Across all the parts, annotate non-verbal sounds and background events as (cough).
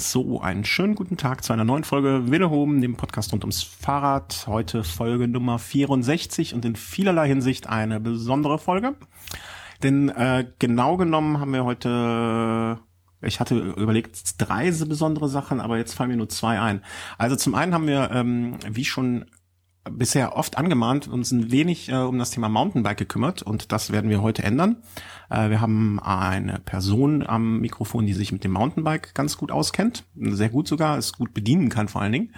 So, einen schönen guten Tag zu einer neuen Folge Willehoben, dem Podcast rund ums Fahrrad. Heute Folge Nummer 64 und in vielerlei Hinsicht eine besondere Folge. Denn äh, genau genommen haben wir heute, ich hatte überlegt, drei besondere Sachen, aber jetzt fallen mir nur zwei ein. Also zum einen haben wir, ähm, wie schon bisher oft angemahnt, uns ein wenig äh, um das Thema Mountainbike gekümmert und das werden wir heute ändern. Äh, wir haben eine Person am Mikrofon, die sich mit dem Mountainbike ganz gut auskennt, sehr gut sogar, es gut bedienen kann vor allen Dingen.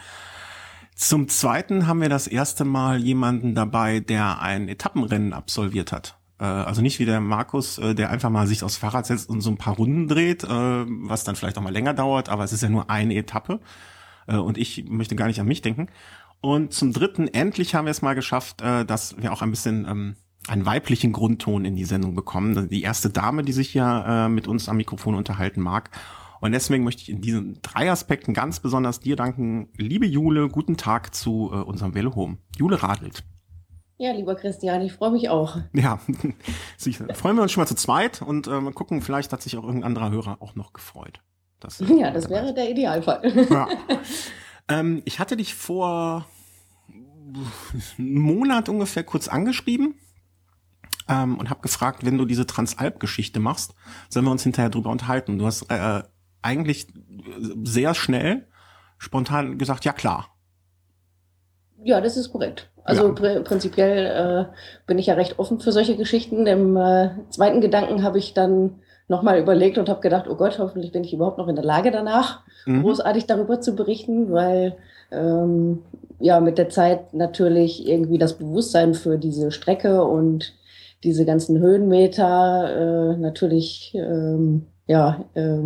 Zum Zweiten haben wir das erste Mal jemanden dabei, der ein Etappenrennen absolviert hat. Äh, also nicht wie der Markus, äh, der einfach mal sich aufs Fahrrad setzt und so ein paar Runden dreht, äh, was dann vielleicht auch mal länger dauert, aber es ist ja nur eine Etappe. Und ich möchte gar nicht an mich denken. Und zum dritten, endlich haben wir es mal geschafft, äh, dass wir auch ein bisschen ähm, einen weiblichen Grundton in die Sendung bekommen. Die erste Dame, die sich ja äh, mit uns am Mikrofon unterhalten mag. Und deswegen möchte ich in diesen drei Aspekten ganz besonders dir danken. Liebe Jule, guten Tag zu äh, unserem Velo Home. Jule radelt. Ja, lieber Christian, ich freue mich auch. Ja, (laughs) freuen wir uns schon mal zu zweit und äh, mal gucken, vielleicht hat sich auch irgendein anderer Hörer auch noch gefreut. Das, ja, das wäre der Idealfall. Ja. (laughs) Ähm, ich hatte dich vor einem Monat ungefähr kurz angeschrieben ähm, und habe gefragt, wenn du diese Transalp-Geschichte machst, sollen wir uns hinterher drüber unterhalten. Du hast äh, eigentlich sehr schnell spontan gesagt, ja klar. Ja, das ist korrekt. Also ja. pr prinzipiell äh, bin ich ja recht offen für solche Geschichten. Im äh, zweiten Gedanken habe ich dann nochmal überlegt und habe gedacht, oh Gott, hoffentlich bin ich überhaupt noch in der Lage danach, mhm. großartig darüber zu berichten, weil ähm, ja mit der Zeit natürlich irgendwie das Bewusstsein für diese Strecke und diese ganzen Höhenmeter äh, natürlich ähm, ja äh,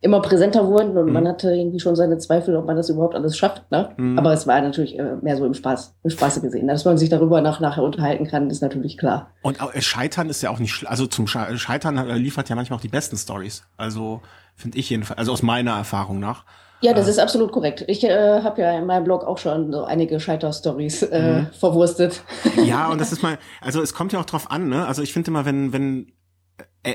immer präsenter wurden und mhm. man hatte irgendwie schon seine Zweifel, ob man das überhaupt alles schafft. Ne? Mhm. Aber es war natürlich äh, mehr so im Spaß, im Spaße gesehen. Dass man sich darüber nach, nachher unterhalten kann, ist natürlich klar. Und auch, äh, Scheitern ist ja auch nicht, also zum Scheitern äh, liefert ja manchmal auch die besten Stories. Also finde ich jedenfalls, also aus meiner Erfahrung nach. Ja, das ist absolut korrekt. Ich äh, habe ja in meinem Blog auch schon so einige Scheiter-Stories äh, mhm. verwurstet. Ja, und das ist mal, also es kommt ja auch drauf an, ne? Also ich finde immer, wenn, wenn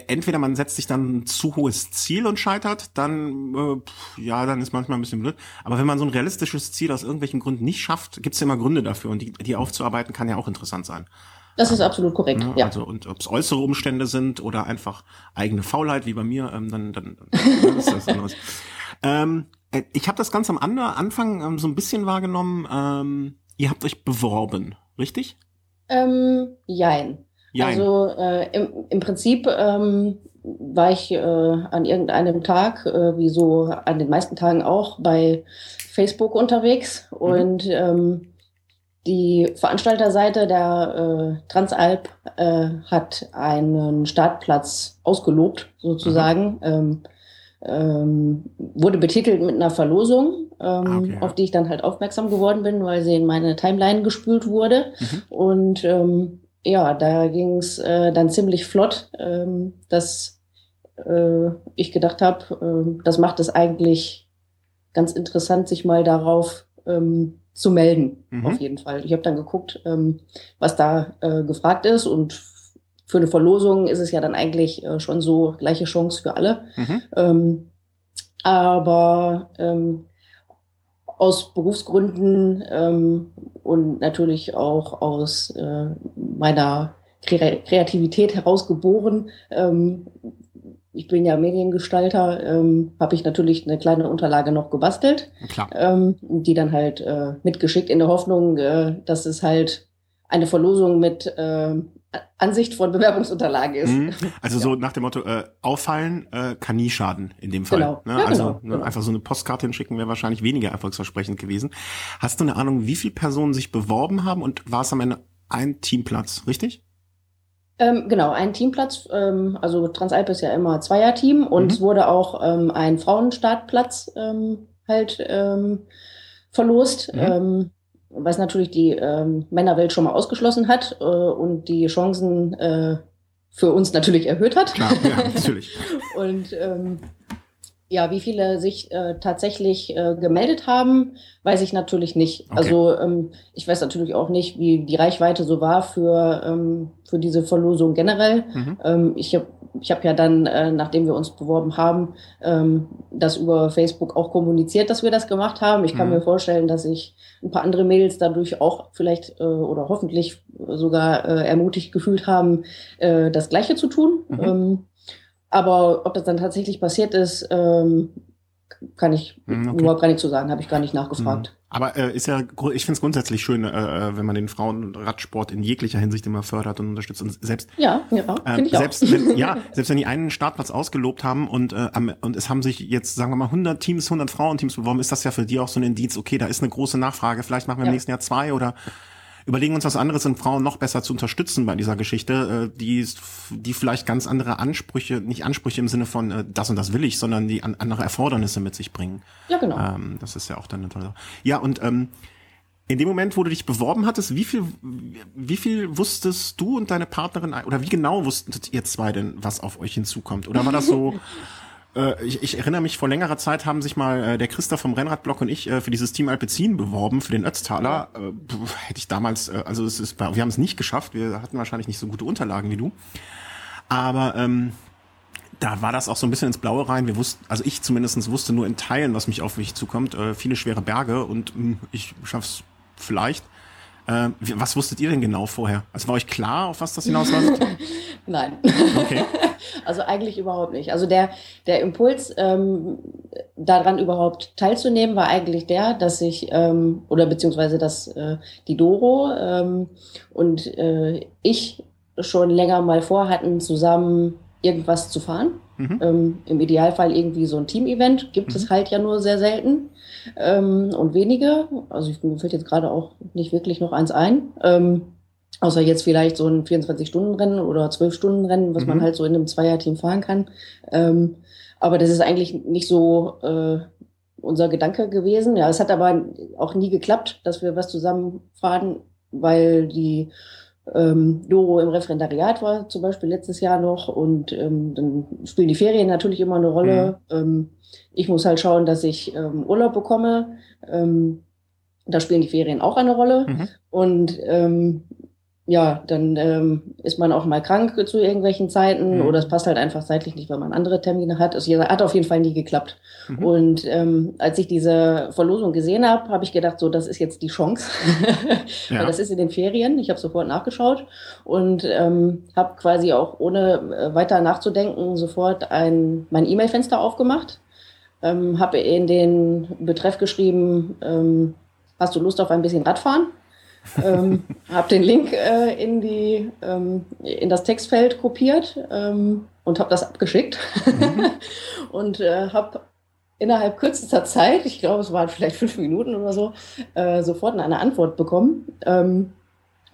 entweder man setzt sich dann ein zu hohes Ziel und scheitert, dann äh, ja, dann ist manchmal ein bisschen blöd. Aber wenn man so ein realistisches Ziel aus irgendwelchen Gründen nicht schafft, gibt es ja immer Gründe dafür und die, die aufzuarbeiten kann ja auch interessant sein. Das ist absolut korrekt. Ja, ja. Also und ob es äußere Umstände sind oder einfach eigene Faulheit wie bei mir, ähm, dann, dann, dann (laughs) ist das anders. ähm, äh, ich habe das ganz am Anfang ähm, so ein bisschen wahrgenommen. Ähm, ihr habt euch beworben, richtig? Ähm, jein. Jein. Also äh, im, im Prinzip ähm, war ich äh, an irgendeinem Tag, äh, wie so an den meisten Tagen auch, bei Facebook unterwegs mhm. und ähm, die Veranstalterseite der äh, Transalp äh, hat einen Startplatz ausgelobt, sozusagen. Mhm. Ähm, ähm, wurde betitelt mit einer Verlosung, ähm, ah, okay, auf die ich dann halt aufmerksam geworden bin, weil sie in meine Timeline gespült wurde. Mhm. Und ähm, ja, da ging es äh, dann ziemlich flott, ähm, dass äh, ich gedacht habe, äh, das macht es eigentlich ganz interessant, sich mal darauf ähm, zu melden, mhm. auf jeden Fall. Ich habe dann geguckt, ähm, was da äh, gefragt ist und für eine Verlosung ist es ja dann eigentlich äh, schon so gleiche Chance für alle. Mhm. Ähm, aber ähm, aus Berufsgründen ähm, und natürlich auch aus äh, meiner Kreativität herausgeboren. Ähm, ich bin ja Mediengestalter, ähm, habe ich natürlich eine kleine Unterlage noch gebastelt, ähm, die dann halt äh, mitgeschickt in der Hoffnung, äh, dass es halt eine Verlosung mit äh, Ansicht von Bewerbungsunterlagen ist. Mhm. Also (laughs) ja. so nach dem Motto, äh, auffallen äh, kann nie schaden in dem Fall. Genau. Ne? Ja, also genau, ne, einfach so eine Postkarte hinschicken wäre wahrscheinlich weniger erfolgsversprechend gewesen. Hast du eine Ahnung, wie viele Personen sich beworben haben und war es am Ende ein Teamplatz, richtig? Ähm, genau, ein Teamplatz. Ähm, also Transalp ist ja immer Zweierteam und mhm. es wurde auch ähm, ein Frauenstartplatz ähm, halt ähm, verlost. Mhm. Was natürlich die ähm, Männerwelt schon mal ausgeschlossen hat äh, und die Chancen äh, für uns natürlich erhöht hat. Klar, ja, (laughs) natürlich. und ähm, ja, wie viele sich äh, tatsächlich äh, gemeldet haben, weiß ich natürlich nicht. Okay. Also ähm, ich weiß natürlich auch nicht, wie die Reichweite so war für, ähm, für diese Verlosung generell. Mhm. Ähm, ich habe ich habe ja dann, äh, nachdem wir uns beworben haben, ähm, das über Facebook auch kommuniziert, dass wir das gemacht haben. Ich kann mhm. mir vorstellen, dass sich ein paar andere Mädels dadurch auch vielleicht äh, oder hoffentlich sogar äh, ermutigt gefühlt haben, äh, das Gleiche zu tun. Mhm. Ähm, aber ob das dann tatsächlich passiert ist, ähm, kann ich hm, okay. überhaupt gar nicht zu sagen, habe ich gar nicht nachgefragt. Hm. Aber äh, ist ja, ich finde es grundsätzlich schön, äh, äh, wenn man den Frauenradsport in jeglicher Hinsicht immer fördert und unterstützt. Und selbst ja, ja, äh, ich selbst, auch. Wenn, ja, selbst wenn die einen Startplatz ausgelobt haben und äh, und es haben sich jetzt sagen wir mal 100 Teams, 100 Frauenteams beworben, ist das ja für die auch so ein Indiz. Okay, da ist eine große Nachfrage. Vielleicht machen wir im nächsten Jahr zwei oder überlegen uns was anderes und Frauen noch besser zu unterstützen bei dieser Geschichte, äh, die, die vielleicht ganz andere Ansprüche, nicht Ansprüche im Sinne von äh, das und das will ich, sondern die an, andere Erfordernisse mit sich bringen. Ja, genau. Ähm, das ist ja auch dann eine tolle Sache. Ja, und ähm, in dem Moment, wo du dich beworben hattest, wie viel, wie viel wusstest du und deine Partnerin oder wie genau wusstet ihr zwei denn, was auf euch hinzukommt? Oder war das so, (laughs) Äh, ich, ich, erinnere mich, vor längerer Zeit haben sich mal äh, der Christoph vom Rennradblock und ich äh, für dieses Team Alpecin beworben, für den Ötztaler. Äh, hätte ich damals, äh, also es ist, wir haben es nicht geschafft, wir hatten wahrscheinlich nicht so gute Unterlagen wie du. Aber ähm, da war das auch so ein bisschen ins Blaue rein. Wir wussten, also ich zumindest wusste nur in Teilen, was mich auf mich zukommt. Äh, viele schwere Berge und mh, hm, ich schaff's vielleicht. Äh, was wusstet ihr denn genau vorher? Also war euch klar, auf was das hinausläuft? (laughs) Nein. Okay. Also eigentlich überhaupt nicht. Also der, der Impuls, ähm, daran überhaupt teilzunehmen, war eigentlich der, dass ich, ähm, oder beziehungsweise dass äh, die Doro ähm, und äh, ich schon länger mal vorhatten, zusammen irgendwas zu fahren. Mhm. Ähm, Im Idealfall irgendwie so ein Team-Event. Gibt mhm. es halt ja nur sehr selten ähm, und wenige. Also ich, mir fällt jetzt gerade auch nicht wirklich noch eins ein. Ähm, außer jetzt vielleicht so ein 24-Stunden-Rennen oder 12-Stunden-Rennen, was mhm. man halt so in einem Zweierteam fahren kann. Ähm, aber das ist eigentlich nicht so äh, unser Gedanke gewesen. Ja, es hat aber auch nie geklappt, dass wir was zusammen fahren, weil die ähm, Doro im Referendariat war zum Beispiel letztes Jahr noch und ähm, dann spielen die Ferien natürlich immer eine Rolle. Mhm. Ähm, ich muss halt schauen, dass ich ähm, Urlaub bekomme. Ähm, da spielen die Ferien auch eine Rolle. Mhm. Und ähm, ja, dann ähm, ist man auch mal krank zu irgendwelchen Zeiten mhm. oder es passt halt einfach zeitlich nicht, weil man andere Termine hat. Es hat auf jeden Fall nie geklappt. Mhm. Und ähm, als ich diese Verlosung gesehen habe, habe ich gedacht, so, das ist jetzt die Chance. (laughs) ja. weil das ist in den Ferien. Ich habe sofort nachgeschaut und ähm, habe quasi auch ohne äh, weiter nachzudenken sofort ein, mein E-Mail-Fenster aufgemacht. Ähm, habe in den Betreff geschrieben, ähm, hast du Lust auf ein bisschen Radfahren? Ähm, habe den Link äh, in, die, ähm, in das Textfeld kopiert ähm, und habe das abgeschickt mhm. (laughs) und äh, habe innerhalb kürzester Zeit, ich glaube, es waren vielleicht fünf Minuten oder so, äh, sofort eine Antwort bekommen, ähm,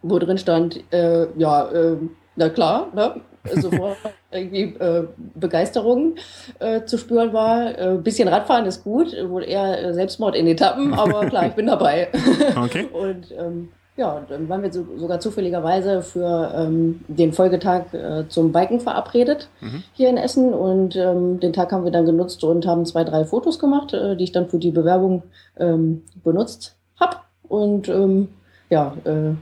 wo drin stand, äh, ja, äh, na klar, ne? sofort (laughs) irgendwie äh, Begeisterung äh, zu spüren war. Äh, bisschen Radfahren ist gut, wohl eher Selbstmord in Etappen, aber klar, ich bin dabei. (laughs) Okay. Und ähm, ja, dann waren wir so, sogar zufälligerweise für ähm, den Folgetag äh, zum Biken verabredet mhm. hier in Essen. Und ähm, den Tag haben wir dann genutzt und haben zwei, drei Fotos gemacht, äh, die ich dann für die Bewerbung ähm, benutzt habe. Und ähm, ja, äh,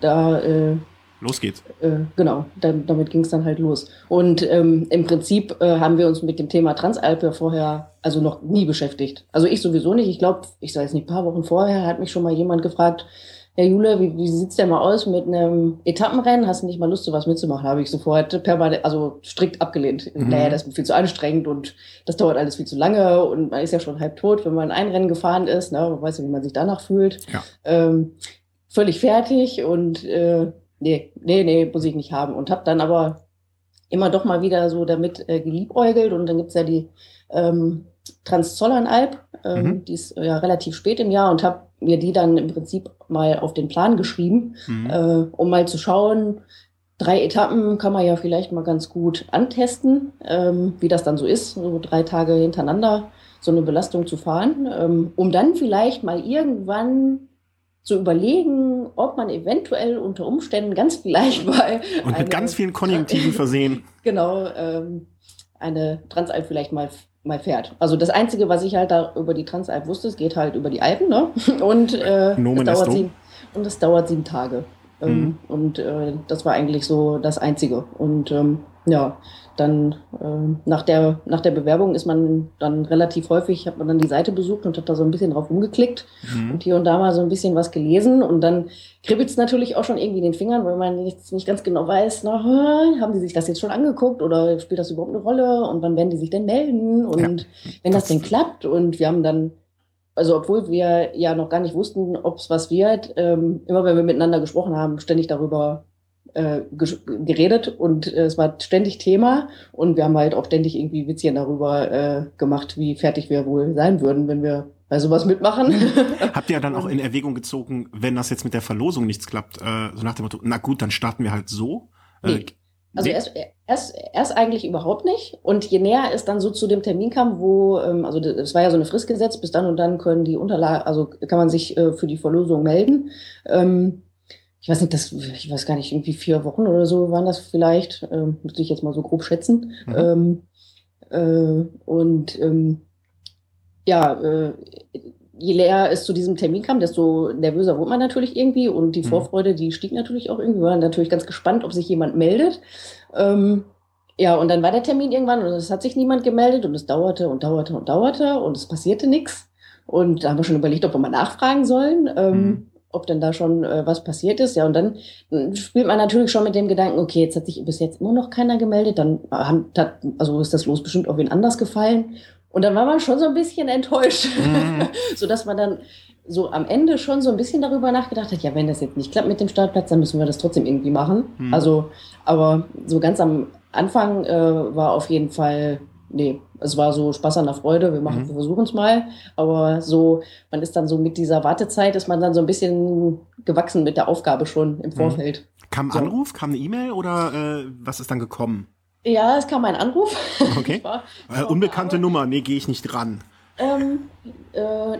da äh, Los geht's. Äh, genau, dann, damit ging es dann halt los. Und ähm, im Prinzip äh, haben wir uns mit dem Thema Transalpe vorher also noch nie beschäftigt. Also ich sowieso nicht. Ich glaube, ich sage jetzt nicht, ein paar Wochen vorher hat mich schon mal jemand gefragt, Herr Jule, wie, wie sieht's denn mal aus mit einem Etappenrennen? Hast du nicht mal Lust, sowas mitzumachen? Habe ich sofort permanent, also strikt abgelehnt. Mhm. Naja, das ist viel zu anstrengend und das dauert alles viel zu lange und man ist ja schon halb tot, wenn man ein Rennen gefahren ist. Ne? Man weiß ja, wie man sich danach fühlt. Ja. Ähm, völlig fertig und äh, nee, nee, nee, muss ich nicht haben. Und habe dann aber immer doch mal wieder so damit äh, geliebäugelt und dann gibt's ja die ähm, Transzollernalb, ähm, mhm. die ist ja relativ spät im Jahr und habe mir die dann im Prinzip mal auf den Plan geschrieben, mhm. äh, um mal zu schauen, drei Etappen kann man ja vielleicht mal ganz gut antesten, ähm, wie das dann so ist, so drei Tage hintereinander so eine Belastung zu fahren, ähm, um dann vielleicht mal irgendwann zu überlegen, ob man eventuell unter Umständen ganz vielleicht mal und mit ganz vielen Konjunktiven (laughs) versehen genau ähm, eine Transalp vielleicht mal mal fährt. Also das Einzige, was ich halt da über die Transalp wusste, es geht halt über die Alpen, ne? (laughs) Und äh, es dauert sieben, und es dauert sieben Tage. Ähm, mhm. Und äh, das war eigentlich so das Einzige. Und ähm, ja, dann äh, nach, der, nach der Bewerbung ist man dann relativ häufig, hat man dann die Seite besucht und hat da so ein bisschen drauf umgeklickt mhm. und hier und da mal so ein bisschen was gelesen und dann kribbelt es natürlich auch schon irgendwie in den Fingern, weil man jetzt nicht ganz genau weiß, na, haben die sich das jetzt schon angeguckt oder spielt das überhaupt eine Rolle und wann werden die sich denn melden und ja, wenn das, das denn klappt und wir haben dann also obwohl wir ja noch gar nicht wussten, ob es was wird, ähm, immer wenn wir miteinander gesprochen haben, ständig darüber äh, geredet und äh, es war ständig Thema und wir haben halt auch ständig irgendwie Witzchen darüber äh, gemacht, wie fertig wir wohl sein würden, wenn wir bei sowas mitmachen. (laughs) Habt ihr dann auch in Erwägung gezogen, wenn das jetzt mit der Verlosung nichts klappt, äh, so nach dem Motto, na gut, dann starten wir halt so? Äh, nee. Also nee. erst, erst, erst eigentlich überhaupt nicht. Und je näher es dann so zu dem Termin kam, wo, ähm, also es war ja so eine Frist gesetzt, bis dann und dann können die Unterlagen, also kann man sich äh, für die Verlosung melden. Ähm, ich weiß nicht, das, ich weiß gar nicht, irgendwie vier Wochen oder so waren das vielleicht, ähm, müsste ich jetzt mal so grob schätzen. Mhm. Ähm, äh, und ähm, ja, äh, je näher es zu diesem Termin kam, desto nervöser wurde man natürlich irgendwie und die mhm. Vorfreude, die stieg natürlich auch irgendwie. Wir waren natürlich ganz gespannt, ob sich jemand meldet. Ähm, ja, und dann war der Termin irgendwann und es hat sich niemand gemeldet und es dauerte und dauerte und dauerte und es passierte nichts. Und da haben wir schon überlegt, ob wir mal nachfragen sollen. Ähm, mhm ob denn da schon äh, was passiert ist. Ja, und dann äh, spielt man natürlich schon mit dem Gedanken, okay, jetzt hat sich bis jetzt immer noch keiner gemeldet, dann haben, hat, also ist das Los bestimmt auf wen anders gefallen. Und dann war man schon so ein bisschen enttäuscht, mhm. (laughs) so dass man dann so am Ende schon so ein bisschen darüber nachgedacht hat, ja, wenn das jetzt nicht klappt mit dem Startplatz, dann müssen wir das trotzdem irgendwie machen. Mhm. Also, aber so ganz am Anfang äh, war auf jeden Fall nee, es war so Spaß an der Freude, wir machen, mhm. wir versuchen es mal. Aber so, man ist dann so mit dieser Wartezeit, ist man dann so ein bisschen gewachsen mit der Aufgabe schon im mhm. Vorfeld. Mhm. Kam ein so. Anruf, kam eine E-Mail oder äh, was ist dann gekommen? Ja, es kam ein Anruf. (laughs) Okay. war, äh, unbekannte Nummer, nee, gehe ich nicht ran. Ähm, äh,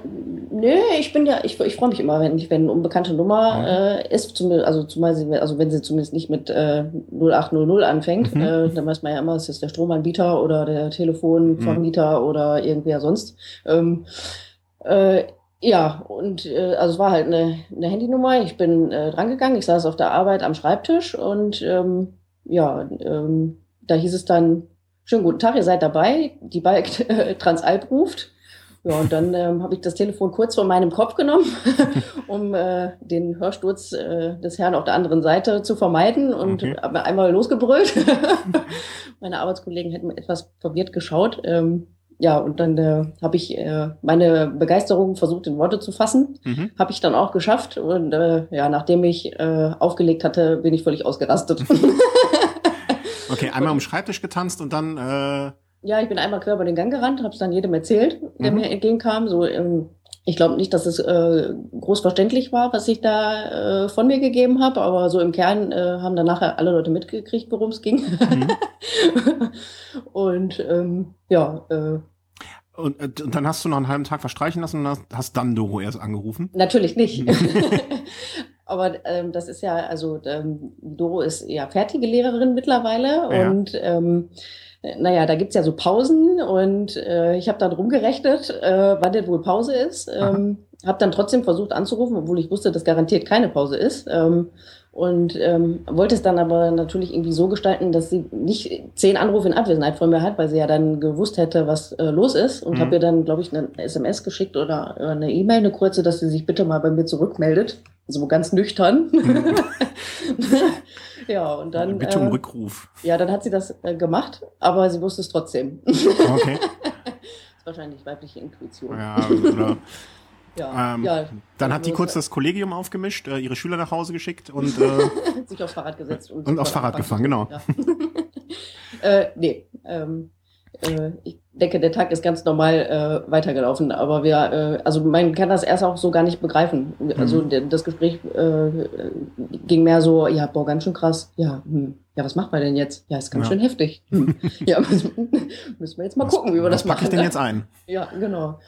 nö, ich bin ja, ich, ich freue mich immer, wenn, wenn eine unbekannte Nummer äh, ist, zum, also zumal sie, also wenn sie zumindest nicht mit äh, 0800 anfängt, mhm. äh, dann weiß man ja immer, es ist der Stromanbieter oder der Telefonvermieter mhm. oder irgendwer sonst. Ähm, äh, ja, und äh, also es war halt eine, eine Handynummer. Ich bin äh, drangegangen, ich saß auf der Arbeit am Schreibtisch und ähm, ja, ähm, da hieß es dann, schönen guten Tag, ihr seid dabei, die Bike äh, (laughs) Transalp ruft. Ja, und dann ähm, habe ich das Telefon kurz von meinem Kopf genommen, (laughs) um äh, den Hörsturz äh, des Herrn auf der anderen Seite zu vermeiden und okay. habe einmal losgebrüllt. (laughs) meine Arbeitskollegen hätten etwas verwirrt geschaut. Ähm, ja, und dann äh, habe ich äh, meine Begeisterung versucht in Worte zu fassen. Mhm. Habe ich dann auch geschafft. Und äh, ja, nachdem ich äh, aufgelegt hatte, bin ich völlig ausgerastet. (laughs) okay, einmal um den Schreibtisch getanzt und dann äh, ja, ich bin einmal quer über den Gang gerannt, habe es dann jedem erzählt, der mhm. mir entgegenkam. So, ähm, ich glaube nicht, dass es äh, groß verständlich war, was ich da äh, von mir gegeben habe, aber so im Kern äh, haben dann nachher alle Leute mitgekriegt, worum es ging. Mhm. (laughs) und ähm, ja. Äh, und, äh, und, dann hast du noch einen halben Tag verstreichen lassen und hast dann Doro erst angerufen? Natürlich nicht. (laughs) aber ähm, das ist ja, also ähm, Doro ist ja fertige Lehrerin mittlerweile ja. und ähm, naja, da gibt's ja so Pausen und äh, ich habe dann rumgerechnet, äh, wann denn wohl Pause ist. Ähm, habe dann trotzdem versucht anzurufen, obwohl ich wusste, dass garantiert keine Pause ist. Ähm, und ähm, wollte es dann aber natürlich irgendwie so gestalten, dass sie nicht zehn Anrufe in Abwesenheit von mir hat, weil sie ja dann gewusst hätte, was äh, los ist. Und mhm. habe ihr dann, glaube ich, eine SMS geschickt oder eine E-Mail, eine kurze, dass sie sich bitte mal bei mir zurückmeldet. So ganz nüchtern. Mhm. (laughs) Ja, und dann. Bitte um äh, Rückruf. Ja, dann hat sie das äh, gemacht, aber sie wusste es trotzdem. Okay. das (laughs) ist wahrscheinlich weibliche Intuition. Ja, oder (laughs) ja, ähm, ja, dann hat die kurz das Kollegium aufgemischt, äh, ihre Schüler nach Hause geschickt und äh, (laughs) sich aufs Fahrrad gesetzt und, und aufs Fahrrad gefahren, genau. Ja. äh, nee, ähm, äh, ich denke, der Tag ist ganz normal äh, weitergelaufen, aber wir, äh, also man kann das erst auch so gar nicht begreifen. Also mhm. das Gespräch äh, ging mehr so, ja, boah, ganz schön krass. Ja, hm, ja, was macht man denn jetzt? Ja, ist ganz ja. schön heftig. (laughs) Hm. ja, (laughs) müssen wir jetzt mal was, gucken, wie wir das machen. Was packe ich denn jetzt ein? Ja, genau.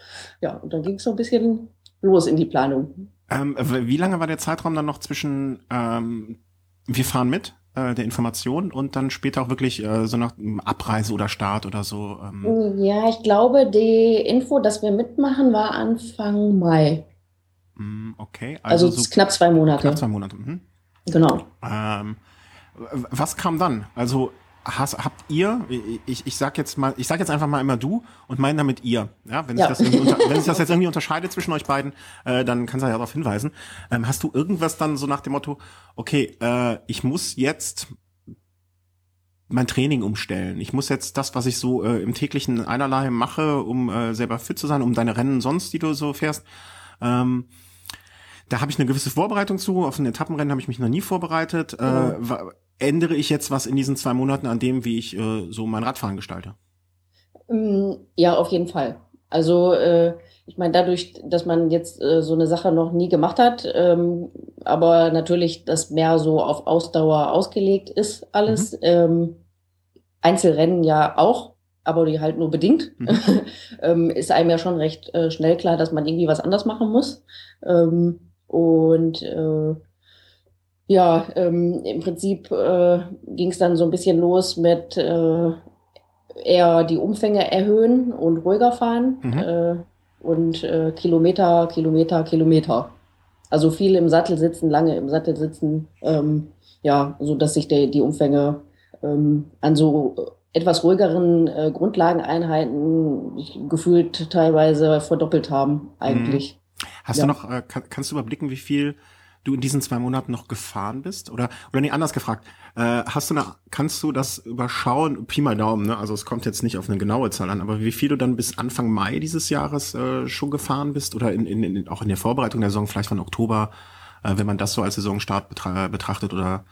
Ja, und dann ging es so ein bisschen los in die Planung. Ähm, wie lange war der Zeitraum dann noch zwischen ähm, wir fahren mit äh, der Information und dann später auch wirklich äh, so nach Abreise oder Start oder so? Ähm. Ja, ich glaube, die Info, dass wir mitmachen, war Anfang Mai. Mm, okay. Also, also so knapp zwei Monate. Knapp zwei Monate. Mhm. Genau. Ähm, was kam dann? Also hast, habt ihr, ich, ich sag jetzt mal, ich sag jetzt einfach mal immer du und meine damit ihr. Ja, wenn, ja. Sich, das unter, wenn sich das jetzt irgendwie unterscheidet zwischen euch beiden, äh, dann kannst du ja darauf hinweisen. Ähm, hast du irgendwas dann so nach dem Motto, okay, äh, ich muss jetzt mein Training umstellen. Ich muss jetzt das, was ich so äh, im täglichen einerlei mache, um äh, selber fit zu sein, um deine Rennen sonst, die du so fährst. Ähm, da habe ich eine gewisse Vorbereitung zu. Auf ein Etappenrennen habe ich mich noch nie vorbereitet. Äh, ändere ich jetzt was in diesen zwei Monaten an dem, wie ich äh, so mein Radfahren gestalte? Mm, ja, auf jeden Fall. Also äh, ich meine, dadurch, dass man jetzt äh, so eine Sache noch nie gemacht hat, ähm, aber natürlich das mehr so auf Ausdauer ausgelegt ist alles. Mhm. Ähm, Einzelrennen ja auch, aber die halt nur bedingt. Mhm. (laughs) ähm, ist einem ja schon recht äh, schnell klar, dass man irgendwie was anders machen muss. Ähm, und äh, ja, ähm, im Prinzip äh, ging es dann so ein bisschen los mit äh, eher die Umfänge erhöhen und ruhiger fahren mhm. äh, und äh, Kilometer, Kilometer, Kilometer. Also viel im Sattel sitzen, lange im Sattel sitzen, ähm, ja, so dass sich die, die Umfänge ähm, an so etwas ruhigeren äh, Grundlageneinheiten gefühlt teilweise verdoppelt haben, eigentlich. Mhm. Hast ja. du noch, äh, kann, kannst du überblicken, wie viel du in diesen zwei Monaten noch gefahren bist? Oder, oder nee, anders gefragt, äh, hast du eine, kannst du das überschauen, Pi mal Daumen, ne? Also es kommt jetzt nicht auf eine genaue Zahl an, aber wie viel du dann bis Anfang Mai dieses Jahres äh, schon gefahren bist oder in, in, in, auch in der Vorbereitung der Saison, vielleicht von Oktober, äh, wenn man das so als Saisonstart betra betrachtet oder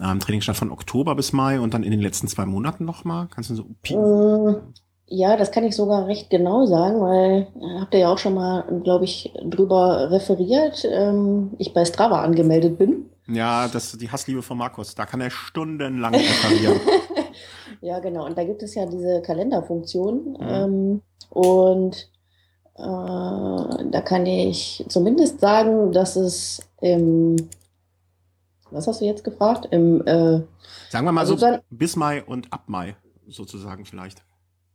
ähm, Trainingsstart von Oktober bis Mai und dann in den letzten zwei Monaten nochmal? Kannst du so Pi äh, ja, das kann ich sogar recht genau sagen, weil äh, habt ihr ja auch schon mal, glaube ich, drüber referiert, ähm, ich bei Strava angemeldet bin. Ja, das ist die Hassliebe von Markus. Da kann er stundenlang referieren. (laughs) ja, genau. Und da gibt es ja diese Kalenderfunktion. Mhm. Ähm, und äh, da kann ich zumindest sagen, dass es im, was hast du jetzt gefragt? Im, äh, Sagen wir mal also so bis Mai und ab Mai sozusagen vielleicht.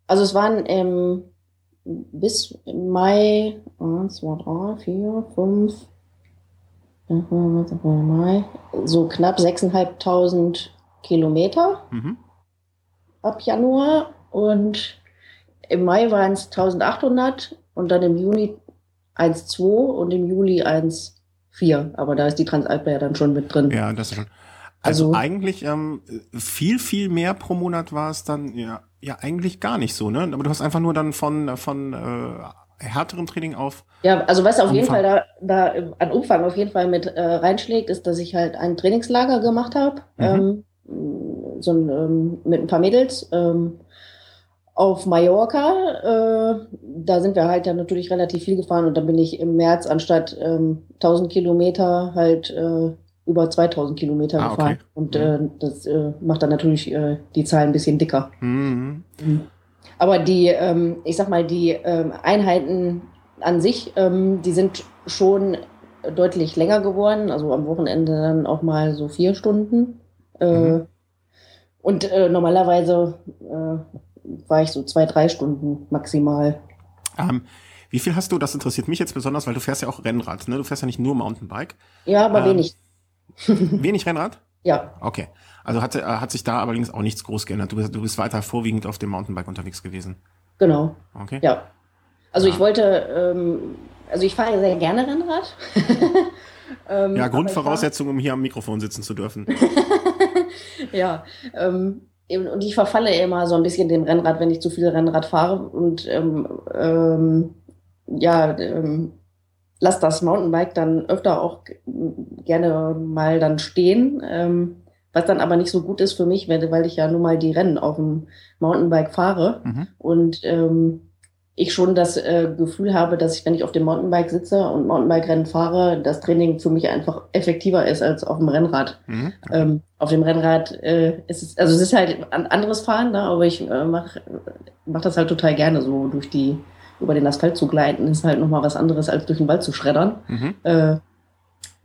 Also es waren ähm, bis Mai 1, 2, 3, 4, 5, Mai, so knapp 6.500 Kilometer mhm. ab Januar und im Mai waren es 1800 und dann im Juni 1,2 und im Juli 1,4. Aber da ist die Transalp ja dann schon mit drin. Ja, das ist schon. Also, also eigentlich ähm, viel, viel mehr pro Monat war es dann ja ja eigentlich gar nicht so, ne? Aber du hast einfach nur dann von, von äh, härterem Training auf. Ja, also was auf Umfang. jeden Fall da, da an Umfang auf jeden Fall mit äh, reinschlägt, ist, dass ich halt ein Trainingslager gemacht habe. Mhm. Ähm, so ein, ähm, mit ein paar Mädels. Ähm, auf Mallorca, äh, da sind wir halt ja natürlich relativ viel gefahren und da bin ich im März anstatt ähm, 1000 Kilometer halt äh, über 2000 Kilometer ah, gefahren. Okay. Und äh, das äh, macht dann natürlich äh, die Zahl ein bisschen dicker. Mhm. mhm. Aber die, ähm, ich sag mal, die ähm, Einheiten an sich, ähm, die sind schon deutlich länger geworden. Also am Wochenende dann auch mal so vier Stunden. Äh, mhm. Und äh, normalerweise äh, war ich so zwei, drei Stunden maximal. Ähm, wie viel hast du? Das interessiert mich jetzt besonders, weil du fährst ja auch Rennrad. Ne? Du fährst ja nicht nur Mountainbike. Ja, aber ähm, wenig. Wenig Rennrad? Ja. Okay. Also hat, äh, hat sich da allerdings auch nichts groß geändert. Du bist, du bist weiter vorwiegend auf dem Mountainbike unterwegs gewesen. Genau. Okay. Ja. Also ja. ich wollte, ähm, also ich fahre sehr gerne Rennrad. (laughs) ähm, ja, Grundvoraussetzung, um hier am Mikrofon sitzen zu dürfen. (laughs) ja. Ähm, und ich verfalle immer so ein bisschen dem Rennrad, wenn ich zu viel Rennrad fahre. Und ähm, ähm, ja, ähm, lasse das Mountainbike dann öfter auch gerne mal dann stehen, ähm, was dann aber nicht so gut ist für mich, weil ich ja nun mal die Rennen auf dem Mountainbike fahre mhm. und ähm, ich schon das äh, Gefühl habe, dass ich, wenn ich auf dem Mountainbike sitze und Mountainbike-Rennen fahre, das Training für mich einfach effektiver ist als auf dem Rennrad. Mhm. Ähm, auf dem Rennrad äh, ist es, also es ist halt ein anderes Fahren, ne, aber ich äh, mache mach das halt total gerne so durch die über den Asphalt zu gleiten, ist halt nochmal was anderes, als durch den Wald zu schreddern. Mhm. Äh,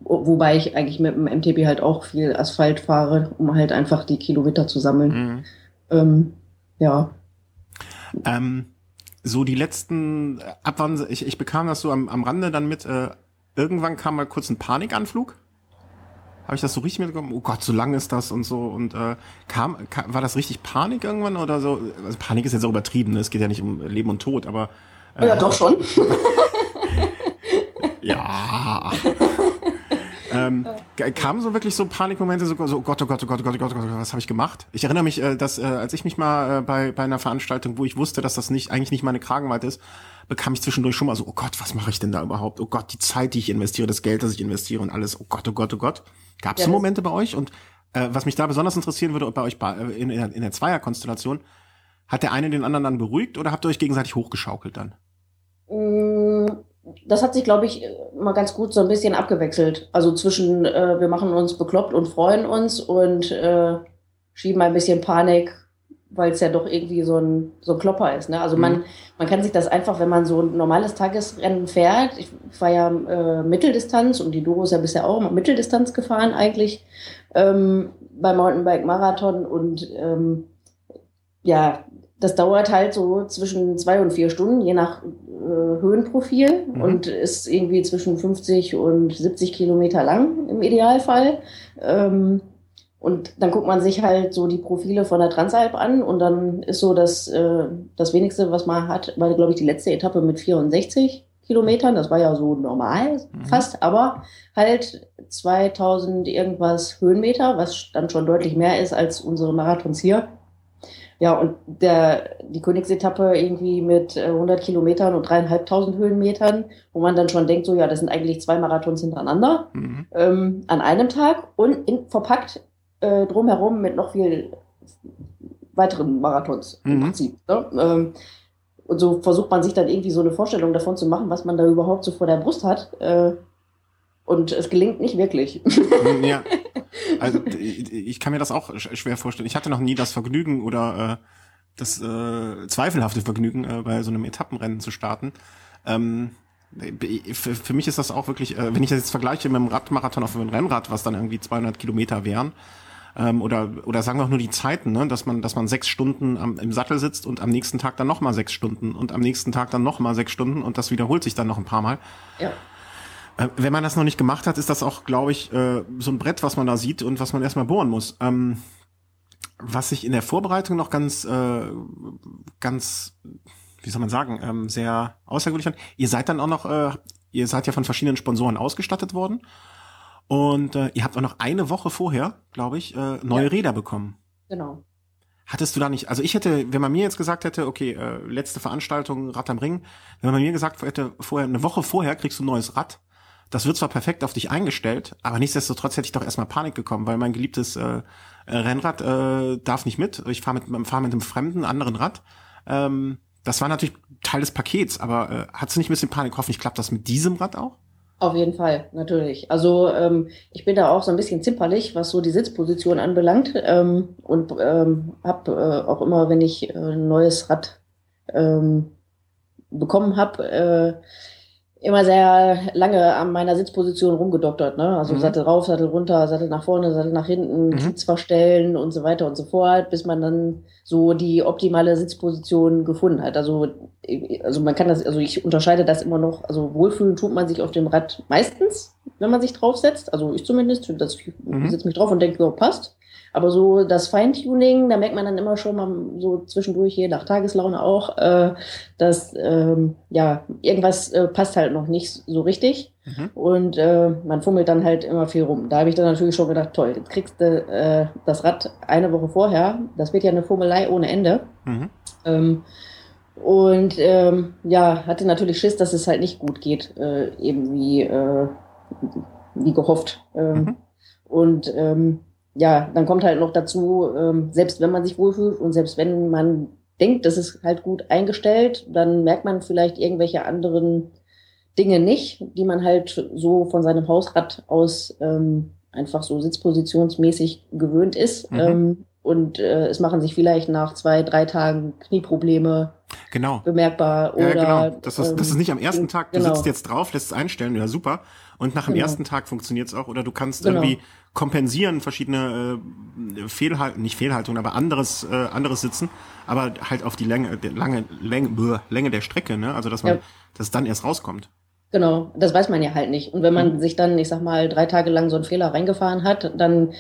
wobei ich eigentlich mit dem MTB halt auch viel Asphalt fahre, um halt einfach die Kilometer zu sammeln. Mhm. Ähm, ja. Ähm, so die letzten, ab wann, ich, ich bekam das so am, am Rande dann mit, äh, irgendwann kam mal kurz ein Panikanflug. habe ich das so richtig mitbekommen, oh Gott, so lang ist das und so. Und äh, kam, kam, war das richtig Panik irgendwann oder so? Also Panik ist jetzt auch übertrieben, ne? es geht ja nicht um Leben und Tod, aber. Äh, ja, doch schon. (laughs) ja. ähm, kamen so wirklich so Panikmomente, so, so oh Gott, oh Gott, oh Gott, oh Gott, oh Gott, oh Gott, was habe ich gemacht? Ich erinnere mich, äh, dass äh, als ich mich mal äh, bei, bei einer Veranstaltung, wo ich wusste, dass das nicht eigentlich nicht meine Kragenweite ist, bekam ich zwischendurch schon mal so, oh Gott, was mache ich denn da überhaupt? Oh Gott, die Zeit, die ich investiere, das Geld, das ich investiere und alles, oh Gott, oh Gott, oh Gott. Gab es ja, so Momente bei euch? Und äh, was mich da besonders interessieren würde, bei euch äh, in, in, in der Zweierkonstellation, hat der eine den anderen dann beruhigt oder habt ihr euch gegenseitig hochgeschaukelt dann? Mm, das hat sich, glaube ich, mal ganz gut so ein bisschen abgewechselt. Also zwischen, äh, wir machen uns bekloppt und freuen uns und äh, schieben ein bisschen Panik weil es ja doch irgendwie so ein, so ein Klopper ist. Ne? Also mhm. man, man kann sich das einfach, wenn man so ein normales Tagesrennen fährt, ich war ja äh, Mitteldistanz und die Doro ist ja bisher auch immer Mitteldistanz gefahren eigentlich ähm, beim Mountainbike-Marathon und ähm, ja, das dauert halt so zwischen zwei und vier Stunden, je nach äh, Höhenprofil mhm. und ist irgendwie zwischen 50 und 70 Kilometer lang im Idealfall. Ähm, und dann guckt man sich halt so die Profile von der Transalp an und dann ist so das, äh, das wenigste, was man hat, war, glaube ich, die letzte Etappe mit 64 Kilometern. Das war ja so normal mhm. fast, aber halt 2000 irgendwas Höhenmeter, was dann schon deutlich mehr ist als unsere Marathons hier. Ja, und der, die Königsetappe irgendwie mit 100 äh, Kilometern und dreieinhalbtausend Höhenmetern, wo man dann schon denkt, so ja, das sind eigentlich zwei Marathons hintereinander mhm. ähm, an einem Tag und in, verpackt äh, drumherum mit noch viel weiteren Marathons im mhm. Prinzip. Ne? Ähm, und so versucht man sich dann irgendwie so eine Vorstellung davon zu machen, was man da überhaupt so vor der Brust hat. Äh, und es gelingt nicht wirklich. Mhm, ja. (laughs) Also ich kann mir das auch schwer vorstellen. Ich hatte noch nie das Vergnügen oder äh, das äh, zweifelhafte Vergnügen, äh, bei so einem Etappenrennen zu starten. Ähm, für, für mich ist das auch wirklich, äh, wenn ich das jetzt vergleiche mit einem Radmarathon auf einem Rennrad, was dann irgendwie 200 Kilometer wären, ähm, oder oder sagen wir auch nur die Zeiten, ne? dass man dass man sechs Stunden am, im Sattel sitzt und am nächsten Tag dann noch mal sechs Stunden und am nächsten Tag dann noch mal sechs Stunden und das wiederholt sich dann noch ein paar Mal. Ja. Äh, wenn man das noch nicht gemacht hat, ist das auch, glaube ich, äh, so ein Brett, was man da sieht und was man erstmal bohren muss. Ähm, was ich in der Vorbereitung noch ganz, äh, ganz, wie soll man sagen, ähm, sehr außergewöhnlich fand. Ihr seid dann auch noch, äh, ihr seid ja von verschiedenen Sponsoren ausgestattet worden und äh, ihr habt auch noch eine Woche vorher, glaube ich, äh, neue ja. Räder bekommen. Genau. Hattest du da nicht, also ich hätte, wenn man mir jetzt gesagt hätte, okay, äh, letzte Veranstaltung, Rad am Ring, wenn man mir gesagt hätte, vorher, eine Woche vorher kriegst du ein neues Rad, das wird zwar perfekt auf dich eingestellt, aber nichtsdestotrotz hätte ich doch erstmal Panik gekommen, weil mein geliebtes äh, Rennrad äh, darf nicht mit. Ich fahre mit, fahr mit einem fremden, anderen Rad. Ähm, das war natürlich Teil des Pakets, aber äh, hast du nicht ein bisschen Panik? Hoffentlich klappt das mit diesem Rad auch? Auf jeden Fall, natürlich. Also ähm, ich bin da auch so ein bisschen zimperlich, was so die Sitzposition anbelangt ähm, und ähm, habe äh, auch immer, wenn ich äh, ein neues Rad ähm, bekommen habe, äh, immer sehr lange an meiner Sitzposition rumgedoktert. Ne? Also mhm. Sattel rauf, Sattel runter, Sattel nach vorne, Sattel nach hinten, mhm. Sitz verstellen und so weiter und so fort, bis man dann so die optimale Sitzposition gefunden hat. Also, also man kann das, also ich unterscheide das immer noch, also wohlfühlen tut man sich auf dem Rad meistens, wenn man sich draufsetzt. Also ich zumindest, das, ich mhm. setze mich drauf und denke, ja, passt. Aber so das Feintuning, da merkt man dann immer schon mal so zwischendurch, je nach Tageslaune auch, äh, dass ähm, ja irgendwas äh, passt halt noch nicht so richtig. Mhm. Und äh, man fummelt dann halt immer viel rum. Da habe ich dann natürlich schon gedacht, toll, jetzt kriegst du äh, das Rad eine Woche vorher. Das wird ja eine Fummelei ohne Ende. Mhm. Ähm, und ähm, ja, hatte natürlich Schiss, dass es halt nicht gut geht, äh, eben wie, äh, wie gehofft. Ähm, mhm. Und ähm, ja, dann kommt halt noch dazu, ähm, selbst wenn man sich wohlfühlt und selbst wenn man denkt, das ist halt gut eingestellt, dann merkt man vielleicht irgendwelche anderen Dinge nicht, die man halt so von seinem Hausrad aus ähm, einfach so sitzpositionsmäßig gewöhnt ist. Mhm. Ähm, und äh, es machen sich vielleicht nach zwei, drei Tagen Knieprobleme genau. bemerkbar. Oder, ja, genau. Das ist, das ist nicht am ersten Tag, du genau. sitzt jetzt drauf, lässt es einstellen, ja super. Und nach dem genau. ersten Tag funktioniert es auch. Oder du kannst genau. irgendwie kompensieren verschiedene äh, Fehlhaltungen, nicht Fehlhaltungen, aber anderes, äh, anderes Sitzen, aber halt auf die Länge, der lange Länge, Länge der Strecke, ne? Also dass man, ja. dass es dann erst rauskommt. Genau, das weiß man ja halt nicht. Und wenn man mhm. sich dann, ich sag mal, drei Tage lang so einen Fehler reingefahren hat, dann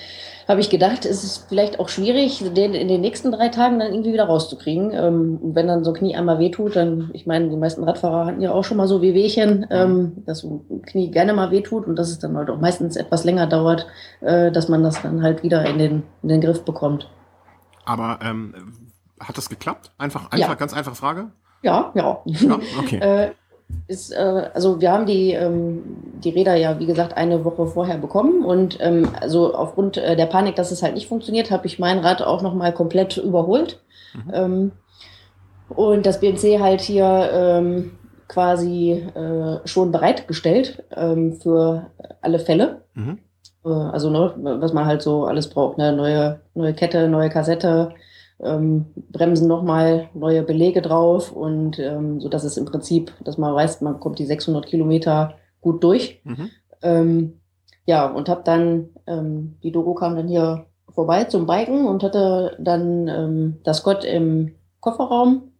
habe ich gedacht, ist es vielleicht auch schwierig, den in den nächsten drei Tagen dann irgendwie wieder rauszukriegen. Ähm, wenn dann so ein Knie einmal wehtut, dann, ich meine, die meisten Radfahrer hatten ja auch schon mal so Wehwehchen, ähm, dass so ein Knie gerne mal wehtut und dass es dann halt auch meistens etwas länger dauert, äh, dass man das dann halt wieder in den, in den Griff bekommt. Aber ähm, hat das geklappt? Einfach, einfach, ja. ganz einfache Frage? Ja, ja. ja okay. (laughs) äh, ist, äh, also wir haben die, ähm, die Räder ja, wie gesagt, eine Woche vorher bekommen und ähm, also aufgrund äh, der Panik, dass es halt nicht funktioniert, habe ich mein Rad auch nochmal komplett überholt. Mhm. Ähm, und das BNC halt hier ähm, quasi äh, schon bereitgestellt ähm, für alle Fälle. Mhm. Äh, also ne, was man halt so alles braucht, ne? neue, neue Kette, neue Kassette, ähm, Bremsen nochmal neue Belege drauf und ähm, so dass es im Prinzip, dass man weiß, man kommt die 600 Kilometer gut durch. Mhm. Ähm, ja, und habe dann, ähm, die Doro kam dann hier vorbei zum Biken und hatte dann ähm, das Gott im Kofferraum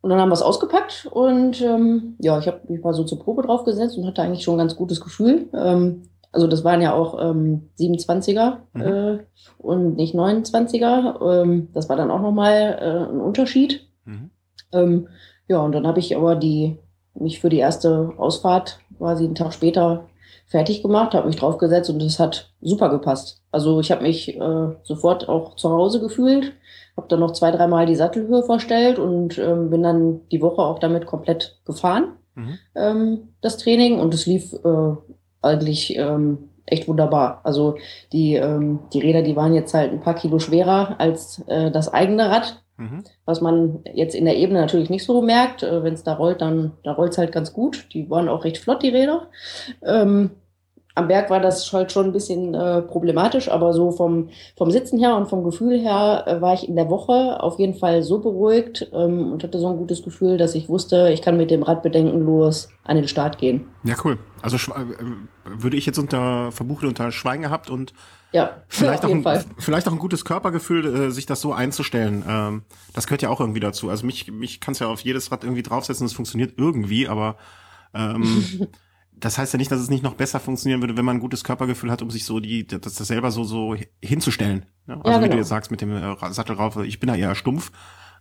und dann haben wir es ausgepackt und ähm, ja, ich habe mich mal so zur Probe draufgesetzt und hatte eigentlich schon ein ganz gutes Gefühl. Ähm, also das waren ja auch ähm, 27er mhm. äh, und nicht 29er. Ähm, das war dann auch nochmal äh, ein Unterschied. Mhm. Ähm, ja, und dann habe ich aber die mich für die erste Ausfahrt quasi einen Tag später fertig gemacht, habe mich draufgesetzt und es hat super gepasst. Also ich habe mich äh, sofort auch zu Hause gefühlt, habe dann noch zwei, dreimal die Sattelhöhe verstellt und ähm, bin dann die Woche auch damit komplett gefahren, mhm. ähm, das Training. Und es lief äh, eigentlich ähm, echt wunderbar. Also die, ähm, die Räder, die waren jetzt halt ein paar Kilo schwerer als äh, das eigene Rad, mhm. was man jetzt in der Ebene natürlich nicht so merkt. Äh, Wenn es da rollt, dann da rollt es halt ganz gut. Die waren auch recht flott, die Räder. Ähm, am Berg war das halt schon ein bisschen äh, problematisch, aber so vom, vom Sitzen her und vom Gefühl her äh, war ich in der Woche auf jeden Fall so beruhigt ähm, und hatte so ein gutes Gefühl, dass ich wusste, ich kann mit dem Rad bedenkenlos an den Start gehen. Ja, cool. Also äh, würde ich jetzt unter verbucht unter Schwein gehabt und ja, vielleicht, (laughs) auch ein, Fall. vielleicht auch ein gutes Körpergefühl, äh, sich das so einzustellen. Ähm, das gehört ja auch irgendwie dazu. Also mich, mich kannst ja auf jedes Rad irgendwie draufsetzen, es funktioniert irgendwie, aber ähm, (laughs) das heißt ja nicht, dass es nicht noch besser funktionieren würde, wenn man ein gutes Körpergefühl hat, um sich so die, das, das selber so, so hinzustellen. Ja, also ja, genau. wie du jetzt sagst mit dem äh, Sattel rauf, ich bin da eher stumpf,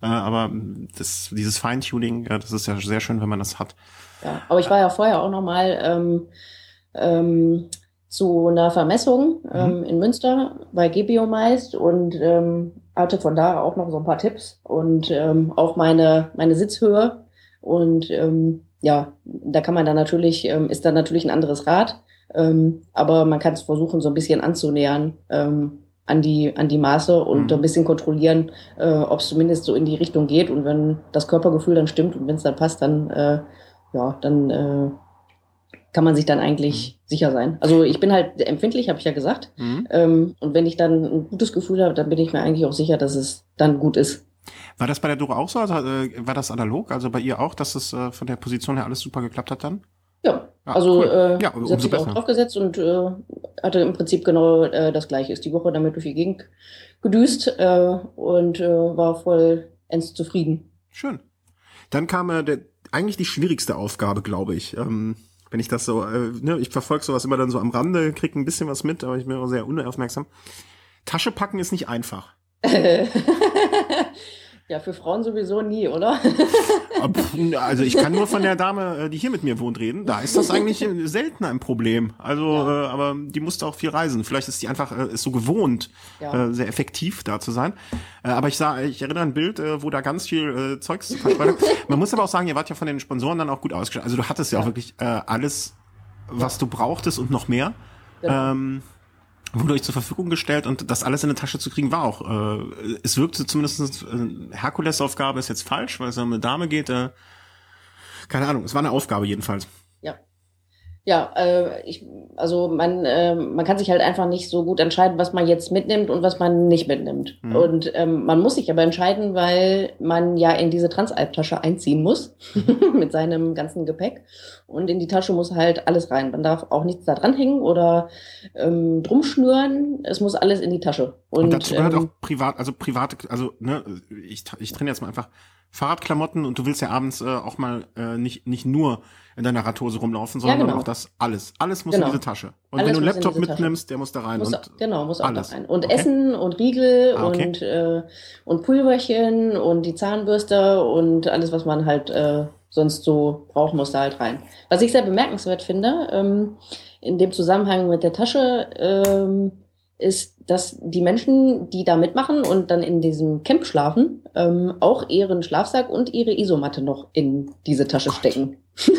äh, aber das, dieses Feintuning, äh, das ist ja sehr schön, wenn man das hat. Ja, aber ich war ja vorher auch noch mal ähm, ähm, zu einer Vermessung mhm. ähm, mhm. in Münster bei Gebiomeist und ähm, hatte von da auch noch so ein paar Tipps und ähm, auch meine, meine Sitzhöhe und ähm, ja, da kann man dann natürlich, ähm, ist dann natürlich ein anderes Rad, ähm, aber man kann es versuchen, so ein bisschen anzunähern ähm, an die an die Maße und mhm. ein bisschen kontrollieren, äh, ob es zumindest so in die Richtung geht. Und wenn das Körpergefühl dann stimmt und wenn es dann passt, dann äh, ja, dann äh, kann man sich dann eigentlich mhm. sicher sein. Also ich bin halt empfindlich, habe ich ja gesagt. Mhm. Ähm, und wenn ich dann ein gutes Gefühl habe, dann bin ich mir eigentlich auch sicher, dass es dann gut ist. War das bei der Dora auch so? Also, äh, war das analog? Also bei ihr auch, dass es äh, von der Position her alles super geklappt hat dann? Ja, ah, also cool. äh, ja, sie hat sich besser. auch draufgesetzt und äh, hatte im Prinzip genau äh, das gleiche. Ist die Woche damit durch die Gegend gedüst äh, und äh, war voll ends zufrieden. Schön. Dann kam äh, der, eigentlich die schwierigste Aufgabe, glaube ich. Ähm, wenn ich das so, äh, ne, ich verfolge sowas immer dann so am Rande, krieg ein bisschen was mit, aber ich bin auch sehr unaufmerksam. Tasche packen ist nicht einfach. (laughs) (laughs) Ja, für Frauen sowieso nie, oder? also ich kann nur von der Dame, äh, die hier mit mir wohnt, reden. Da ist das eigentlich äh, selten ein Problem. Also, ja. äh, aber die musste auch viel reisen. Vielleicht ist die einfach äh, ist so gewohnt, ja. äh, sehr effektiv da zu sein. Aber ich sah, ich erinnere ein Bild, wo da ganz viel Zeugs Man muss aber auch sagen, ihr wart ja von den Sponsoren dann auch gut ausgestattet. Also du hattest ja, ja auch wirklich alles, was du brauchtest und noch mehr. Genau. Ähm, wurde euch zur Verfügung gestellt und das alles in eine Tasche zu kriegen war auch, äh, es wirkte zumindest, äh, Herkulesaufgabe ist jetzt falsch, weil es um eine Dame geht, äh, keine Ahnung, es war eine Aufgabe jedenfalls. Ja, äh, ich, also man, äh, man kann sich halt einfach nicht so gut entscheiden, was man jetzt mitnimmt und was man nicht mitnimmt. Mhm. Und ähm, man muss sich aber entscheiden, weil man ja in diese Transalp-Tasche einziehen muss (laughs) mit seinem ganzen Gepäck. Und in die Tasche muss halt alles rein. Man darf auch nichts da dranhängen oder ähm, drum schnüren. Es muss alles in die Tasche. Und, und dazu gehört ähm, auch privat, also private, also ne, ich, ich trenne jetzt mal einfach Fahrradklamotten und du willst ja abends äh, auch mal äh, nicht, nicht nur in deiner Radhose rumlaufen, sondern ja, genau. auch das alles. Alles muss genau. in diese Tasche. Und alles wenn du einen Laptop mitnimmst, der muss da rein. Muss, und genau, muss auch alles. da rein. Und okay. Essen und Riegel ah, okay. und, äh, und Pulverchen und die Zahnbürste und alles, was man halt äh, sonst so braucht, muss da halt rein. Was ich sehr bemerkenswert finde, ähm, in dem Zusammenhang mit der Tasche, ähm, ist, dass die Menschen, die da mitmachen und dann in diesem Camp schlafen, ähm, auch ihren Schlafsack und ihre Isomatte noch in diese Tasche Gott. stecken. (laughs)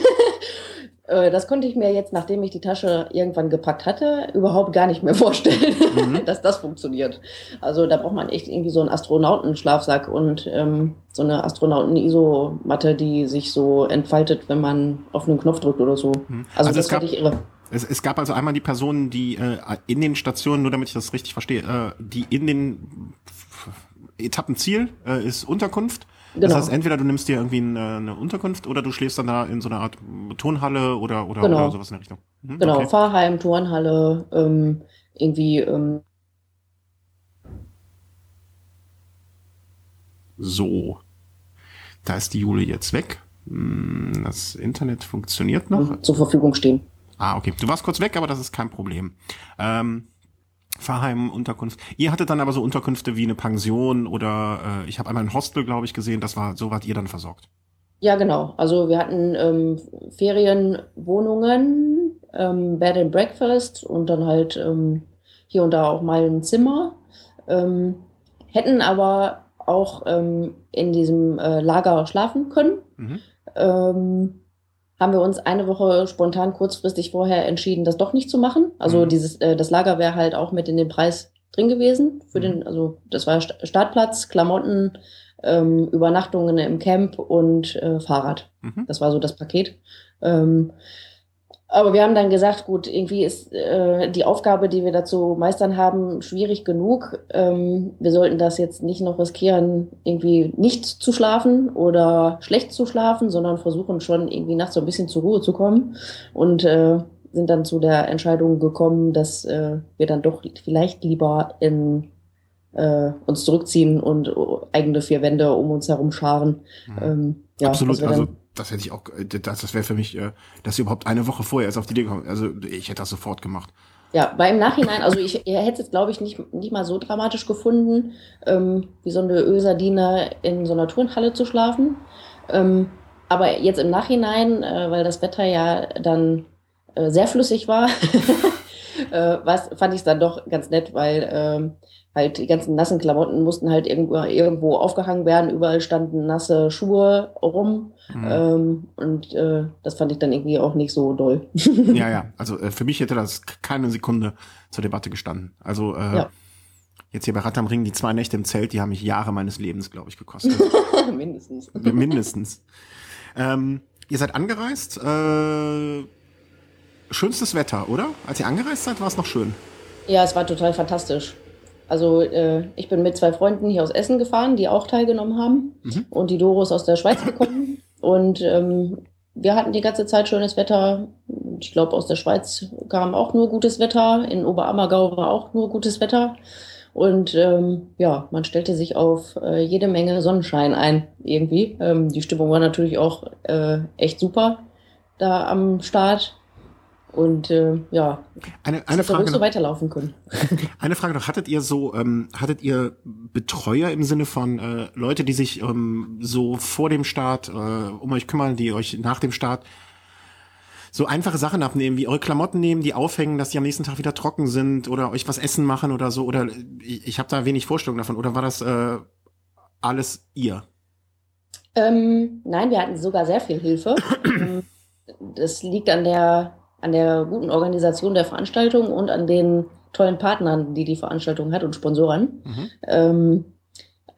Äh, das konnte ich mir jetzt, nachdem ich die Tasche irgendwann gepackt hatte, überhaupt gar nicht mehr (laughs) vorstellen, mhm. dass das funktioniert. Also da braucht man echt irgendwie so einen Astronautenschlafsack und ähm, so eine Astronauten-Isomatte, die sich so entfaltet, wenn man auf einen Knopf drückt oder so. Mhm. Also, also das fand ich irre. Es, es gab also einmal die Personen, die äh, in den Stationen, nur damit ich das richtig verstehe, äh, die in den Etappenziel äh, ist Unterkunft. Genau. Das heißt, entweder du nimmst dir irgendwie eine, äh, eine, Unterkunft oder du schläfst dann da in so einer Art Turnhalle oder, oder, genau. oder sowas in der Richtung. Mhm, genau, okay. Fahrheim, Turnhalle, ähm, irgendwie. Ähm so, da ist die Jule jetzt weg. Hm, das Internet funktioniert noch. Zur Verfügung stehen. Ah, okay. Du warst kurz weg, aber das ist kein Problem. Ähm, Fahrheim, Unterkunft. Ihr hattet dann aber so Unterkünfte wie eine Pension oder äh, ich habe einmal ein Hostel, glaube ich, gesehen. Das war so wart ihr dann versorgt. Ja, genau. Also wir hatten ähm, Ferienwohnungen, ähm, Bed and Breakfast und dann halt ähm, hier und da auch mal ein Zimmer. Ähm, hätten aber auch ähm, in diesem äh, Lager schlafen können. Mhm. Haben wir uns eine Woche spontan kurzfristig vorher entschieden, das doch nicht zu machen. Also mhm. dieses, äh, das Lager wäre halt auch mit in den Preis drin gewesen. Für mhm. den, also das war Startplatz, Klamotten, ähm, Übernachtungen im Camp und äh, Fahrrad. Mhm. Das war so das Paket. Ähm, aber wir haben dann gesagt, gut, irgendwie ist äh, die Aufgabe, die wir dazu meistern haben, schwierig genug. Ähm, wir sollten das jetzt nicht noch riskieren, irgendwie nicht zu schlafen oder schlecht zu schlafen, sondern versuchen schon irgendwie nachts so ein bisschen zur Ruhe zu kommen und äh, sind dann zu der Entscheidung gekommen, dass äh, wir dann doch vielleicht lieber in äh, uns zurückziehen und eigene vier Wände um uns herum scharen. Mhm. Ähm, ja, Absolut, also das hätte ich auch, äh, das, das wäre für mich, äh, dass sie überhaupt eine Woche vorher erst auf die Idee kommen. Also ich hätte das sofort gemacht. Ja, weil im Nachhinein, also ich hätte es, glaube ich, nicht, nicht mal so dramatisch gefunden, ähm, wie so eine Ölsardine in so einer Turnhalle zu schlafen. Ähm, aber jetzt im Nachhinein, äh, weil das Wetter ja dann äh, sehr flüssig war, (laughs) äh, was, fand ich es dann doch ganz nett, weil ähm, halt die ganzen nassen Klamotten mussten halt irgendwo, irgendwo aufgehangen werden. Überall standen nasse Schuhe rum. Mhm. Ähm, und äh, das fand ich dann irgendwie auch nicht so doll. (laughs) ja, ja. Also äh, für mich hätte das keine Sekunde zur Debatte gestanden. Also äh, ja. jetzt hier bei Rad am Ring, die zwei Nächte im Zelt, die haben mich Jahre meines Lebens, glaube ich, gekostet. (laughs) Mindestens. Mindestens. Ähm, ihr seid angereist. Äh, schönstes Wetter, oder? Als ihr angereist seid, war es noch schön. Ja, es war total fantastisch. Also äh, ich bin mit zwei Freunden hier aus Essen gefahren, die auch teilgenommen haben. Mhm. Und die Doro ist aus der Schweiz gekommen. und ähm, wir hatten die ganze Zeit schönes Wetter. Ich glaube, aus der Schweiz kam auch nur gutes Wetter. In Oberammergau war auch nur gutes Wetter. Und ähm, ja, man stellte sich auf äh, jede Menge Sonnenschein ein, irgendwie. Ähm, die Stimmung war natürlich auch äh, echt super da am Start. Und äh, ja, eine, eine Frage so weiterlaufen können. (laughs) Eine Frage noch, hattet ihr so, ähm, hattet ihr Betreuer im Sinne von äh, Leute, die sich ähm, so vor dem Start äh, um euch kümmern, die euch nach dem Start so einfache Sachen abnehmen, wie eure Klamotten nehmen, die aufhängen, dass die am nächsten Tag wieder trocken sind oder euch was essen machen oder so? Oder ich, ich habe da wenig Vorstellung davon. Oder war das äh, alles ihr? Ähm, nein, wir hatten sogar sehr viel Hilfe. (coughs) das liegt an der an der guten Organisation der Veranstaltung und an den tollen Partnern, die die Veranstaltung hat und Sponsoren. Mhm. Ähm,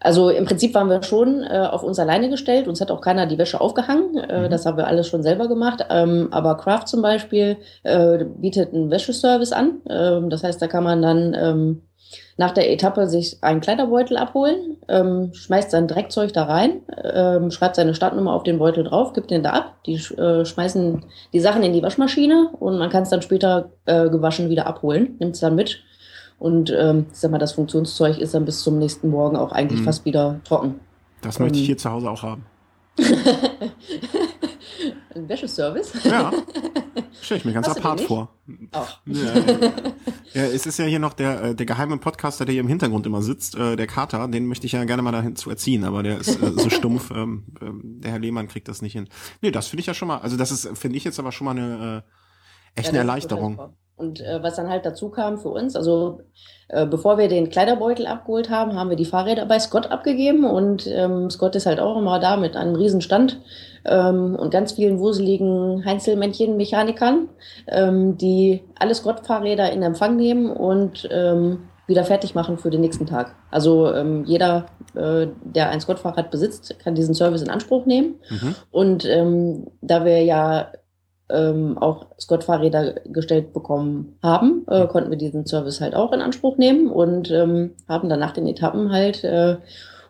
also im Prinzip waren wir schon äh, auf uns alleine gestellt. Uns hat auch keiner die Wäsche aufgehangen. Äh, mhm. Das haben wir alles schon selber gemacht. Ähm, aber Craft zum Beispiel äh, bietet einen Wäscheservice an. Ähm, das heißt, da kann man dann ähm, nach der Etappe sich einen Kleiderbeutel abholen, ähm, schmeißt sein Dreckzeug da rein, ähm, schreibt seine Startnummer auf den Beutel drauf, gibt den da ab. Die äh, schmeißen die Sachen in die Waschmaschine und man kann es dann später äh, gewaschen wieder abholen, nimmt es dann mit. Und ähm, sag mal, das Funktionszeug ist dann bis zum nächsten Morgen auch eigentlich mhm. fast wieder trocken. Das möchte ich hier zu Hause auch haben. (laughs) Ein Wäscheservice? Ja. (laughs) Stelle ich mir ganz Hast apart vor. Ach. Ja, ja, es ist ja hier noch der, äh, der geheime Podcaster, der hier im Hintergrund immer sitzt, äh, der Kater, den möchte ich ja gerne mal dahin zu erziehen, aber der ist äh, so stumpf, (laughs) ähm, ähm, der Herr Lehmann kriegt das nicht hin. Nee, das finde ich ja schon mal, also das ist, finde ich jetzt aber schon mal eine äh, echt ja, Erleichterung. Und äh, was dann halt dazu kam für uns, also äh, bevor wir den Kleiderbeutel abgeholt haben, haben wir die Fahrräder bei Scott abgegeben und ähm, Scott ist halt auch immer da mit einem Riesenstand ähm, und ganz vielen wuseligen Heinzelmännchen-Mechanikern, ähm, die alle Scott-Fahrräder in Empfang nehmen und ähm, wieder fertig machen für den nächsten Tag. Also ähm, jeder, äh, der ein Scott-Fahrrad besitzt, kann diesen Service in Anspruch nehmen. Mhm. Und ähm, da wir ja ähm, auch Scott-Fahrräder gestellt bekommen haben, äh, konnten wir diesen Service halt auch in Anspruch nehmen und ähm, haben dann nach den Etappen halt äh,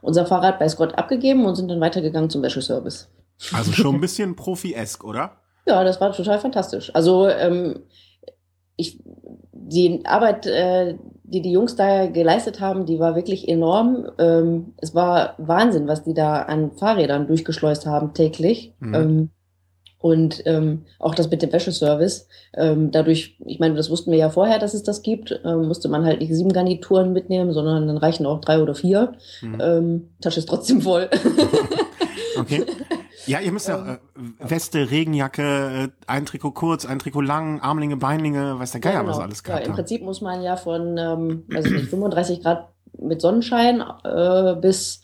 unser Fahrrad bei Scott abgegeben und sind dann weitergegangen zum Wäscheservice. Also schon ein bisschen Profi-esk, oder? Ja, das war total fantastisch. Also ähm, ich, die Arbeit, äh, die die Jungs da geleistet haben, die war wirklich enorm. Ähm, es war Wahnsinn, was die da an Fahrrädern durchgeschleust haben täglich. Mhm. Ähm, und ähm, auch das mit dem Wäscheservice. Ähm, dadurch, ich meine, das wussten wir ja vorher, dass es das gibt, ähm, musste man halt nicht sieben Garnituren mitnehmen, sondern dann reichen auch drei oder vier. Mhm. Ähm, Tasche ist trotzdem voll. (laughs) okay. (laughs) Ja, ihr müsst ja ähm, äh, Weste, Regenjacke, äh, ein Trikot kurz, ein Trikot lang, Armlinge, Beinlinge, weiß der Geier, genau. was alles gehabt Ja, im Prinzip muss man ja von, ähm, weiß ich nicht, 35 Grad mit Sonnenschein äh, bis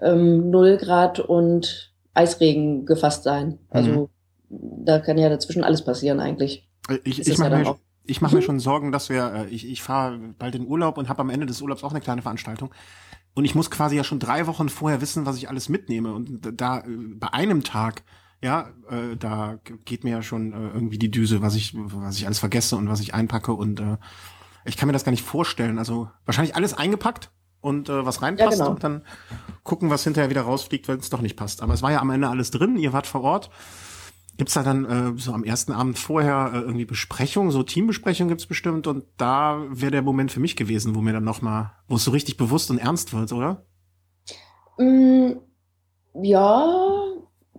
ähm, 0 Grad und Eisregen gefasst sein. Also mhm da kann ja dazwischen alles passieren eigentlich. Ich, ich mache mir, ich mach mir schon Sorgen, dass wir, äh, ich, ich fahre bald in Urlaub und habe am Ende des Urlaubs auch eine kleine Veranstaltung. Und ich muss quasi ja schon drei Wochen vorher wissen, was ich alles mitnehme. Und da äh, bei einem Tag, ja, äh, da geht mir ja schon äh, irgendwie die Düse, was ich, was ich alles vergesse und was ich einpacke. Und äh, ich kann mir das gar nicht vorstellen. Also wahrscheinlich alles eingepackt und äh, was reinpasst ja, genau. und dann gucken, was hinterher wieder rausfliegt, wenn es doch nicht passt. Aber es war ja am Ende alles drin, ihr wart vor Ort. Gibt's da dann äh, so am ersten Abend vorher äh, irgendwie Besprechungen, so Teambesprechungen gibt's bestimmt und da wäre der Moment für mich gewesen, wo mir dann noch mal, wo es so richtig bewusst und ernst wird, oder? Mm, ja,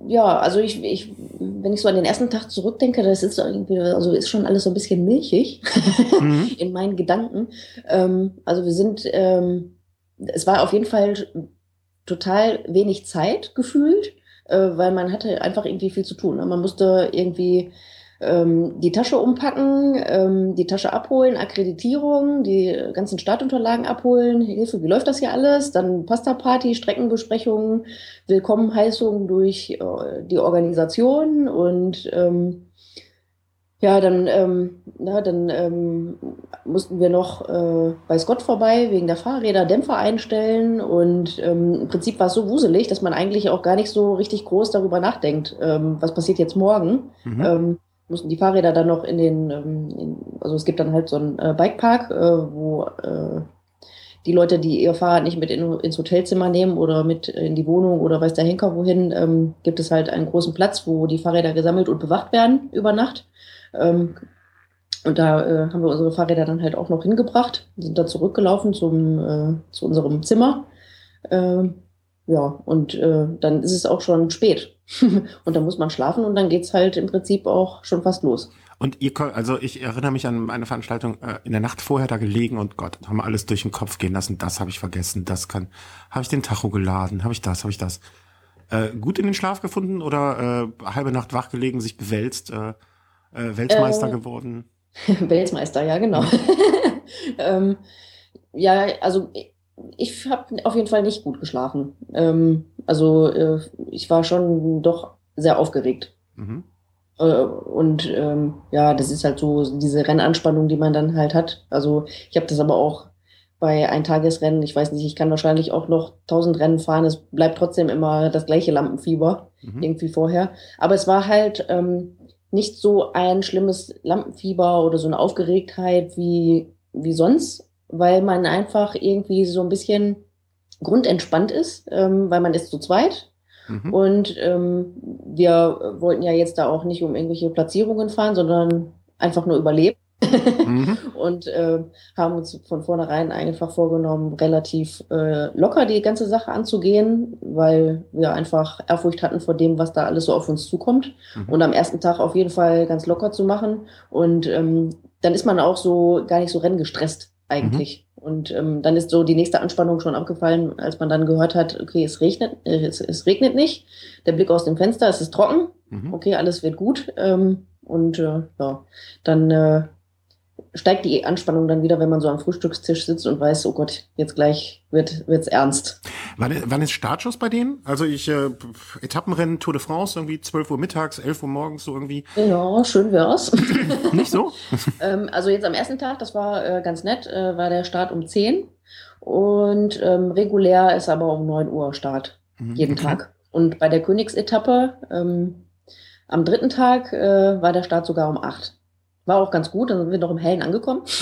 ja, also ich, ich, wenn ich so an den ersten Tag zurückdenke, das ist irgendwie, also ist schon alles so ein bisschen milchig (laughs) mhm. in meinen Gedanken. Ähm, also wir sind, ähm, es war auf jeden Fall total wenig Zeit gefühlt äh, weil man hatte einfach irgendwie viel zu tun. Ne? Man musste irgendwie ähm, die Tasche umpacken, ähm, die Tasche abholen, Akkreditierung, die ganzen Startunterlagen abholen, Hilfe, wie läuft das hier alles? Dann Pasta-Party, Streckenbesprechungen, Willkommenheißung durch äh, die Organisation und ähm, ja, dann, ähm, na, dann ähm, mussten wir noch äh, bei Scott vorbei wegen der Fahrräder Dämpfer einstellen und ähm, im Prinzip war es so wuselig, dass man eigentlich auch gar nicht so richtig groß darüber nachdenkt, ähm, was passiert jetzt morgen. Mhm. Ähm, mussten die Fahrräder dann noch in den, ähm, in, also es gibt dann halt so einen äh, Bikepark, äh, wo äh, die Leute, die ihr Fahrrad nicht mit in, ins Hotelzimmer nehmen oder mit in die Wohnung oder weiß der Henker wohin, ähm, gibt es halt einen großen Platz, wo die Fahrräder gesammelt und bewacht werden über Nacht. Ähm, und da äh, haben wir unsere Fahrräder dann halt auch noch hingebracht, sind dann zurückgelaufen zum, äh, zu unserem Zimmer. Ähm, ja, und äh, dann ist es auch schon spät. (laughs) und dann muss man schlafen und dann geht's halt im Prinzip auch schon fast los. Und ihr, also ich erinnere mich an eine Veranstaltung äh, in der Nacht vorher da gelegen und Gott, haben wir alles durch den Kopf gehen lassen. Das habe ich vergessen, das kann, habe ich den Tacho geladen, habe ich das, habe ich das. Äh, gut in den Schlaf gefunden oder äh, halbe Nacht wach gelegen, sich gewälzt? Äh, Weltmeister äh, geworden. (laughs) Weltmeister, ja, genau. (laughs) ähm, ja, also ich habe auf jeden Fall nicht gut geschlafen. Ähm, also äh, ich war schon doch sehr aufgeregt. Mhm. Äh, und ähm, ja, das ist halt so diese Rennanspannung, die man dann halt hat. Also ich habe das aber auch bei Eintagesrennen, ich weiß nicht, ich kann wahrscheinlich auch noch tausend Rennen fahren, es bleibt trotzdem immer das gleiche Lampenfieber mhm. irgendwie vorher. Aber es war halt, ähm, nicht so ein schlimmes Lampenfieber oder so eine Aufgeregtheit wie, wie sonst, weil man einfach irgendwie so ein bisschen grundentspannt ist, ähm, weil man ist zu zweit. Mhm. Und ähm, wir wollten ja jetzt da auch nicht um irgendwelche Platzierungen fahren, sondern einfach nur überleben. Mhm. (laughs) und äh, haben uns von vornherein einfach vorgenommen, relativ äh, locker die ganze Sache anzugehen, weil wir einfach Ehrfurcht hatten vor dem, was da alles so auf uns zukommt mhm. und am ersten Tag auf jeden Fall ganz locker zu machen und ähm, dann ist man auch so gar nicht so renngestresst eigentlich. Mhm. Und ähm, dann ist so die nächste Anspannung schon abgefallen, als man dann gehört hat, okay, es regnet, äh, es, es regnet nicht, der Blick aus dem Fenster, es ist trocken, mhm. okay, alles wird gut. Ähm, und äh, ja, dann äh, steigt die Anspannung dann wieder, wenn man so am Frühstückstisch sitzt und weiß, oh Gott, jetzt gleich wird wird's ernst. Wann, wann ist Startschuss bei denen? Also ich äh, Etappenrennen Tour de France irgendwie 12 Uhr mittags, 11 Uhr morgens so irgendwie. Ja, schön wär's. (laughs) Nicht so? (laughs) ähm, also jetzt am ersten Tag, das war äh, ganz nett, äh, war der Start um 10 und ähm, regulär ist aber um 9 Uhr Start mhm, jeden okay. Tag. Und bei der Königsetappe ähm, am dritten Tag äh, war der Start sogar um acht. War auch ganz gut, dann sind wir noch im Hellen angekommen. (laughs)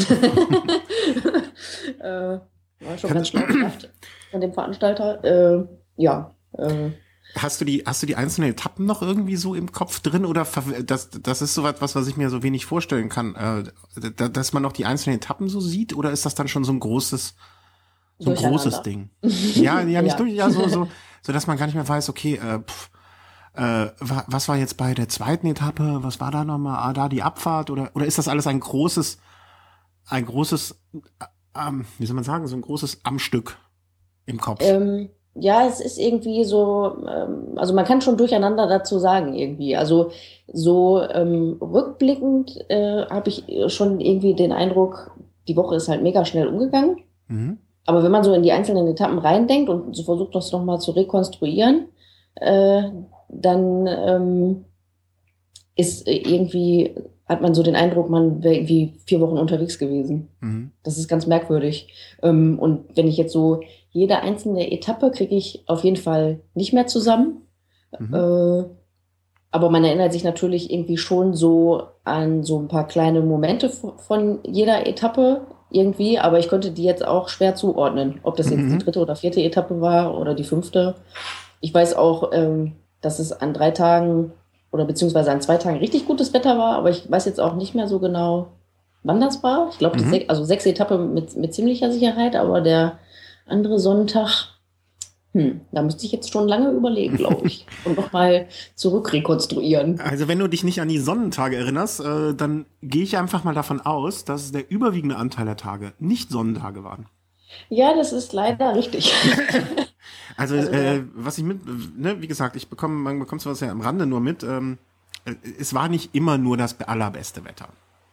äh, war schon ganz gemacht von dem Veranstalter. Äh, ja. Äh, Hast du die, hast du die einzelnen Etappen noch irgendwie so im Kopf drin oder das, das ist so was, was ich mir so wenig vorstellen kann, äh, dass man noch die einzelnen Etappen so sieht oder ist das dann schon so ein großes, so ein großes Ding? (laughs) Ja, ja, nicht ja. durch, ja, so, so, so, dass man gar nicht mehr weiß, okay, äh, pff, äh, was war jetzt bei der zweiten Etappe? Was war da nochmal? Ah, da die Abfahrt oder oder ist das alles ein großes, ein großes, äh, ähm, wie soll man sagen, so ein großes Am-Stück im Kopf? Ähm, ja, es ist irgendwie so, ähm, also man kann schon durcheinander dazu sagen irgendwie. Also so ähm, rückblickend äh, habe ich schon irgendwie den Eindruck, die Woche ist halt mega schnell umgegangen. Mhm. Aber wenn man so in die einzelnen Etappen reindenkt und so versucht, das nochmal zu rekonstruieren, äh, dann ähm, ist irgendwie, hat man so den Eindruck, man wäre irgendwie vier Wochen unterwegs gewesen. Mhm. Das ist ganz merkwürdig. Ähm, und wenn ich jetzt so jede einzelne Etappe kriege ich auf jeden Fall nicht mehr zusammen. Mhm. Äh, aber man erinnert sich natürlich irgendwie schon so an so ein paar kleine Momente von jeder Etappe irgendwie, aber ich konnte die jetzt auch schwer zuordnen, ob das jetzt mhm. die dritte oder vierte Etappe war oder die fünfte. Ich weiß auch, ähm, dass es an drei Tagen oder beziehungsweise an zwei Tagen richtig gutes Wetter war, aber ich weiß jetzt auch nicht mehr so genau, wann das war. Ich glaube, mhm. also sechs Etappen mit, mit ziemlicher Sicherheit, aber der andere Sonntag, hm, da müsste ich jetzt schon lange überlegen, glaube ich, (laughs) und nochmal zurückrekonstruieren. Also wenn du dich nicht an die Sonnentage erinnerst, äh, dann gehe ich einfach mal davon aus, dass der überwiegende Anteil der Tage nicht Sonnentage waren. Ja, das ist leider richtig. (laughs) Also, also äh, was ich mit, ne, wie gesagt, ich bekomme, man bekommt sowas ja am Rande nur mit. Ähm, äh, es war nicht immer nur das allerbeste Wetter.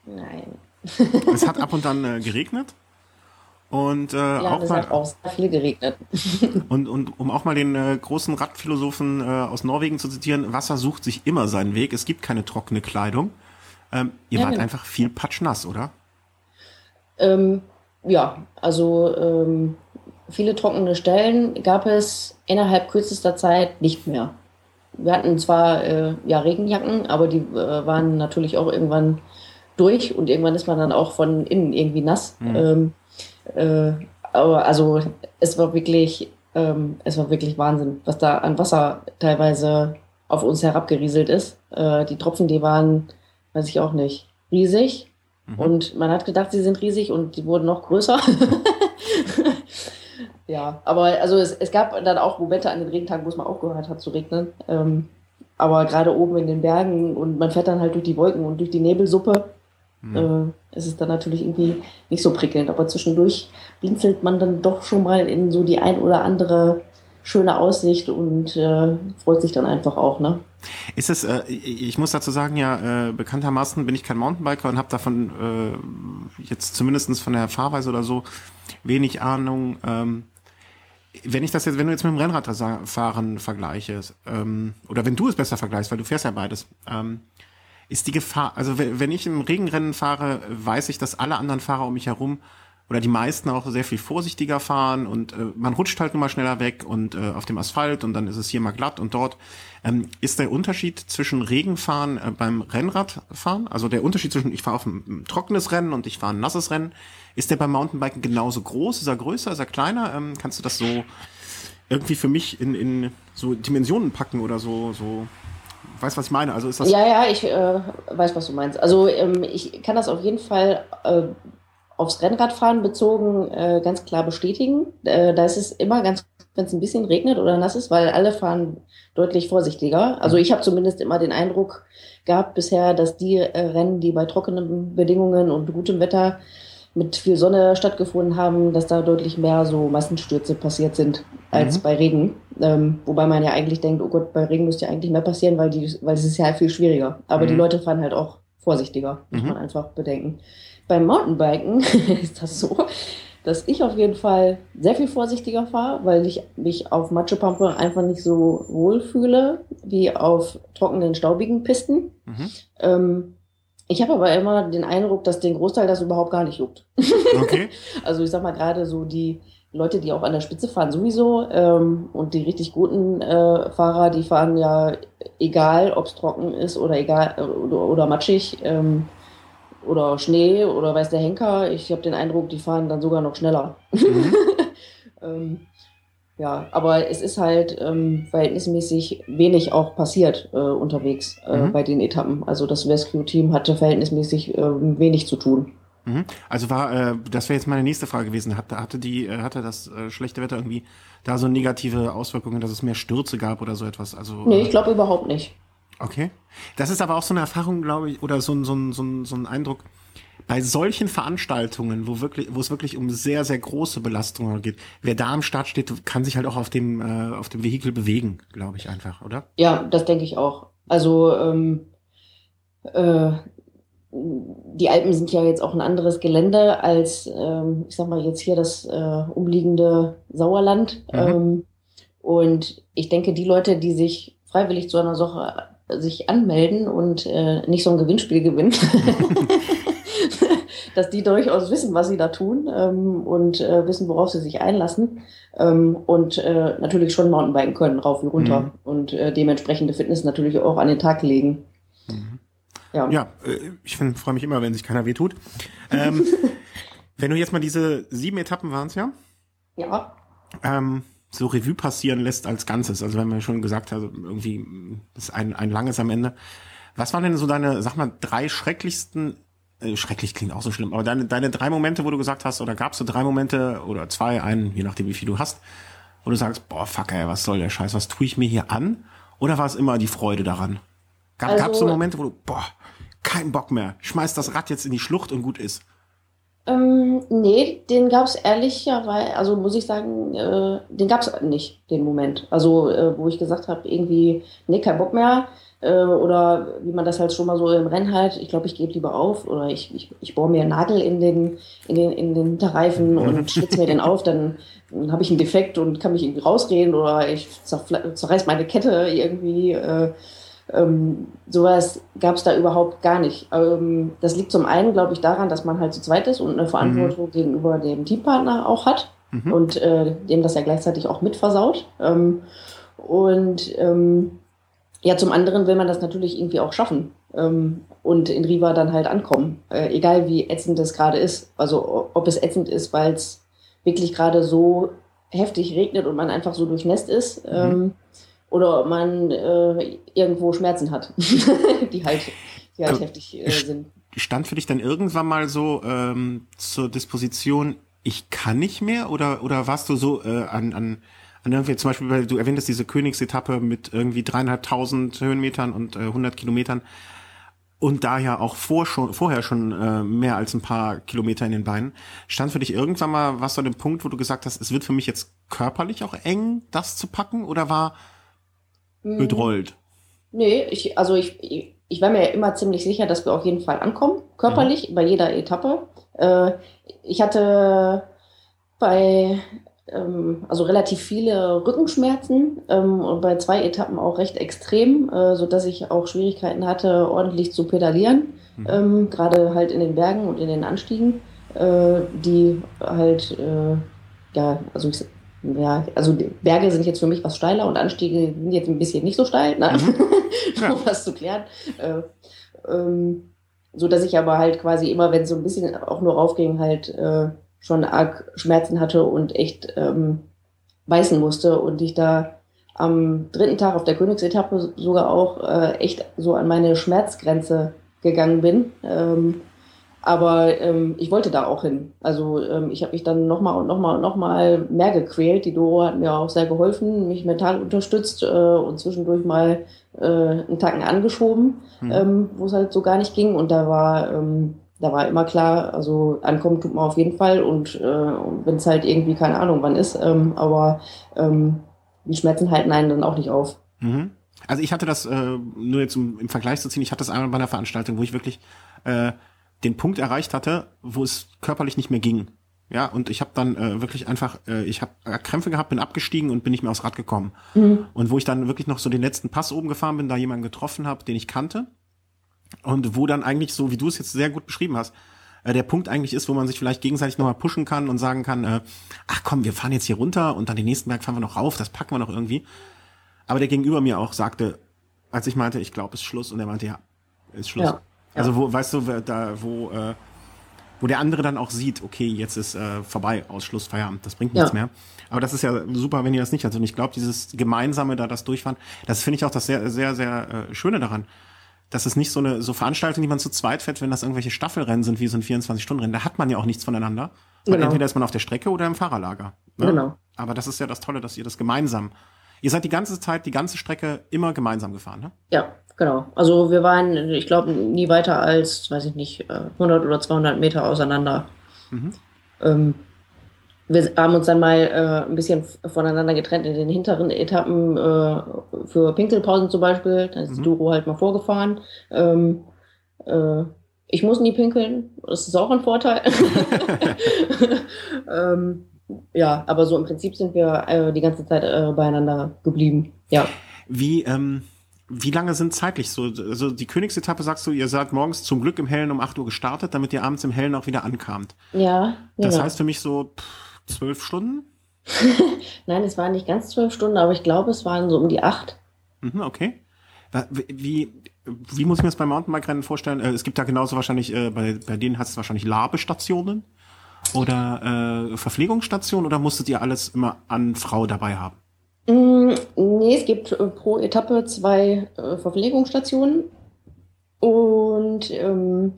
Nein. es hat ab und an äh, geregnet. Und äh, ja, auch es mal, hat auch sehr viel geregnet. (laughs) und, und um auch mal den äh, großen Radphilosophen äh, aus Norwegen zu zitieren, Wasser sucht sich immer seinen Weg, es gibt keine trockene Kleidung. Ähm, ihr ja, wart genau. einfach viel patschnass, oder? Ähm, ja, also ähm, viele trockene Stellen gab es innerhalb kürzester Zeit nicht mehr. Wir hatten zwar äh, ja, Regenjacken, aber die äh, waren natürlich auch irgendwann durch und irgendwann ist man dann auch von innen irgendwie nass. Mhm. Ähm, äh, aber also es war wirklich, ähm, es war wirklich Wahnsinn, was da an Wasser teilweise auf uns herabgerieselt ist. Äh, die Tropfen, die waren, weiß ich auch nicht, riesig. Mhm. Und man hat gedacht, sie sind riesig und die wurden noch größer. (laughs) Ja, aber also es, es gab dann auch Momente an den Regentagen, wo es mal aufgehört hat zu regnen. Ähm, aber gerade oben in den Bergen und man fährt dann halt durch die Wolken und durch die Nebelsuppe, mhm. äh, ist es dann natürlich irgendwie nicht so prickelnd. Aber zwischendurch blinzelt man dann doch schon mal in so die ein oder andere schöne Aussicht und äh, freut sich dann einfach auch, ne? Ist es, äh, ich muss dazu sagen, ja, äh, bekanntermaßen bin ich kein Mountainbiker und habe davon äh, jetzt zumindestens von der Fahrweise oder so wenig Ahnung. Ähm, wenn ich das jetzt, wenn du jetzt mit dem Rennradfahren vergleichst, ähm, oder wenn du es besser vergleichst, weil du fährst ja beides, ähm, ist die Gefahr, also wenn ich im Regenrennen fahre, weiß ich, dass alle anderen Fahrer um mich herum oder die meisten auch sehr viel vorsichtiger fahren und äh, man rutscht halt nur mal schneller weg und äh, auf dem Asphalt und dann ist es hier mal glatt und dort. Ähm, ist der Unterschied zwischen Regenfahren äh, beim Rennradfahren, also der Unterschied zwischen ich fahre auf ein, ein trockenes Rennen und ich fahre ein nasses Rennen, ist der beim Mountainbiken genauso groß? Ist er größer? Ist er kleiner? Ähm, kannst du das so irgendwie für mich in, in so Dimensionen packen oder so, so weißt, was ich meine? Also ist das ja, ja, ich äh, weiß, was du meinst. Also ähm, ich kann das auf jeden Fall äh, aufs Rennradfahren bezogen äh, ganz klar bestätigen. Äh, da ist es immer ganz, wenn es ein bisschen regnet oder nass ist, weil alle fahren deutlich vorsichtiger. Also ich habe zumindest immer den Eindruck gehabt bisher, dass die äh, Rennen, die bei trockenen Bedingungen und gutem Wetter mit viel Sonne stattgefunden haben, dass da deutlich mehr so Massenstürze passiert sind als mhm. bei Regen. Ähm, wobei man ja eigentlich denkt, oh Gott, bei Regen müsste ja eigentlich mehr passieren, weil die, weil es ist ja viel schwieriger. Aber mhm. die Leute fahren halt auch vorsichtiger, muss mhm. man einfach bedenken. Beim Mountainbiken (laughs) ist das so, dass ich auf jeden Fall sehr viel vorsichtiger fahre, weil ich mich auf Matschepampe einfach nicht so wohl fühle wie auf trockenen, staubigen Pisten. Mhm. Ähm, ich habe aber immer den Eindruck, dass den Großteil das überhaupt gar nicht juckt. (laughs) Okay. also ich sag mal gerade so die Leute, die auch an der Spitze fahren, sowieso. Ähm, und die richtig guten äh, Fahrer, die fahren ja egal, ob es trocken ist oder egal oder, oder matschig. Ähm, oder Schnee oder weiß der Henker. Ich habe den Eindruck, die fahren dann sogar noch schneller. Mhm. (laughs) ähm, ja, aber es ist halt ähm, verhältnismäßig wenig auch passiert äh, unterwegs äh, mhm. bei den Etappen. Also das Rescue-Team hatte verhältnismäßig äh, wenig zu tun. Mhm. Also war, äh, das wäre jetzt meine nächste Frage gewesen. Hatte, hatte die, äh, hatte das äh, schlechte Wetter irgendwie da so negative Auswirkungen, dass es mehr Stürze gab oder so etwas? Also, nee, ich glaube überhaupt nicht. Okay. Das ist aber auch so eine Erfahrung, glaube ich, oder so, so, ein so, ein so ein Eindruck. Bei solchen Veranstaltungen, wo wirklich, wo es wirklich um sehr, sehr große Belastungen geht, wer da am Start steht, kann sich halt auch auf dem, äh, auf dem Vehikel bewegen, glaube ich einfach, oder? Ja, das denke ich auch. Also ähm, äh, die Alpen sind ja jetzt auch ein anderes Gelände als, ähm, ich sag mal, jetzt hier das äh, umliegende Sauerland. Mhm. Ähm, und ich denke, die Leute, die sich freiwillig zu einer Sache sich anmelden und äh, nicht so ein Gewinnspiel gewinnen. (laughs) (laughs) dass die durchaus wissen, was sie da tun ähm, und äh, wissen, worauf sie sich einlassen ähm, und äh, natürlich schon Mountainbiken können, rauf und runter mhm. und äh, dementsprechende Fitness natürlich auch an den Tag legen. Mhm. Ja, ja äh, ich freue mich immer, wenn sich keiner wehtut. Ähm, (laughs) wenn du jetzt mal diese sieben Etappen waren es ja? Ja. Ähm, so Revue passieren lässt als Ganzes. Also wenn man schon gesagt hat, irgendwie ist ein, ein langes am Ende. Was waren denn so deine, sag mal, drei schrecklichsten, schrecklich klingt auch so schlimm, aber deine, deine drei Momente, wo du gesagt hast, oder gab es so drei Momente oder zwei, einen, je nachdem wie viel du hast, wo du sagst, boah, fuck ey, was soll der Scheiß, was tue ich mir hier an? Oder war es immer die Freude daran? Gab es also, so Momente, wo du, boah, kein Bock mehr, schmeiß das Rad jetzt in die Schlucht und gut ist? Ähm, nee, den gab es ehrlicherweise, also muss ich sagen, äh, den gab es nicht, den Moment. Also, äh, wo ich gesagt habe, irgendwie, nee, kein Bock mehr. Äh, oder wie man das halt schon mal so im Rennen halt, ich glaube, ich gebe lieber auf oder ich, ich, ich bohre mir einen Nagel in den, in den, in den Hinterreifen (laughs) und schlitze mir den auf, dann, dann habe ich einen Defekt und kann mich irgendwie rausreden oder ich zerreiß meine Kette irgendwie. Äh, ähm, sowas gab es da überhaupt gar nicht. Ähm, das liegt zum einen, glaube ich, daran, dass man halt zu zweit ist und eine Verantwortung mhm. gegenüber dem Teampartner auch hat mhm. und äh, dem das ja gleichzeitig auch mit versaut. Ähm, und ähm, ja, zum anderen will man das natürlich irgendwie auch schaffen ähm, und in Riva dann halt ankommen, äh, egal wie ätzend es gerade ist. Also ob es ätzend ist, weil es wirklich gerade so heftig regnet und man einfach so durchnässt ist. Mhm ähm, oder ob man äh, irgendwo Schmerzen hat, (laughs) die halt, die halt also, heftig äh, sind. Stand für dich dann irgendwann mal so ähm, zur Disposition, ich kann nicht mehr oder oder warst du so äh, an, an an irgendwie zum Beispiel, weil du erwähntest diese Königsetappe mit irgendwie dreieinhalbtausend Höhenmetern und äh, 100 Kilometern und da ja auch vor schon, vorher schon äh, mehr als ein paar Kilometer in den Beinen. Stand für dich irgendwann mal was an dem Punkt, wo du gesagt hast, es wird für mich jetzt körperlich auch eng, das zu packen? Oder war bedrollt? Hm. Nee, ich, also ich, ich, war mir ja immer ziemlich sicher, dass wir auf jeden Fall ankommen, körperlich, mhm. bei jeder Etappe. Äh, ich hatte bei, ähm, also relativ viele Rückenschmerzen ähm, und bei zwei Etappen auch recht extrem, äh, sodass ich auch Schwierigkeiten hatte, ordentlich zu pedalieren, mhm. ähm, gerade halt in den Bergen und in den Anstiegen, äh, die halt, äh, ja, also ich, ja, also Berge sind jetzt für mich was steiler und Anstiege sind jetzt ein bisschen nicht so steil, ne? Mhm. (laughs) Ja. um was zu klären. Äh, ähm, so dass ich aber halt quasi immer, wenn es so ein bisschen auch nur raufging, halt äh, schon arg Schmerzen hatte und echt ähm, beißen musste und ich da am dritten Tag auf der Königsetappe sogar auch äh, echt so an meine Schmerzgrenze gegangen bin. Ähm, aber ähm, ich wollte da auch hin. Also ähm, ich habe mich dann nochmal und nochmal und nochmal mehr gequält. Die Doro hat mir auch sehr geholfen, mich mental unterstützt äh, und zwischendurch mal äh, einen Tacken angeschoben, mhm. ähm, wo es halt so gar nicht ging. Und da war, ähm, da war immer klar, also ankommen tut man auf jeden Fall. Und äh, wenn es halt irgendwie keine Ahnung wann ist, ähm, aber ähm, die Schmerzen halten einen dann auch nicht auf. Mhm. Also ich hatte das, äh, nur jetzt um, im Vergleich zu ziehen, ich hatte das einmal bei einer Veranstaltung, wo ich wirklich äh, den Punkt erreicht hatte, wo es körperlich nicht mehr ging. Ja, und ich habe dann äh, wirklich einfach, äh, ich habe äh, Krämpfe gehabt, bin abgestiegen und bin nicht mehr aufs Rad gekommen. Mhm. Und wo ich dann wirklich noch so den letzten Pass oben gefahren bin, da jemanden getroffen habe, den ich kannte. Und wo dann eigentlich so, wie du es jetzt sehr gut beschrieben hast, äh, der Punkt eigentlich ist, wo man sich vielleicht gegenseitig nochmal pushen kann und sagen kann, äh, ach komm, wir fahren jetzt hier runter und dann den nächsten Berg fahren wir noch rauf, das packen wir noch irgendwie. Aber der gegenüber mir auch sagte, als ich meinte, ich glaube, es ist Schluss, und er meinte, ja, ist Schluss. Ja. Also wo, weißt du, da, wo, äh, wo der andere dann auch sieht, okay, jetzt ist äh, vorbei, Ausschluss, Feierabend, das bringt nichts ja. mehr. Aber das ist ja super, wenn ihr das nicht hat. Und ich glaube, dieses gemeinsame da das durchfahren, das finde ich auch das sehr, sehr, sehr äh, Schöne daran. Das ist nicht so eine so Veranstaltung, die man zu zweit fährt, wenn das irgendwelche Staffelrennen sind, wie so ein 24-Stunden-Rennen. Da hat man ja auch nichts voneinander. Genau. Entweder ist man auf der Strecke oder im Fahrerlager. Ne? Genau. Aber das ist ja das Tolle, dass ihr das gemeinsam. Ihr seid die ganze Zeit, die ganze Strecke immer gemeinsam gefahren, ne? Ja, Genau. Also wir waren, ich glaube, nie weiter als, weiß ich nicht, 100 äh, oder 200 Meter auseinander. Mhm. Ähm, wir haben uns dann mal äh, ein bisschen voneinander getrennt in den hinteren Etappen äh, für Pinkelpausen zum Beispiel. Da ist mhm. die Duro halt mal vorgefahren. Ähm, äh, ich muss nie pinkeln, das ist auch ein Vorteil. (laughs) ähm, ja, aber so im Prinzip sind wir äh, die ganze Zeit äh, beieinander geblieben. Ja. Wie, ähm, wie lange sind zeitlich so? Also die Königsetappe sagst du, ihr seid morgens zum Glück im Hellen um 8 Uhr gestartet, damit ihr abends im Hellen auch wieder ankamt. Ja. Das genau. heißt für mich so zwölf Stunden? (laughs) Nein, es waren nicht ganz zwölf Stunden, aber ich glaube, es waren so um die acht. Mhm, okay. Wie, wie muss ich mir das beim Mountainbike-Rennen vorstellen? Äh, es gibt da genauso wahrscheinlich, äh, bei, bei denen hat es wahrscheinlich Labestationen oder äh, Verpflegungsstationen oder musstet ihr alles immer an Frau dabei haben? Mm, nee, es gibt äh, pro Etappe zwei äh, Verpflegungsstationen und ähm,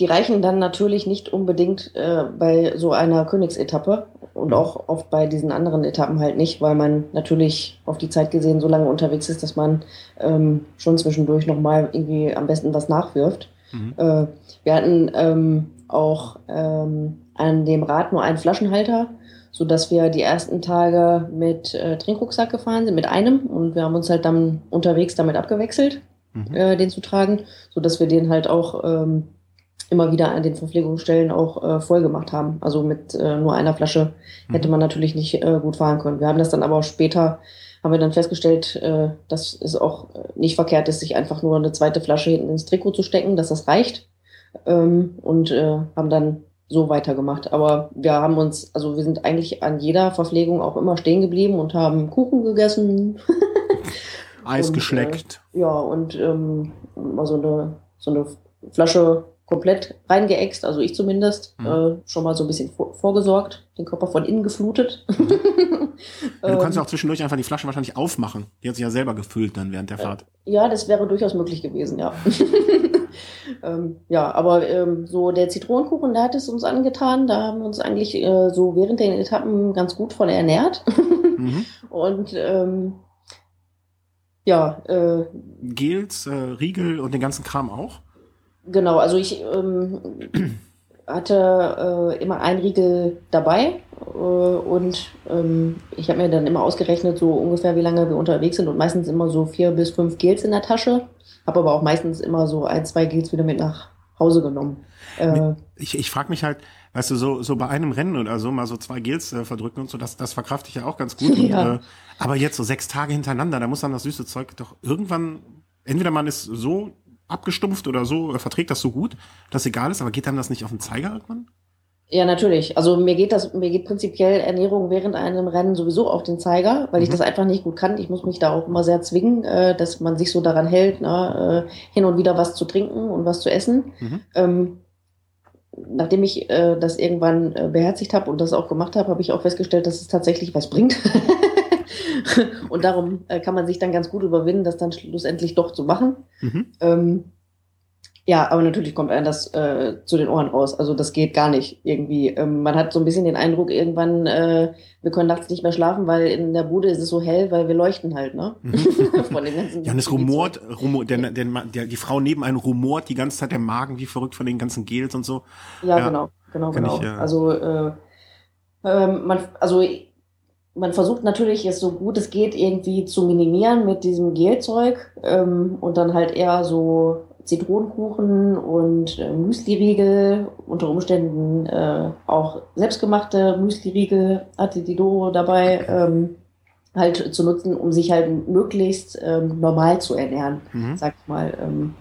die reichen dann natürlich nicht unbedingt äh, bei so einer Königsetappe und auch oft bei diesen anderen Etappen halt nicht, weil man natürlich auf die Zeit gesehen so lange unterwegs ist, dass man ähm, schon zwischendurch nochmal irgendwie am besten was nachwirft. Mhm. Äh, wir hatten ähm, auch ähm, an dem Rad nur einen Flaschenhalter so dass wir die ersten Tage mit äh, Trinkrucksack gefahren sind, mit einem und wir haben uns halt dann unterwegs damit abgewechselt, mhm. äh, den zu tragen, so dass wir den halt auch ähm, immer wieder an den Verpflegungsstellen auch äh, voll gemacht haben. Also mit äh, nur einer Flasche mhm. hätte man natürlich nicht äh, gut fahren können. Wir haben das dann aber später haben wir dann festgestellt, äh, dass es auch nicht verkehrt ist, sich einfach nur eine zweite Flasche hinten ins Trikot zu stecken, dass das reicht. Ähm, und äh, haben dann so weitergemacht. Aber wir haben uns, also wir sind eigentlich an jeder Verpflegung auch immer stehen geblieben und haben Kuchen gegessen. (laughs) Eis und, geschleckt. Äh, ja, und ähm, mal so eine, so eine Flasche komplett reingeäxt, also ich zumindest, mhm. äh, schon mal so ein bisschen vor, vorgesorgt, den Körper von innen geflutet. Mhm. (laughs) ja, du kannst ja auch zwischendurch einfach die Flasche wahrscheinlich aufmachen. Die hat sich ja selber gefüllt dann während der Fahrt. Ja, das wäre durchaus möglich gewesen, ja. (laughs) ähm, ja, aber ähm, so der Zitronenkuchen, der hat es uns angetan. Da haben wir uns eigentlich äh, so während den Etappen ganz gut von ernährt. mhm. (laughs) Und ähm, ja. Äh, Gels, äh, Riegel und den ganzen Kram auch? Genau, also ich ähm, hatte äh, immer ein Riegel dabei äh, und ähm, ich habe mir dann immer ausgerechnet, so ungefähr wie lange wir unterwegs sind und meistens immer so vier bis fünf Gels in der Tasche. Habe aber auch meistens immer so ein, zwei Gels wieder mit nach Hause genommen. Äh, ich ich frage mich halt, weißt du, so, so bei einem Rennen oder so mal so zwei Gels äh, verdrücken und so, das, das verkrafte ich ja auch ganz gut. (laughs) ja. Und, äh, aber jetzt so sechs Tage hintereinander, da muss dann das süße Zeug doch irgendwann, entweder man ist so abgestumpft oder so, verträgt das so gut, dass egal ist, aber geht einem das nicht auf den Zeiger irgendwann? Ja, natürlich. Also mir geht das, mir geht prinzipiell Ernährung während einem Rennen sowieso auf den Zeiger, weil mhm. ich das einfach nicht gut kann. Ich muss mich da auch immer sehr zwingen, äh, dass man sich so daran hält, ne, äh, hin und wieder was zu trinken und was zu essen. Mhm. Ähm, nachdem ich äh, das irgendwann äh, beherzigt habe und das auch gemacht habe, habe ich auch festgestellt, dass es tatsächlich was bringt. (laughs) (laughs) und darum äh, kann man sich dann ganz gut überwinden, das dann schlussendlich doch zu machen. Mhm. Ähm, ja, aber natürlich kommt einem das äh, zu den Ohren raus. Also das geht gar nicht irgendwie. Ähm, man hat so ein bisschen den Eindruck, irgendwann, äh, wir können nachts nicht mehr schlafen, weil in der Bude ist es so hell, weil wir leuchten halt, ne? Mhm. (laughs) von den ganzen ja, und es rumort, rumort der, der, der, die Frau neben einem rumort die ganze Zeit der Magen wie verrückt von den ganzen Gels und so. Ja, ja genau, genau, genau. Ich, ja. Also äh, äh, man, also man versucht natürlich, es so gut es geht irgendwie zu minimieren mit diesem Gelzeug ähm, und dann halt eher so Zitronenkuchen und äh, Müsli-Riegel, unter Umständen äh, auch selbstgemachte Müsli-Riegel hatte die Doro dabei, ähm, halt zu nutzen, um sich halt möglichst ähm, normal zu ernähren, mhm. sag ich mal. Ähm,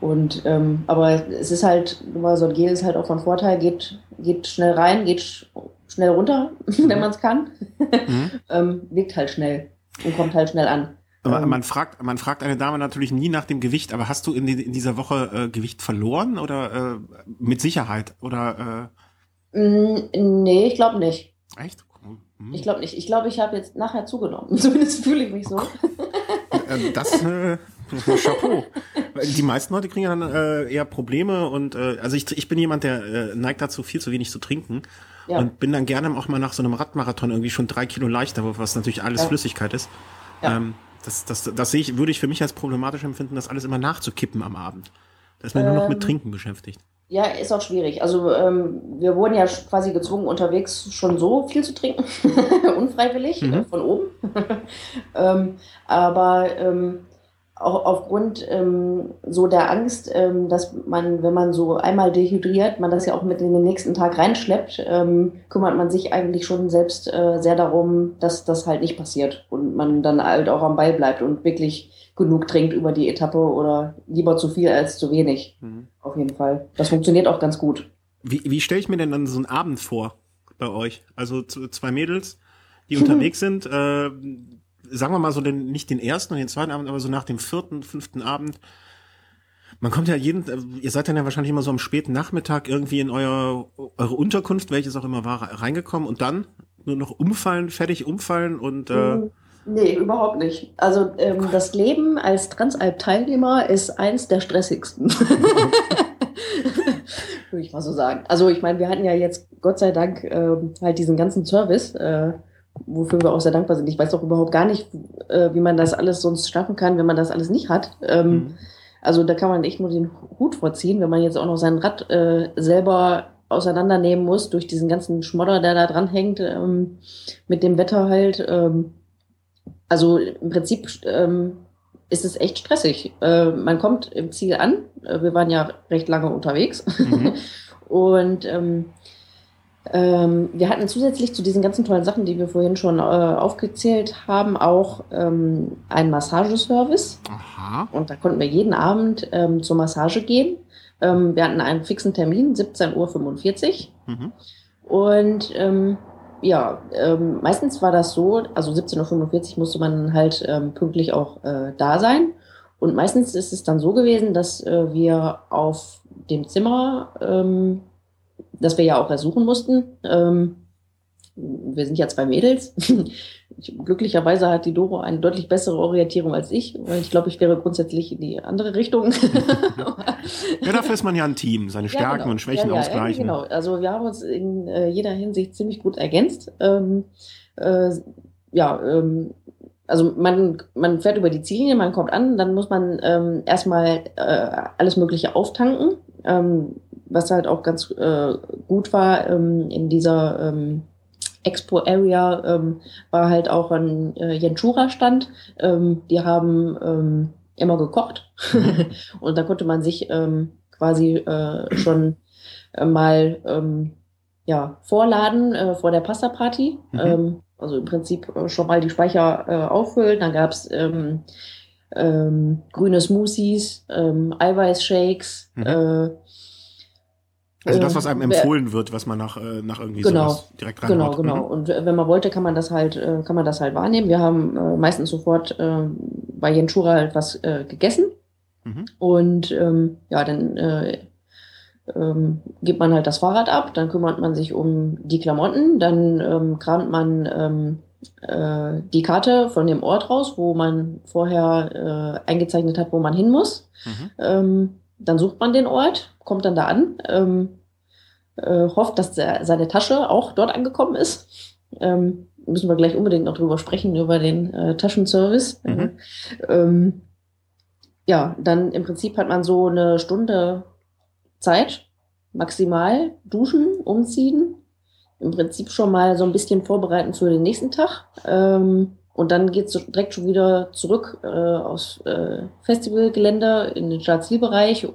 und ähm, aber es ist halt, so ein Gel ist halt auch von Vorteil, geht, geht schnell rein, geht schnell runter, (laughs) mhm. wenn man es kann, mhm. (laughs) ähm, wirkt halt schnell und kommt halt schnell an. Aber ähm, man fragt, man fragt eine Dame natürlich nie nach dem Gewicht, aber hast du in, die, in dieser Woche äh, Gewicht verloren oder äh, mit Sicherheit oder? Äh? Mm, nee, ich glaube nicht. Echt? Hm. Ich glaube nicht. Ich glaube, ich habe jetzt nachher zugenommen. (laughs) Zumindest fühle ich mich so. Äh, das äh, (laughs) Chapeau. Die meisten Leute kriegen ja dann äh, eher Probleme und äh, also ich, ich bin jemand, der äh, neigt dazu, viel zu wenig zu trinken. Ja. Und bin dann gerne auch mal nach so einem Radmarathon irgendwie schon drei Kilo leichter, was natürlich alles ja. Flüssigkeit ist. Ja. Ähm, das, das, das sehe ich, würde ich für mich als problematisch empfinden, das alles immer nachzukippen am Abend. Da ist man ähm, nur noch mit ähm, Trinken beschäftigt. Ja, ist auch schwierig. Also ähm, wir wurden ja quasi gezwungen, unterwegs schon so viel zu trinken, (laughs) unfreiwillig, mhm. äh, von oben. (laughs) ähm, aber ähm, auch aufgrund ähm, so der Angst, ähm, dass man, wenn man so einmal dehydriert, man das ja auch mit in den nächsten Tag reinschleppt, ähm, kümmert man sich eigentlich schon selbst äh, sehr darum, dass das halt nicht passiert und man dann halt auch am Ball bleibt und wirklich genug trinkt über die Etappe oder lieber zu viel als zu wenig. Mhm. Auf jeden Fall. Das funktioniert auch ganz gut. Wie, wie stelle ich mir denn dann so einen Abend vor bei euch? Also zwei Mädels, die unterwegs (laughs) sind, äh, sagen wir mal so den, nicht den ersten und den zweiten Abend, aber so nach dem vierten, fünften Abend. Man kommt ja jeden, ihr seid dann ja wahrscheinlich immer so am späten Nachmittag irgendwie in euer, eure Unterkunft, welches auch immer war, reingekommen und dann nur noch umfallen, fertig umfallen und äh, hm, Nee, überhaupt nicht. Also ähm, das Leben als Transalp-Teilnehmer ist eins der stressigsten. (laughs) Würde ich mal so sagen. Also ich meine, wir hatten ja jetzt Gott sei Dank äh, halt diesen ganzen Service. Äh, wofür wir auch sehr dankbar sind. Ich weiß auch überhaupt gar nicht, äh, wie man das alles sonst schaffen kann, wenn man das alles nicht hat. Ähm, mhm. Also da kann man echt nur den Hut vorziehen, wenn man jetzt auch noch sein Rad äh, selber auseinandernehmen muss durch diesen ganzen Schmodder, der da dran hängt, ähm, mit dem Wetter halt. Ähm, also im Prinzip ähm, ist es echt stressig. Äh, man kommt im Ziel an. Äh, wir waren ja recht lange unterwegs. Mhm. (laughs) Und ähm, ähm, wir hatten zusätzlich zu diesen ganzen tollen Sachen, die wir vorhin schon äh, aufgezählt haben, auch ähm, einen Massageservice. Aha. Und da konnten wir jeden Abend ähm, zur Massage gehen. Ähm, wir hatten einen fixen Termin, 17.45 Uhr. Mhm. Und ähm, ja, ähm, meistens war das so, also 17.45 Uhr musste man halt pünktlich auch äh, da sein. Und meistens ist es dann so gewesen, dass äh, wir auf dem Zimmer das wir ja auch ersuchen mussten. Ähm, wir sind ja zwei Mädels. (laughs) Glücklicherweise hat die Doro eine deutlich bessere Orientierung als ich, weil ich glaube, ich wäre grundsätzlich in die andere Richtung. (laughs) ja, dafür ist man ja ein Team, seine Stärken ja, genau. und Schwächen ja, ja, ausgleichen. Genau, also wir haben uns in äh, jeder Hinsicht ziemlich gut ergänzt. Ähm, äh, ja, ähm, also man, man fährt über die Ziellinie, man kommt an, dann muss man ähm, erstmal äh, alles Mögliche auftanken. Ähm, was halt auch ganz äh, gut war ähm, in dieser ähm, Expo-Area, ähm, war halt auch ein äh, Jenschura-Stand. Ähm, die haben ähm, immer gekocht (laughs) und da konnte man sich ähm, quasi äh, schon äh, mal ähm, ja, vorladen äh, vor der Pasta-Party. Mhm. Ähm, also im Prinzip äh, schon mal die Speicher äh, auffüllen. Dann gab's ähm, ähm, grüne Smoothies, ähm, Eiweißshakes, mhm. äh, also das, was einem empfohlen wird, was man nach, äh, nach irgendwie genau, sowas direkt rein Genau, genau. Mhm. Und wenn man wollte, kann man das halt, äh, kann man das halt wahrnehmen. Wir haben äh, meistens sofort bei Jenschura halt was gegessen. Mhm. Und ähm, ja, dann äh, ähm, gibt man halt das Fahrrad ab, dann kümmert man sich um die Klamotten, dann ähm, kramt man ähm, äh, die Karte von dem Ort raus, wo man vorher äh, eingezeichnet hat, wo man hin muss. Mhm. Ähm, dann sucht man den Ort, kommt dann da an, ähm, äh, hofft, dass der, seine Tasche auch dort angekommen ist. Ähm, müssen wir gleich unbedingt noch drüber sprechen, über den äh, Taschenservice. Mhm. Ähm, ja, dann im Prinzip hat man so eine Stunde Zeit, maximal duschen, umziehen, im Prinzip schon mal so ein bisschen vorbereiten für den nächsten Tag. Ähm, und dann geht es direkt schon wieder zurück äh, aus äh, Festivalgelände in den Staatszielbereich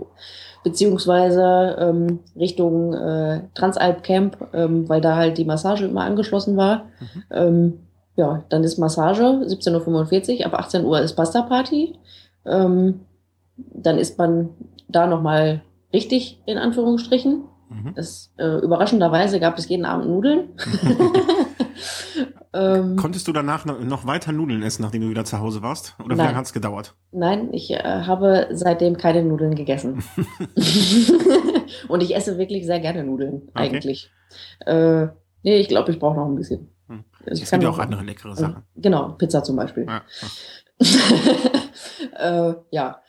beziehungsweise ähm, Richtung äh, Transalp Camp, ähm, weil da halt die Massage immer angeschlossen war. Mhm. Ähm, ja, dann ist Massage, 17.45 Uhr, ab 18 Uhr ist Pasta Party. Ähm, dann ist man da nochmal richtig, in Anführungsstrichen. Mhm. Das, äh, überraschenderweise gab es jeden Abend Nudeln. (laughs) Ähm, Konntest du danach noch weiter Nudeln essen, nachdem du wieder zu Hause warst? Oder wie lange hat es gedauert? Nein, ich äh, habe seitdem keine Nudeln gegessen. (laughs) Und ich esse wirklich sehr gerne Nudeln, okay. eigentlich. Äh, nee, ich glaube, ich brauche noch ein bisschen. Hm. Also es gibt ja auch andere leckere Sachen. Äh, genau, Pizza zum Beispiel. Ja. (laughs) äh, ja.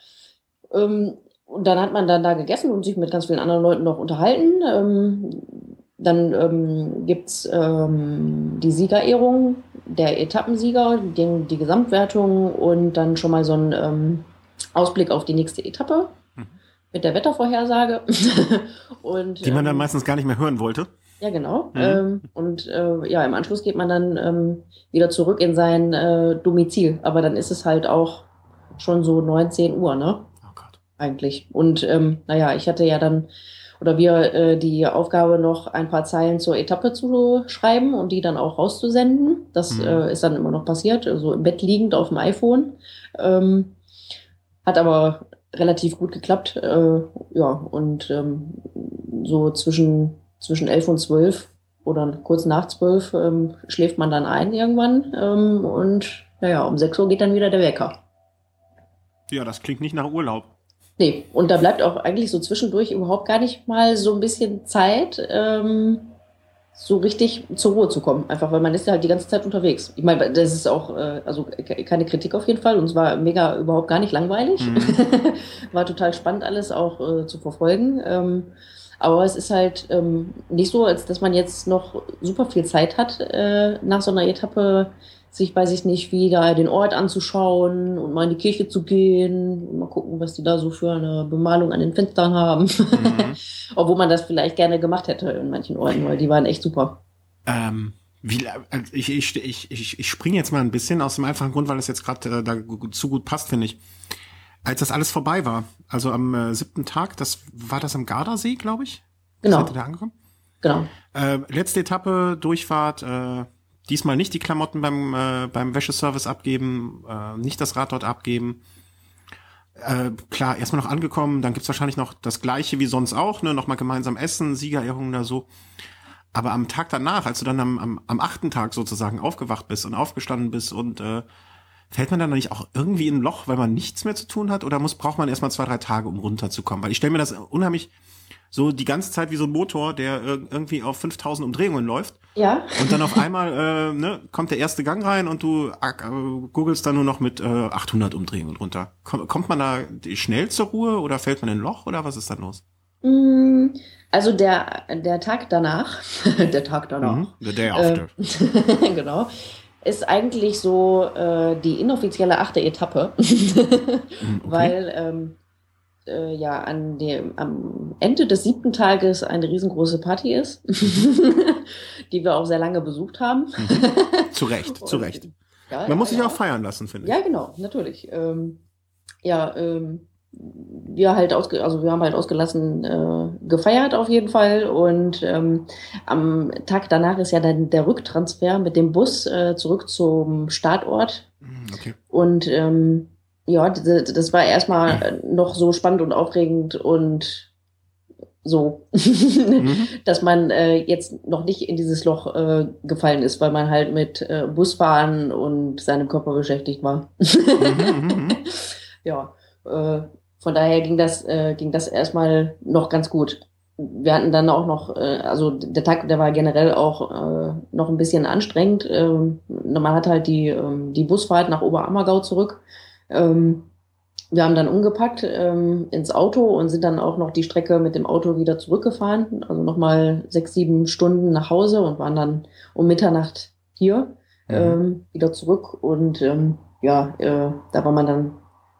Ähm, und dann hat man dann da gegessen und sich mit ganz vielen anderen Leuten noch unterhalten. Ähm, dann ähm, gibt es ähm, die Siegerehrung der Etappensieger, die, die, Gesamtwertung und dann schon mal so ein ähm, Ausblick auf die nächste Etappe mhm. mit der Wettervorhersage. (laughs) und, die man dann ähm, meistens gar nicht mehr hören wollte. Ja, genau. Mhm. Ähm, und äh, ja, im Anschluss geht man dann ähm, wieder zurück in sein äh, Domizil. Aber dann ist es halt auch schon so 19 Uhr, ne? Eigentlich. Und naja, ich hatte ja dann oder wir äh, die Aufgabe noch ein paar Zeilen zur Etappe zu schreiben und die dann auch rauszusenden. Das mhm. äh, ist dann immer noch passiert, so also im Bett liegend auf dem iPhone. Ähm, hat aber relativ gut geklappt. Äh, ja, und ähm, so zwischen, zwischen elf und zwölf oder kurz nach zwölf ähm, schläft man dann ein irgendwann. Ähm, und naja, um sechs Uhr geht dann wieder der Wecker. Ja, das klingt nicht nach Urlaub. Nee, und da bleibt auch eigentlich so zwischendurch überhaupt gar nicht mal so ein bisschen Zeit, ähm, so richtig zur Ruhe zu kommen. Einfach weil man ist ja halt die ganze Zeit unterwegs. Ich meine, das ist auch, äh, also keine Kritik auf jeden Fall. Und es war mega überhaupt gar nicht langweilig. Mhm. (laughs) war total spannend, alles auch äh, zu verfolgen. Ähm, aber es ist halt ähm, nicht so, als dass man jetzt noch super viel Zeit hat, äh, nach so einer Etappe sich, weiß ich nicht, wieder den Ort anzuschauen und mal in die Kirche zu gehen und mal gucken, was die da so für eine Bemalung an den Fenstern haben. Mhm. (laughs) Obwohl man das vielleicht gerne gemacht hätte in manchen Orten, weil die waren echt super. Ähm, wie, also ich, ich, ich, ich, ich springe jetzt mal ein bisschen aus dem einfachen Grund, weil es jetzt gerade äh, da zu gut passt, finde ich. Als das alles vorbei war, also am äh, siebten Tag, das war das am Gardasee, glaube ich? Genau. Seid ihr da angekommen? Genau. Äh, letzte Etappe, Durchfahrt, äh, diesmal nicht die Klamotten beim, äh, beim Wäscheservice abgeben, äh, nicht das Rad dort abgeben. Äh, klar, erstmal noch angekommen, dann gibt's wahrscheinlich noch das gleiche wie sonst auch, ne, nochmal gemeinsam essen, Siegerehrung oder so. Aber am Tag danach, als du dann am, am, am achten Tag sozusagen aufgewacht bist und aufgestanden bist und äh, fällt man dann nicht auch irgendwie in ein Loch, weil man nichts mehr zu tun hat? Oder muss, braucht man erstmal zwei, drei Tage, um runterzukommen? Weil ich stelle mir das unheimlich so die ganze Zeit wie so ein Motor, der irgendwie auf 5000 Umdrehungen läuft. Ja. Und dann auf einmal äh, ne, kommt der erste Gang rein und du äh, googelst dann nur noch mit äh, 800 Umdrehungen runter. Kommt man da schnell zur Ruhe oder fällt man in ein Loch oder was ist da los? Mm, also der, der Tag danach, (laughs) der Tag danach. Mhm, the day after. Äh, (laughs) genau. Ist eigentlich so äh, die inoffizielle achte Etappe. (laughs) Mhm, okay. Weil ähm, äh, ja an dem, am Ende des siebten Tages eine riesengroße Party ist, (laughs) die wir auch sehr lange besucht haben. Mhm. (laughs) zu Recht, zu Recht. Ja, Man muss sich ja. auch feiern lassen, finde ich. Ja, genau, natürlich. Ähm, ja, ähm, wir halt ausge also wir haben halt ausgelassen äh, gefeiert auf jeden Fall und ähm, am Tag danach ist ja dann der Rücktransfer mit dem Bus äh, zurück zum Startort mhm, okay. und ähm, ja, das war erstmal noch so spannend und aufregend und so, mhm. (laughs) dass man äh, jetzt noch nicht in dieses Loch äh, gefallen ist, weil man halt mit äh, Busfahren und seinem Körper beschäftigt war. mhm, mhm, mhm. (laughs) ja, äh, von daher ging das, äh, ging das erstmal noch ganz gut. wir hatten dann auch noch, äh, also der Tag, der war generell auch noch ein bisschen anstrengend. Ähm, man hat halt die, ähm, die Busfahrt nach Oberammergau zurück. Ähm, wir haben dann umgepackt ähm, ins Auto und sind dann auch noch die Strecke mit dem Auto wieder zurückgefahren. Also nochmal sechs, sieben Stunden nach Hause und waren dann um Mitternacht hier mhm. ähm, wieder zurück. Und ähm, ja, äh, da war man dann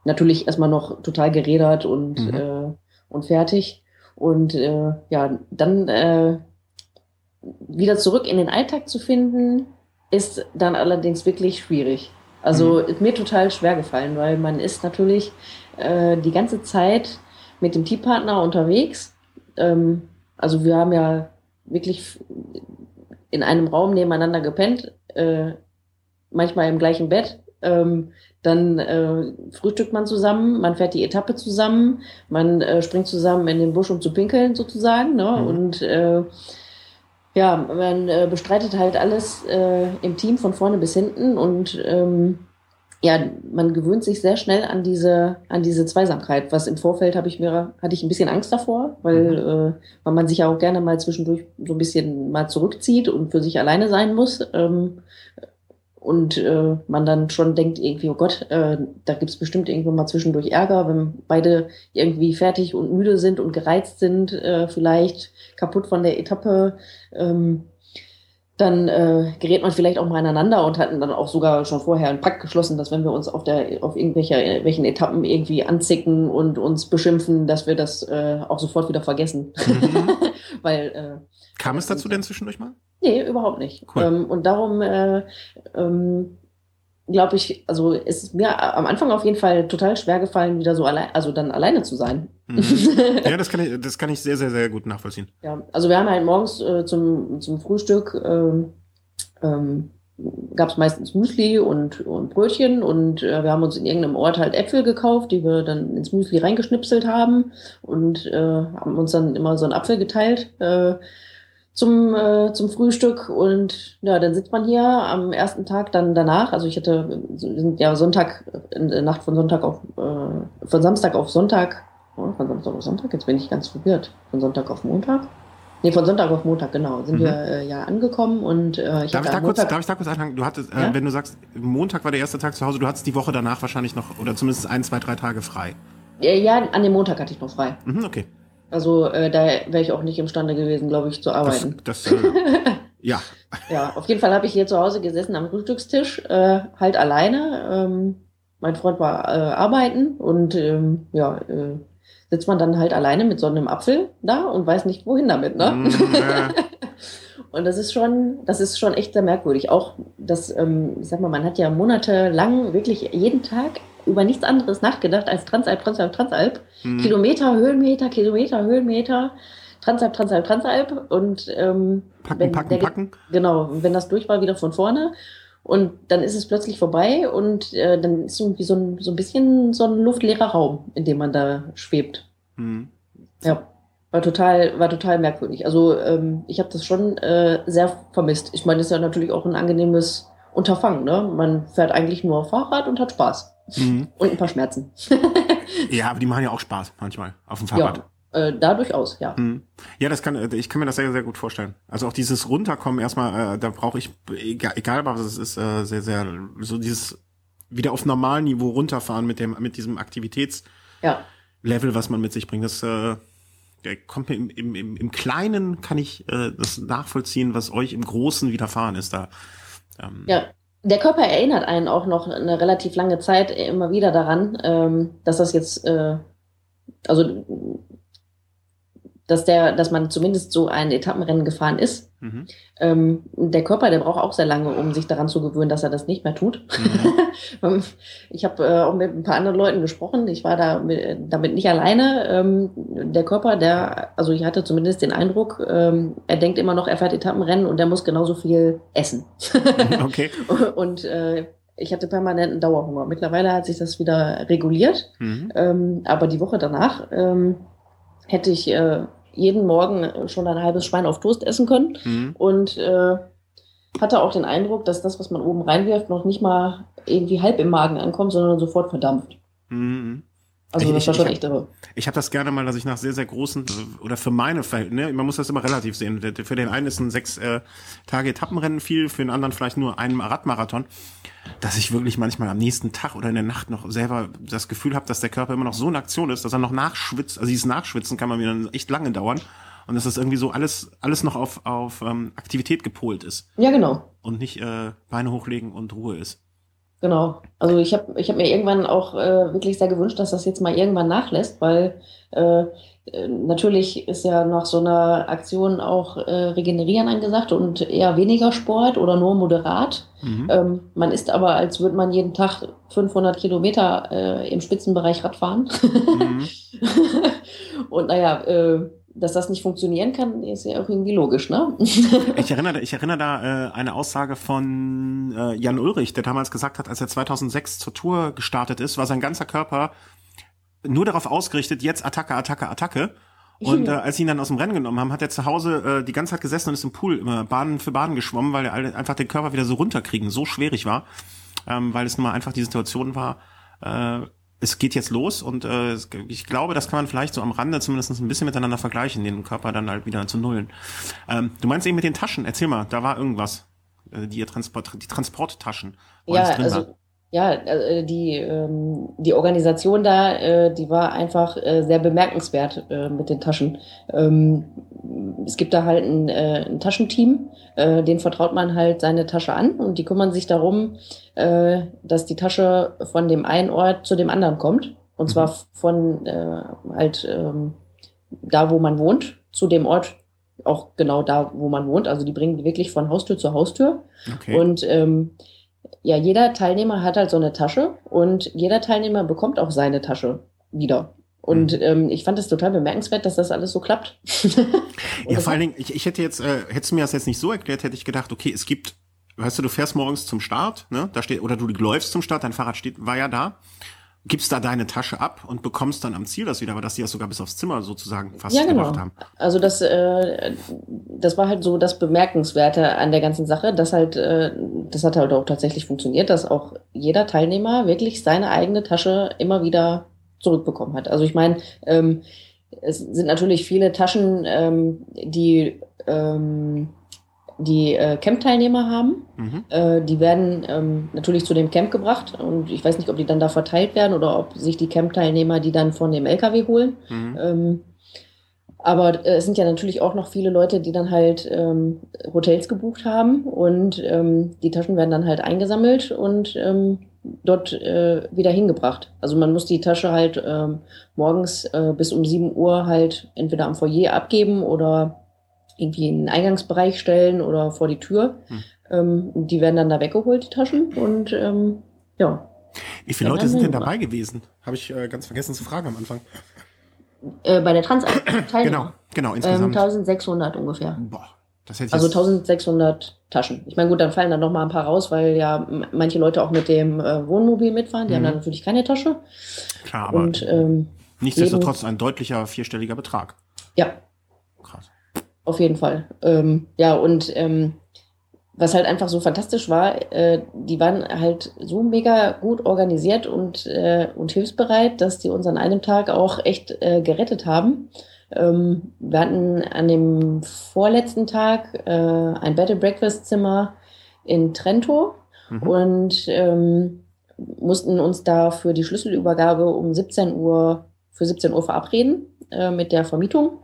natürlich erstmal noch total gerädert und, mhm. äh, und fertig. Und äh, ja, dann äh, wieder zurück in den Alltag zu finden, ist dann allerdings wirklich schwierig. Also mhm. ist mir total schwer gefallen, weil man ist natürlich äh, die ganze Zeit mit dem Teampartner unterwegs. Ähm, also wir haben ja wirklich in einem Raum nebeneinander gepennt, äh, manchmal im gleichen Bett. Ähm, dann äh, frühstückt man zusammen, man fährt die Etappe zusammen, man äh, springt zusammen in den Busch, um zu pinkeln sozusagen. Ne? Mhm. Und äh, ja, man äh, bestreitet halt alles äh, im Team von vorne bis hinten und ähm, ja, man gewöhnt sich sehr schnell an diese, an diese Zweisamkeit. Was im Vorfeld habe ich mir, hatte ich ein bisschen Angst davor, weil, mhm. äh, weil man sich ja auch gerne mal zwischendurch so ein bisschen mal zurückzieht und für sich alleine sein muss. Ähm, und äh, man dann schon denkt irgendwie, oh Gott, äh, da gibt's bestimmt irgendwo mal zwischendurch Ärger, wenn beide irgendwie fertig und müde sind und gereizt sind, äh, vielleicht kaputt von der Etappe. Ähm, dann äh, gerät man vielleicht auch mal aneinander und hatten dann auch sogar schon vorher einen Pakt geschlossen, dass wenn wir uns auf der auf irgendwelche welchen Etappen irgendwie anzicken und uns beschimpfen, dass wir das äh, auch sofort wieder vergessen. Mhm. (laughs) Weil äh, kam es dazu denn zwischendurch mal? Nee, überhaupt nicht. Cool. Ähm, und darum äh, ähm, glaube ich, also es ist mir am Anfang auf jeden Fall total schwer gefallen, wieder so allein, also dann alleine zu sein. Mhm. (laughs) Ja, das kann ich, das kann ich sehr, sehr, sehr gut nachvollziehen. Ja, also wir haben halt morgens äh, zum, zum Frühstück ähm, ähm, gab es meistens Müsli und, und Brötchen und äh, wir haben uns in irgendeinem Ort halt Äpfel gekauft, die wir dann ins Müsli reingeschnipselt haben und äh, haben uns dann immer so einen Apfel geteilt. Äh, zum, äh, zum Frühstück und ja, dann sitzt man hier am ersten Tag dann danach. Also ich hatte, wir sind ja Sonntag, in der Nacht von Sonntag auf, äh, von Samstag auf Sonntag, von Samstag auf Sonntag, jetzt bin ich ganz verwirrt, von Sonntag auf Montag. Nee, von Sonntag auf Montag, genau, sind mhm. wir äh, ja angekommen und äh, ich darf ich, da kurz, darf ich da kurz anfangen? Du hattest, äh, ja? wenn du sagst, Montag war der erste Tag zu Hause, du hattest die Woche danach wahrscheinlich noch, oder zumindest ein, zwei, drei Tage frei. Ja, an dem Montag hatte ich noch frei. Mhm, okay. Also äh, da wäre ich auch nicht imstande gewesen, glaube ich, zu arbeiten. Das, das äh, (laughs) ja. Ja, auf jeden Fall habe ich hier zu Hause gesessen am Frühstückstisch, halt alleine. Ähm, mein Freund war arbeiten und ähm, ja, äh, sitzt man dann halt alleine mit so einem Apfel da und weiß nicht, wohin damit, ne? Mm, (laughs) und das ist schon, das ist schon echt sehr merkwürdig. Auch das, ähm, ich sag mal, man hat ja monatelang wirklich jeden Tag über nichts anderes nachgedacht als Transalp, Transalp, Transalp. Mhm. Kilometer, Höhenmeter, Kilometer, Höhenmeter, Transalp, Transalp, Transalp. Und ähm, packen, wenn packen, packen. Genau, wenn das durch war, wieder von vorne. Und dann ist es plötzlich vorbei und äh, dann ist irgendwie so ein, so ein bisschen so ein luftleerer Raum, in dem man da schwebt. Mhm. Ja, war total, war total merkwürdig. Also ähm, ich habe das schon äh, sehr vermisst. Ich meine, es ist ja natürlich auch ein angenehmes Unterfangen. Ne? Man fährt eigentlich nur Fahrrad und hat Spaß. Mhm. Und ein paar Schmerzen. (laughs) ja, aber die machen ja auch Spaß manchmal auf dem Fahrrad. Ja, äh, da durchaus, ja. Mhm. Ja, das kann, ich kann mir das sehr, sehr gut vorstellen. Also auch dieses Runterkommen erstmal, äh, da brauche ich, egal, egal was es ist, äh, sehr, sehr, so dieses wieder auf Normalniveau runterfahren mit dem, mit diesem Aktivitätslevel, ja. was man mit sich bringt. Das, äh, kommt mir im, im, im, im Kleinen kann ich äh, das nachvollziehen, was euch im Großen widerfahren ist da. Ähm, ja, der Körper erinnert einen auch noch eine relativ lange Zeit immer wieder daran, ähm, dass das jetzt, äh, also dass der, dass man zumindest so ein Etappenrennen gefahren ist. Mhm. Ähm, der Körper, der braucht auch sehr lange, um sich daran zu gewöhnen, dass er das nicht mehr tut. Mhm. (laughs) ich habe äh, auch mit ein paar anderen Leuten gesprochen. Ich war da mit, damit nicht alleine. Ähm, der Körper, der, also ich hatte zumindest den Eindruck, ähm, er denkt immer noch, er fährt Etappenrennen und er muss genauso viel essen. (laughs) okay. und äh, ich hatte permanenten Dauerhunger. Mittlerweile hat sich das wieder reguliert, mhm. ähm, aber die Woche danach ähm, hätte ich äh, jeden Morgen schon ein halbes Schwein auf Toast essen können mhm. und äh, hatte auch den Eindruck, dass das, was man oben reinwirft, noch nicht mal irgendwie halb im Magen ankommt, sondern sofort verdampft. Mhm. Also ich, das war schon echt irre. Ich habe das gerne mal, dass ich nach sehr, sehr großen, oder für meine Verhältnisse, ne, man muss das immer relativ sehen. Für den einen ist ein sechs äh, Tage Etappenrennen viel, für den anderen vielleicht nur ein Radmarathon, dass ich wirklich manchmal am nächsten Tag oder in der Nacht noch selber das Gefühl habe, dass der Körper immer noch so in Aktion ist, dass er noch nachschwitzt. Also dieses Nachschwitzen kann man mir dann echt lange dauern. Und dass das irgendwie so alles, alles noch auf, auf ähm, Aktivität gepolt ist. Ja, genau. Und nicht äh, Beine hochlegen und Ruhe ist. Genau. Also ich habe ich hab mir irgendwann auch äh, wirklich sehr gewünscht, dass das jetzt mal irgendwann nachlässt, weil äh, natürlich ist ja nach so einer Aktion auch äh, Regenerieren angesagt und eher weniger Sport oder nur moderat. Mhm. Ähm, man ist aber, als würde man jeden Tag 500 Kilometer äh, im Spitzenbereich Rad fahren. Mhm. (laughs) und naja, äh, dass das nicht funktionieren kann, ist ja auch irgendwie logisch, ne? (laughs) ich erinnere, ich erinnere da äh, eine Aussage von äh, Jan Ulrich, der damals gesagt hat, als er 2006 zur Tour gestartet ist, war sein ganzer Körper nur darauf ausgerichtet, jetzt Attacke, Attacke, Attacke. Und äh, als sie ihn dann aus dem Rennen genommen haben, hat er zu Hause äh, die ganze Zeit gesessen und ist im Pool immer Baden für Baden geschwommen, weil er einfach den Körper wieder so runterkriegen so schwierig war, ähm, weil es nun mal einfach die Situation war, äh, es geht jetzt los und äh, ich glaube, das kann man vielleicht so am Rande zumindest ein bisschen miteinander vergleichen, den Körper dann halt wieder zu nullen. Ähm, du meinst eben mit den Taschen, erzähl mal, da war irgendwas, äh, die, Transport, die Transporttaschen. Ja, also war. Ja, äh, die, ähm, die Organisation da, äh, die war einfach äh, sehr bemerkenswert äh, mit den Taschen. Ähm, es gibt da halt ein, äh, ein Taschenteam, äh, den vertraut man halt seine Tasche an und die kümmern sich darum, äh, dass die Tasche von dem einen Ort zu dem anderen kommt. Und zwar mhm. von äh, halt ähm, da, wo man wohnt, zu dem Ort, auch genau da, wo man wohnt. Also die bringen die wirklich von Haustür zu Haustür. Okay. Und ähm, ja, jeder Teilnehmer hat halt so eine Tasche und jeder Teilnehmer bekommt auch seine Tasche wieder. Und mhm. ähm, ich fand es total bemerkenswert, dass das alles so klappt. (laughs) ja, vor allen Dingen, ich, ich hätte jetzt, äh, hättest du mir das jetzt nicht so erklärt, hätte ich gedacht, okay, es gibt, weißt du, du fährst morgens zum Start, ne? Da steht, oder du läufst zum Start, dein Fahrrad steht, war ja da, gibst da deine Tasche ab und bekommst dann am Ziel das wieder, aber dass die das sogar bis aufs Zimmer sozusagen fast ja, genau. gemacht haben. Also das, äh, das war halt so das Bemerkenswerte an der ganzen Sache, dass halt, äh, das hat halt auch tatsächlich funktioniert, dass auch jeder Teilnehmer wirklich seine eigene Tasche immer wieder zurückbekommen hat. Also ich meine, ähm, es sind natürlich viele Taschen, ähm, die ähm, die äh, Camp-Teilnehmer haben. Mhm. Äh, die werden ähm, natürlich zu dem Camp gebracht und ich weiß nicht, ob die dann da verteilt werden oder ob sich die Camp-Teilnehmer die dann von dem LKW holen. Mhm. Ähm, aber äh, es sind ja natürlich auch noch viele Leute, die dann halt ähm, Hotels gebucht haben und ähm, die Taschen werden dann halt eingesammelt und ähm, dort äh, wieder hingebracht. Also man muss die Tasche halt ähm, morgens äh, bis um 7 Uhr halt entweder am Foyer abgeben oder irgendwie in den Eingangsbereich stellen oder vor die Tür. Hm. Ähm, die werden dann da weggeholt, die Taschen. Und ähm, ja. Wie viele Leute sind denn dabei gewesen? Habe ich äh, ganz vergessen zu fragen am Anfang. Äh, bei der Trans. (coughs) Genau, genau, insgesamt. Ähm, 1600 ungefähr. Boah, also 1600 Taschen. Ich meine, gut, dann fallen dann noch mal ein paar raus, weil ja manche Leute auch mit dem äh, Wohnmobil mitfahren. Die mhm. haben dann natürlich keine Tasche. Klar, aber Und, ähm, nichtsdestotrotz ein deutlicher vierstelliger Betrag. Ja. Auf jeden Fall. Ähm, ja, und ähm, was halt einfach so fantastisch war, äh, die waren halt so mega gut organisiert und, äh, und hilfsbereit, dass die uns an einem Tag auch echt äh, gerettet haben. Ähm, wir hatten an dem vorletzten Tag äh, ein Bed and Breakfast Zimmer in Trento mhm. und ähm, mussten uns da für die Schlüsselübergabe um 17 Uhr für 17 Uhr verabreden äh, mit der Vermietung.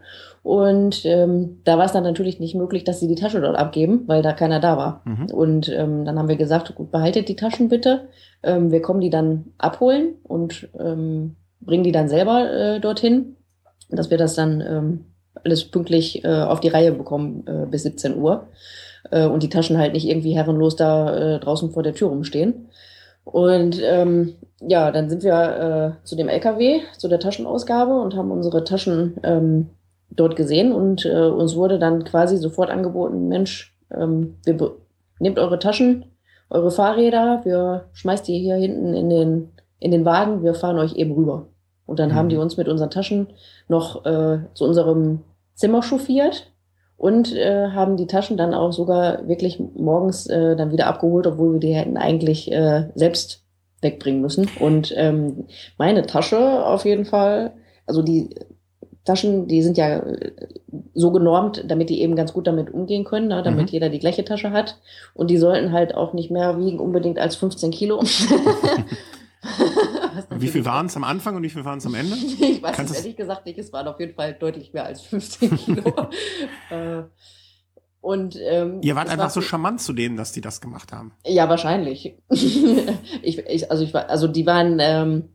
Und ähm, da war es dann natürlich nicht möglich, dass sie die Tasche dort abgeben, weil da keiner da war. Mhm. Und ähm, dann haben wir gesagt, gut, behaltet die Taschen bitte. Ähm, wir kommen die dann abholen und ähm, bringen die dann selber äh, dorthin dass wir das dann ähm, alles pünktlich äh, auf die Reihe bekommen äh, bis 17 Uhr äh, und die Taschen halt nicht irgendwie herrenlos da äh, draußen vor der Tür rumstehen. Und ähm, ja, dann sind wir äh, zu dem LKW, zu der Taschenausgabe und haben unsere Taschen ähm, dort gesehen und äh, uns wurde dann quasi sofort angeboten, Mensch, ähm, wir nehmt eure Taschen, eure Fahrräder, wir schmeißt die hier hinten in den, in den Wagen, wir fahren euch eben rüber. Und dann mhm. haben die uns mit unseren Taschen noch äh, zu unserem Zimmer chauffiert und äh, haben die Taschen dann auch sogar wirklich morgens äh, dann wieder abgeholt, obwohl wir die hätten eigentlich äh, selbst wegbringen müssen. Und ähm, meine Tasche auf jeden Fall, also die Taschen, die sind ja äh, so genormt, damit die eben ganz gut damit umgehen können, ne, damit mhm. jeder die gleiche Tasche hat. Und die sollten halt auch nicht mehr wiegen unbedingt als 15 Kilo. (laughs) (laughs) wie viel waren es am Anfang und wie viel waren es am Ende? (laughs) ich weiß es ehrlich gesagt nicht. Es waren auf jeden Fall deutlich mehr als 15 Kilo. äh, und, ähm, Ihr wart einfach war so charmant zu denen, dass die das gemacht haben. Ja, wahrscheinlich. ich, ich, also ich war, also die waren ähm,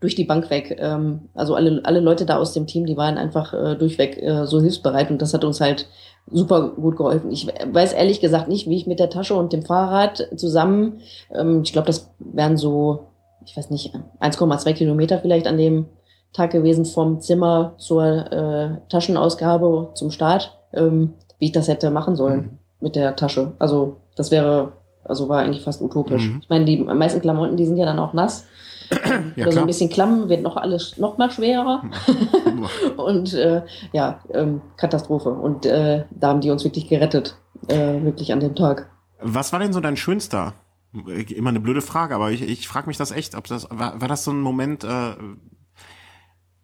durch die Bank weg. Ähm, also alle, alle Leute da aus dem Team, die waren einfach äh, durchweg äh, so hilfsbereit und das hat uns halt super gut geholfen. Ich weiß ehrlich gesagt nicht, wie ich mit der Tasche und dem Fahrrad zusammen, ähm, ich glaube, das wären so, ich weiß nicht, 1,2 Kilometer vielleicht an dem Tag gewesen vom Zimmer zur äh, Taschenausgabe zum Start. Ähm, wie ich das hätte machen sollen mhm. mit der Tasche. Also das wäre, also war eigentlich fast utopisch. Mhm. Ich meine, die meisten Klamotten, die sind ja dann auch nass. Ja, so ein bisschen klamm, wird noch alles noch mal schwerer. (laughs) und äh, ja, ähm, Katastrophe. Und äh, da haben die uns wirklich gerettet, äh, wirklich an dem Tag. Was war denn so dein schönster? Immer eine blöde Frage, aber ich, ich frage mich das echt, ob das war, war das so ein Moment, äh,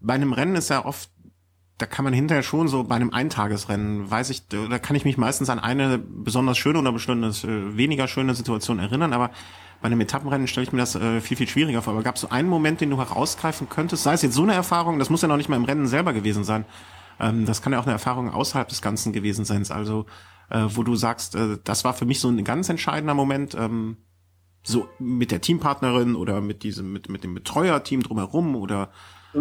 bei einem Rennen ist ja oft da kann man hinterher schon so bei einem Eintagesrennen, weiß ich, da kann ich mich meistens an eine besonders schöne oder besonders äh, weniger schöne Situation erinnern, aber bei einem Etappenrennen stelle ich mir das äh, viel, viel schwieriger vor. Aber gab es so einen Moment, den du herausgreifen könntest, sei es jetzt so eine Erfahrung, das muss ja noch nicht mal im Rennen selber gewesen sein, ähm, das kann ja auch eine Erfahrung außerhalb des Ganzen gewesen sein, also äh, wo du sagst, äh, das war für mich so ein ganz entscheidender Moment, ähm, so mit der Teampartnerin oder mit diesem, mit, mit dem Betreuerteam drumherum oder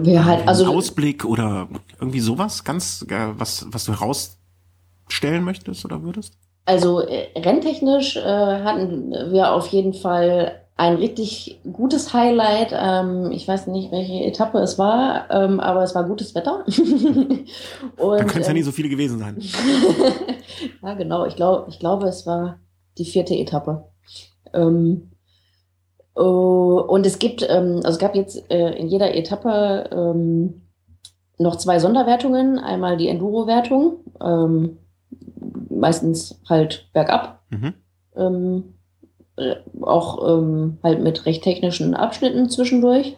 ja, halt, also Ausblick oder irgendwie sowas ganz, äh, was, was du herausstellen möchtest oder würdest? Also äh, renntechnisch äh, hatten wir auf jeden Fall ein richtig gutes Highlight. Ähm, ich weiß nicht, welche Etappe es war, ähm, aber es war gutes Wetter. (laughs) Und, Dann können es ja nie so viele gewesen sein. (laughs) ja, genau. Ich glaube, ich glaube, es war die vierte Etappe. Ähm, Oh, und es gibt, ähm, also es gab jetzt äh, in jeder Etappe ähm, noch zwei Sonderwertungen. Einmal die Enduro-Wertung, ähm, meistens halt bergab. Mhm. Ähm, äh, auch ähm, halt mit recht technischen Abschnitten zwischendurch.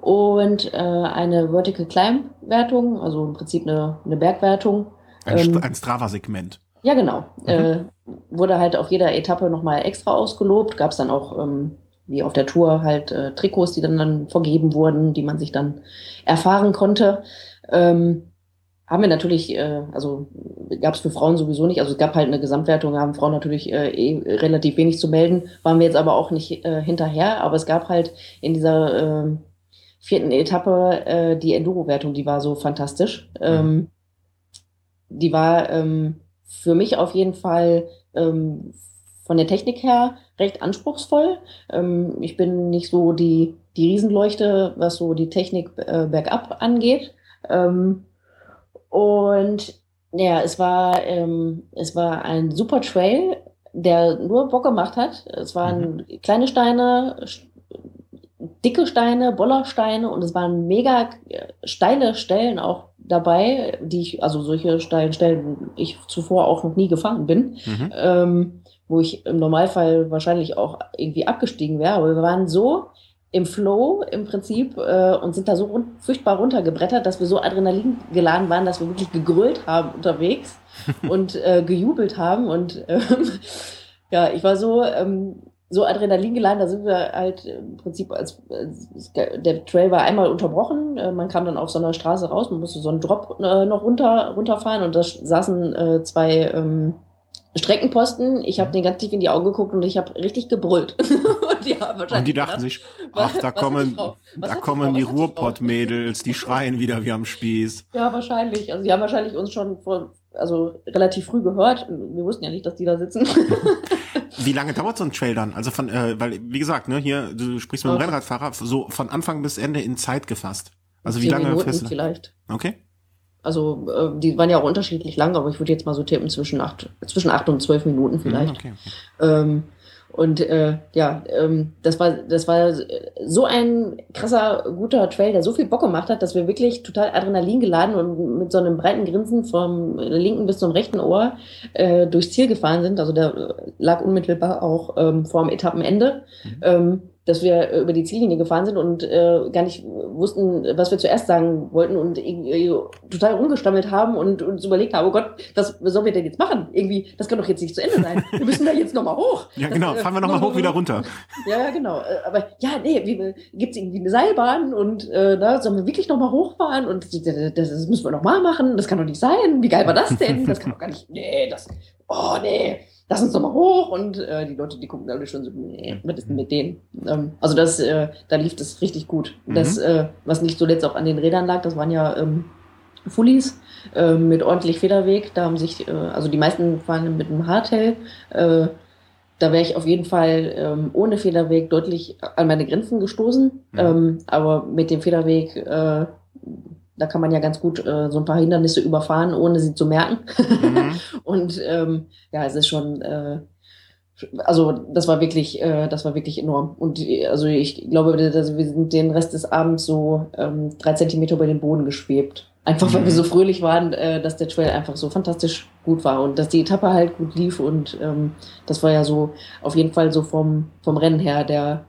Und äh, eine Vertical Climb-Wertung, also im Prinzip eine, eine Bergwertung. Ein, ähm, ein Strava-Segment. Ja, genau. Mhm. Äh, wurde halt auf jeder Etappe nochmal extra ausgelobt. Gab es dann auch ähm, wie auf der Tour halt äh, Trikots, die dann, dann vergeben wurden, die man sich dann erfahren konnte. Ähm, haben wir natürlich, äh, also gab es für Frauen sowieso nicht, also es gab halt eine Gesamtwertung, haben Frauen natürlich äh, eh relativ wenig zu melden, waren wir jetzt aber auch nicht äh, hinterher, aber es gab halt in dieser äh, vierten Etappe äh, die Enduro-Wertung, die war so fantastisch. Mhm. Ähm, die war ähm, für mich auf jeden Fall ähm, von der Technik her recht anspruchsvoll. Ähm, ich bin nicht so die, die Riesenleuchte, was so die Technik äh, bergab angeht. Ähm, und ja, es war, ähm, es war ein super Trail, der nur Bock gemacht hat. Es waren mhm. kleine Steine, dicke Steine, Bollersteine und es waren mega äh, steile Stellen auch dabei, die ich, also solche steilen Stellen, ich zuvor auch noch nie gefahren bin. Mhm. Ähm, wo ich im Normalfall wahrscheinlich auch irgendwie abgestiegen wäre. Aber wir waren so im Flow im Prinzip äh, und sind da so run furchtbar runtergebrettert, dass wir so Adrenalin geladen waren, dass wir wirklich gegrölt haben unterwegs (laughs) und äh, gejubelt haben. Und ähm, (laughs) ja, ich war so, ähm, so Adrenalin geladen, da sind wir halt im Prinzip als, als der Trail war einmal unterbrochen, äh, man kam dann auf so einer Straße raus, man musste so einen Drop äh, noch runter runterfahren und da saßen äh, zwei ähm, Streckenposten, ich habe den ganz tief in die Augen geguckt und ich habe richtig gebrüllt. (laughs) und, die und, die dachten sich, ach, da kommen, da kommen die Ruhrpott-Mädels, die schreien wieder wie am Spieß. Ja, wahrscheinlich. Also die haben wahrscheinlich uns schon vor, also relativ früh gehört. Wir wussten ja nicht, dass die da sitzen. (laughs) wie lange dauert so ein Trail dann? Also von, äh, weil, wie gesagt, ne, hier, du sprichst mit dem Rennradfahrer, so von Anfang bis Ende in Zeit gefasst. Also wie lange Minuten fest? vielleicht. Okay. Also äh, die waren ja auch unterschiedlich lang, aber ich würde jetzt mal so tippen zwischen acht, zwischen acht und zwölf Minuten vielleicht. Mhm, okay, okay. Ähm, und äh, ja, ähm, das war das war so ein krasser guter Trail, der so viel Bock gemacht hat, dass wir wirklich total Adrenalin geladen und mit so einem breiten Grinsen vom linken bis zum rechten Ohr äh, durchs Ziel gefahren sind. Also der lag unmittelbar auch ähm, vor dem Etappenende. Mhm. Ähm, dass wir über die Ziellinie gefahren sind und äh, gar nicht wussten, was wir zuerst sagen wollten und irgendwie total rumgestammelt haben und uns überlegt haben, oh Gott, was, sollen wir denn jetzt machen? Irgendwie, das kann doch jetzt nicht zu Ende sein. Wir müssen da jetzt nochmal hoch. ja, genau, fahren wir nochmal (laughs) hoch, wieder runter. Ja, ja, genau. Äh, aber ja, nee, gibt es irgendwie eine Seilbahn und äh, da sollen wir wirklich nochmal hochfahren und das, das müssen wir nochmal machen. Das kann doch nicht sein. Wie geil war das denn? Das kann doch gar nicht. Nee, das. Oh, nee lass uns doch mal hoch. Und äh, die Leute, die gucken alle schon so, nee, was ist denn mit denen? Ähm, also das, äh, da lief das richtig gut. Mhm. Das, äh, was nicht zuletzt auch an den Rädern lag, das waren ja ähm, Fullies äh, mit ordentlich Federweg. Da haben sich, äh, also die meisten fahren mit einem Hardtail. Äh, da wäre ich auf jeden Fall ähm, ohne Federweg deutlich an meine Grenzen gestoßen. Mhm. Ähm, aber mit dem Federweg äh, da kann man ja ganz gut äh, so ein paar Hindernisse überfahren, ohne sie zu merken. Mhm. (laughs) und ähm, ja, es ist schon, äh, also das war wirklich, äh, das war wirklich enorm. Und also ich glaube, dass wir sind den Rest des Abends so ähm, drei Zentimeter über den Boden geschwebt. Einfach weil mhm. wir so fröhlich waren, äh, dass der Trail einfach so fantastisch gut war und dass die Etappe halt gut lief. Und ähm, das war ja so auf jeden Fall so vom, vom Rennen her der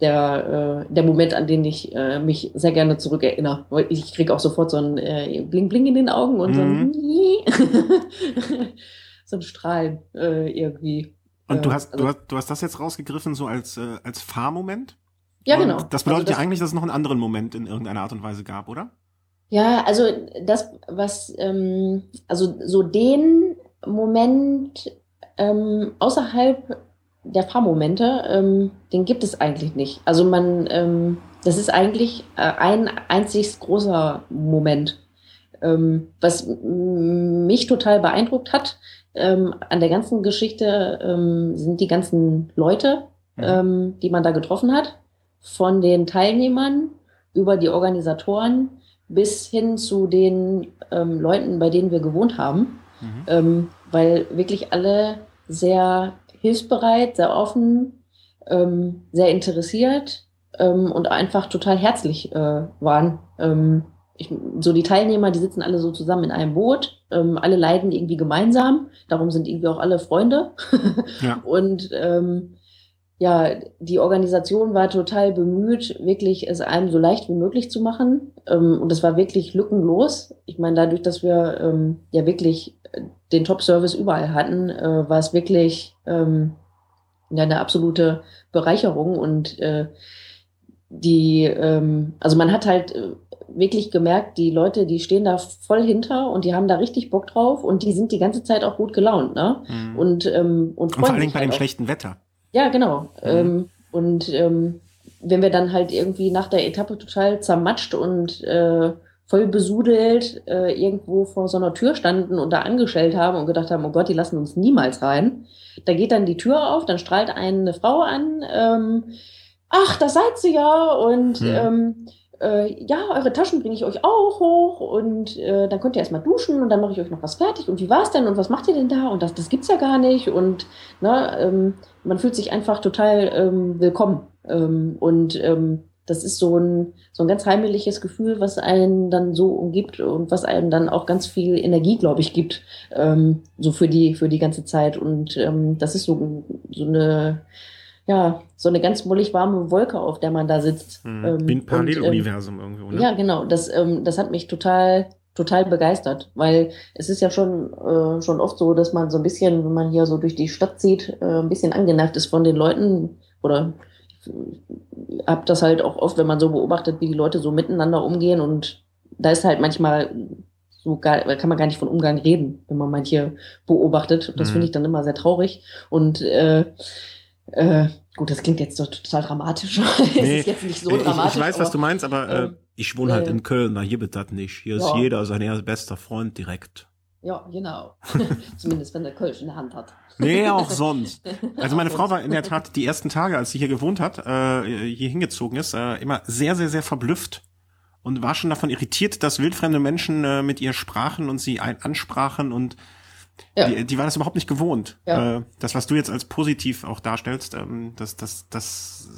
der, äh, der Moment, an den ich äh, mich sehr gerne zurückerinnere. Ich kriege auch sofort so ein äh, Bling Bling in den Augen und mhm. so ein, (laughs) so ein Strahlen äh, irgendwie. Und du hast, also, du hast, du hast das jetzt rausgegriffen so als, äh, als Fahrmoment? Ja, genau. Das bedeutet also das, ja eigentlich, dass es noch einen anderen Moment in irgendeiner Art und Weise gab, oder? Ja, also das, was, ähm, also so den Moment ähm, außerhalb der Fahrmomente, ähm, den gibt es eigentlich nicht. Also man, ähm, das ist eigentlich äh, ein einzig großer Moment. Ähm, was mich total beeindruckt hat ähm, an der ganzen Geschichte ähm, sind die ganzen Leute, mhm. ähm, die man da getroffen hat, von den Teilnehmern über die Organisatoren bis hin zu den ähm, Leuten, bei denen wir gewohnt haben, mhm. ähm, weil wirklich alle sehr hilfsbereit, sehr offen, ähm, sehr interessiert ähm, und einfach total herzlich äh, waren. Ähm, ich, so die Teilnehmer, die sitzen alle so zusammen in einem Boot, ähm, alle leiden irgendwie gemeinsam, darum sind irgendwie auch alle Freunde. (laughs) ja. Und ähm, ja, die Organisation war total bemüht, wirklich es einem so leicht wie möglich zu machen. Ähm, und es war wirklich lückenlos. Ich meine, dadurch, dass wir ähm, ja wirklich den Top-Service überall hatten, äh, war es wirklich ähm, eine absolute Bereicherung und äh, die, also man hat halt äh, wirklich gemerkt, die Leute, die stehen da voll hinter und die haben da richtig Bock drauf und die sind die ganze Zeit auch gut gelaunt, ne? Mhm. Und, ähm, und, und vor allen Dingen bei halt dem auch. schlechten Wetter. Ja, genau. Mhm. Ähm, und ähm, wenn wir dann halt irgendwie nach der Etappe total zermatscht und äh, voll besudelt äh, irgendwo vor so einer Tür standen und da angestellt haben und gedacht haben, oh Gott, die lassen uns niemals rein. Da geht dann die Tür auf, dann strahlt eine Frau an, ähm, ach, da seid sie ja und hm. ähm, äh, ja, eure Taschen bringe ich euch auch hoch und äh, dann könnt ihr erstmal duschen und dann mache ich euch noch was fertig und wie war's denn und was macht ihr denn da und das, das gibt's ja gar nicht und ne, ähm, man fühlt sich einfach total ähm, willkommen ähm, und ähm, das ist so ein, so ein ganz heimliches Gefühl, was einen dann so umgibt und was einem dann auch ganz viel Energie, glaube ich, gibt, ähm, so für die, für die ganze Zeit. Und ähm, das ist so, so eine, ja, so eine ganz mollig warme Wolke, auf der man da sitzt. Mhm. Ähm, Wie ein Paralleluniversum ähm, irgendwo, ne? Ja, genau. Das, ähm, das hat mich total, total begeistert, weil es ist ja schon, äh, schon oft so, dass man so ein bisschen, wenn man hier so durch die Stadt zieht, äh, ein bisschen angenervt ist von den Leuten oder habe das halt auch oft, wenn man so beobachtet, wie die Leute so miteinander umgehen und da ist halt manchmal so gar, kann man gar nicht von Umgang reden, wenn man manche beobachtet. Das mhm. finde ich dann immer sehr traurig. Und äh, äh, gut, das klingt jetzt so total dramatisch. (laughs) Nee, es ist jetzt nicht so dramatisch. Ich, ich weiß, was du meinst, aber äh, ähm, ich wohne halt äh, in Köln, da hier wird das nicht. Hier ja. ist jeder sein bester Freund direkt. Ja, genau. (laughs) Zumindest wenn der Kölsch in der Hand hat. Nee, auch sonst. (laughs) Also meine Frau war in der Tat die ersten Tage, als sie hier gewohnt hat, äh, hier hingezogen ist, äh, immer sehr, sehr, sehr verblüfft und war schon davon irritiert, dass wildfremde Menschen äh, mit ihr sprachen und sie ein ansprachen und ja. die, die war das überhaupt nicht gewohnt. Ja. Äh, das, was du jetzt als positiv auch darstellst, ähm, das, das, das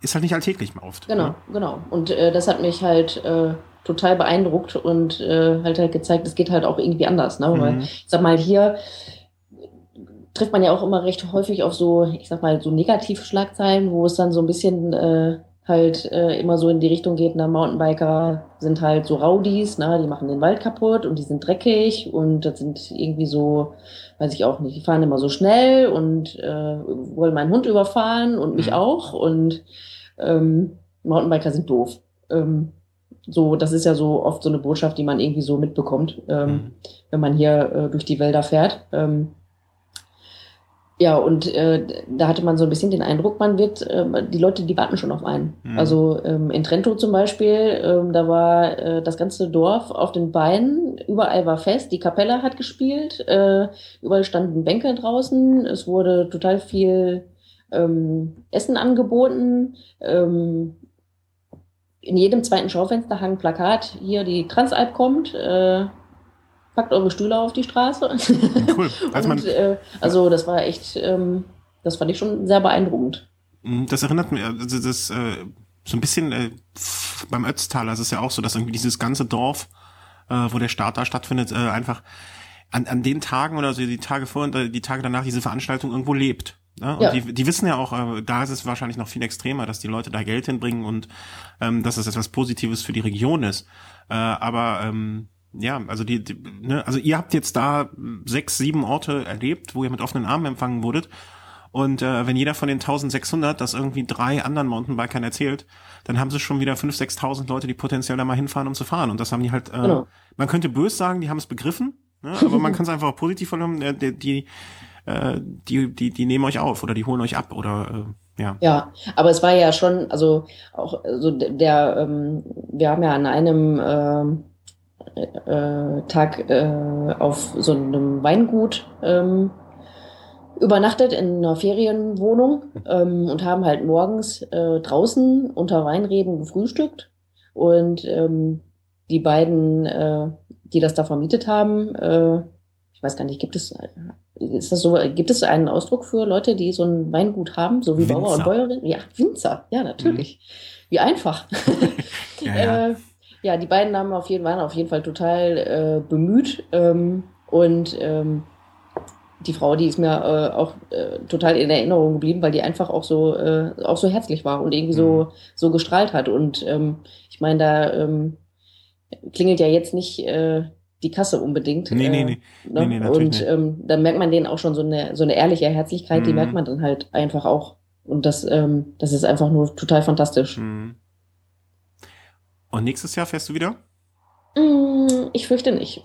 ist halt nicht alltäglich mal oft. Genau, ne? genau. Und äh, das hat mich halt äh, total beeindruckt und äh, halt halt gezeigt, es geht halt auch irgendwie anders. Ne? Mhm. Weil ich sag mal, hier trifft man ja auch immer recht häufig auf so, ich sag mal, so negative Schlagzeilen, wo es dann so ein bisschen äh, halt äh, immer so in die Richtung geht, na, Mountainbiker sind halt so Rowdies, na, die machen den Wald kaputt und die sind dreckig und das sind irgendwie so, weiß ich auch nicht, die fahren immer so schnell und äh, wollen meinen Hund überfahren und mich mhm. auch und ähm, Mountainbiker sind doof. Ähm, so, das ist ja so oft so eine Botschaft, die man irgendwie so mitbekommt, ähm, mhm. wenn man hier äh, durch die Wälder fährt. Ähm, ja, und äh, da hatte man so ein bisschen den Eindruck, man wird, äh, die Leute, die warten schon auf einen. Mhm. Also ähm, in Trento zum Beispiel, ähm, da war äh, das ganze Dorf auf den Beinen, überall war fest, die Kapelle hat gespielt, äh, überall standen Bänke draußen, es wurde total viel ähm, Essen angeboten. Ähm, in jedem zweiten Schaufenster hang ein Plakat, hier die Transalp kommt. Äh, packt eure Stühle auf die Straße. (laughs) Cool. Also, und, äh, also das war echt, ähm, das fand ich schon sehr beeindruckend. Mhm, das erinnert mich, also das äh, so ein bisschen äh, beim Ötztaler ist es ja auch so, dass irgendwie dieses ganze Dorf, äh, wo der Start da stattfindet, äh, einfach an, an den Tagen oder so die Tage vor und äh, die Tage danach diese Veranstaltung irgendwo lebt. Ne? Und ja. die, die wissen ja auch, äh, da ist es wahrscheinlich noch viel extremer, dass die Leute da Geld hinbringen und ähm, dass es etwas Positives für die Region ist. Äh, aber ähm, ja, also die, die ne, also ihr habt jetzt da sechs, sieben Orte erlebt, wo ihr mit offenen Armen empfangen wurdet. Und äh, wenn jeder von den 1600 das irgendwie drei anderen Mountainbikern erzählt, dann haben sie schon wieder 5.000, 6.000 Leute, die potenziell da mal hinfahren, um zu fahren. Und das haben die halt, äh, genau. man könnte böse sagen, die haben es begriffen, ne? aber man (laughs) kann es einfach auch positiv vernehmen, äh, die, die, äh, die, die, die nehmen euch auf oder die holen euch ab oder äh, ja. Ja, aber es war ja schon, also auch so der, ähm, wir haben ja an einem ähm, äh, Tag äh, auf so einem Weingut ähm, übernachtet in einer Ferienwohnung ähm, und haben halt morgens äh, draußen unter Weinreben gefrühstückt. Und ähm, die beiden, äh, die das da vermietet haben, äh, ich weiß gar nicht, gibt es, ist das so, gibt es einen Ausdruck für Leute, die so ein Weingut haben, so wie Winzer. Bauer und Bäuerin? Ja, Winzer, ja, natürlich. Mhm. Wie einfach. (laughs) ja, ja. Äh, ja, die beiden haben auf jeden, waren auf jeden Fall total äh, bemüht. Ähm, und ähm, die Frau, die ist mir äh, auch äh, total in Erinnerung geblieben, weil die einfach auch so, äh, auch so herzlich war und irgendwie mhm. so, so gestrahlt hat. Und ähm, ich meine, da ähm, klingelt ja jetzt nicht äh, die Kasse unbedingt. Nee, nee, äh, nee. Ne? nee, nee und ähm, dann merkt man denen auch schon so eine, so eine ehrliche Herzlichkeit, mhm. die merkt man dann halt einfach auch. Und das, ähm, das ist einfach nur total fantastisch. Mhm. Und nächstes Jahr fährst du wieder? Mm, ich fürchte nicht. (laughs)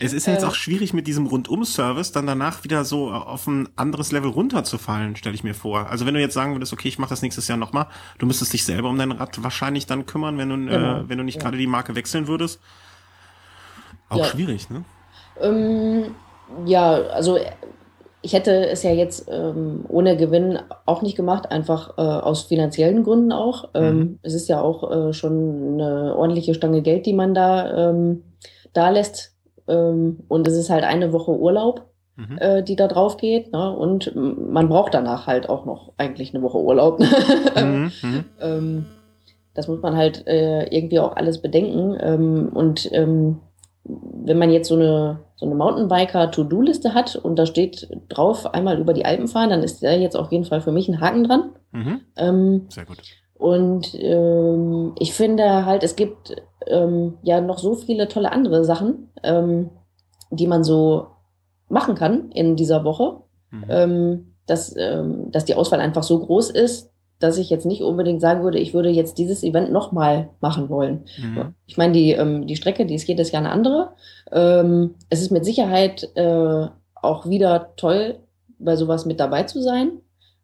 es ist ja jetzt äh. auch schwierig mit diesem Rundum-Service dann danach wieder so auf ein anderes Level runterzufallen, stelle ich mir vor. Also wenn du jetzt sagen würdest, okay, ich mache das nächstes Jahr nochmal, du müsstest dich selber um dein Rad wahrscheinlich dann kümmern, wenn du, äh, genau. äh, wenn du nicht ja. gerade die Marke wechseln würdest. Auch ja. schwierig, ne? Ähm, ja, also ich hätte es ja jetzt ähm, ohne Gewinn auch nicht gemacht, einfach äh, aus finanziellen Gründen auch. Ähm, mhm. Es ist ja auch äh, schon eine ordentliche Stange Geld, die man da, ähm, da lässt. Ähm, und es ist halt eine Woche Urlaub, mhm. äh, die da drauf geht. Ne? Und man braucht danach halt auch noch eigentlich eine Woche Urlaub. (laughs) mhm. mhm. ähm, das muss man halt äh, irgendwie auch alles bedenken. Ähm, und wenn man jetzt so eine, so eine Mountainbiker-To-Do-Liste hat und da steht drauf, einmal über die Alpen fahren, dann ist da jetzt auf jeden Fall für mich ein Haken dran. Mhm. Ähm, Sehr gut. Und ähm, ich finde halt, es gibt ähm, ja noch so viele tolle andere Sachen, ähm, die man so machen kann in dieser Woche, mhm. ähm, dass, ähm, dass die Auswahl einfach so groß ist, dass ich jetzt nicht unbedingt sagen würde, ich würde jetzt dieses Event nochmal machen wollen. Mhm. Ich meine, die, ähm, die Strecke, die ist jedes Jahr eine andere. Ähm, es ist mit Sicherheit äh, auch wieder toll, bei sowas mit dabei zu sein.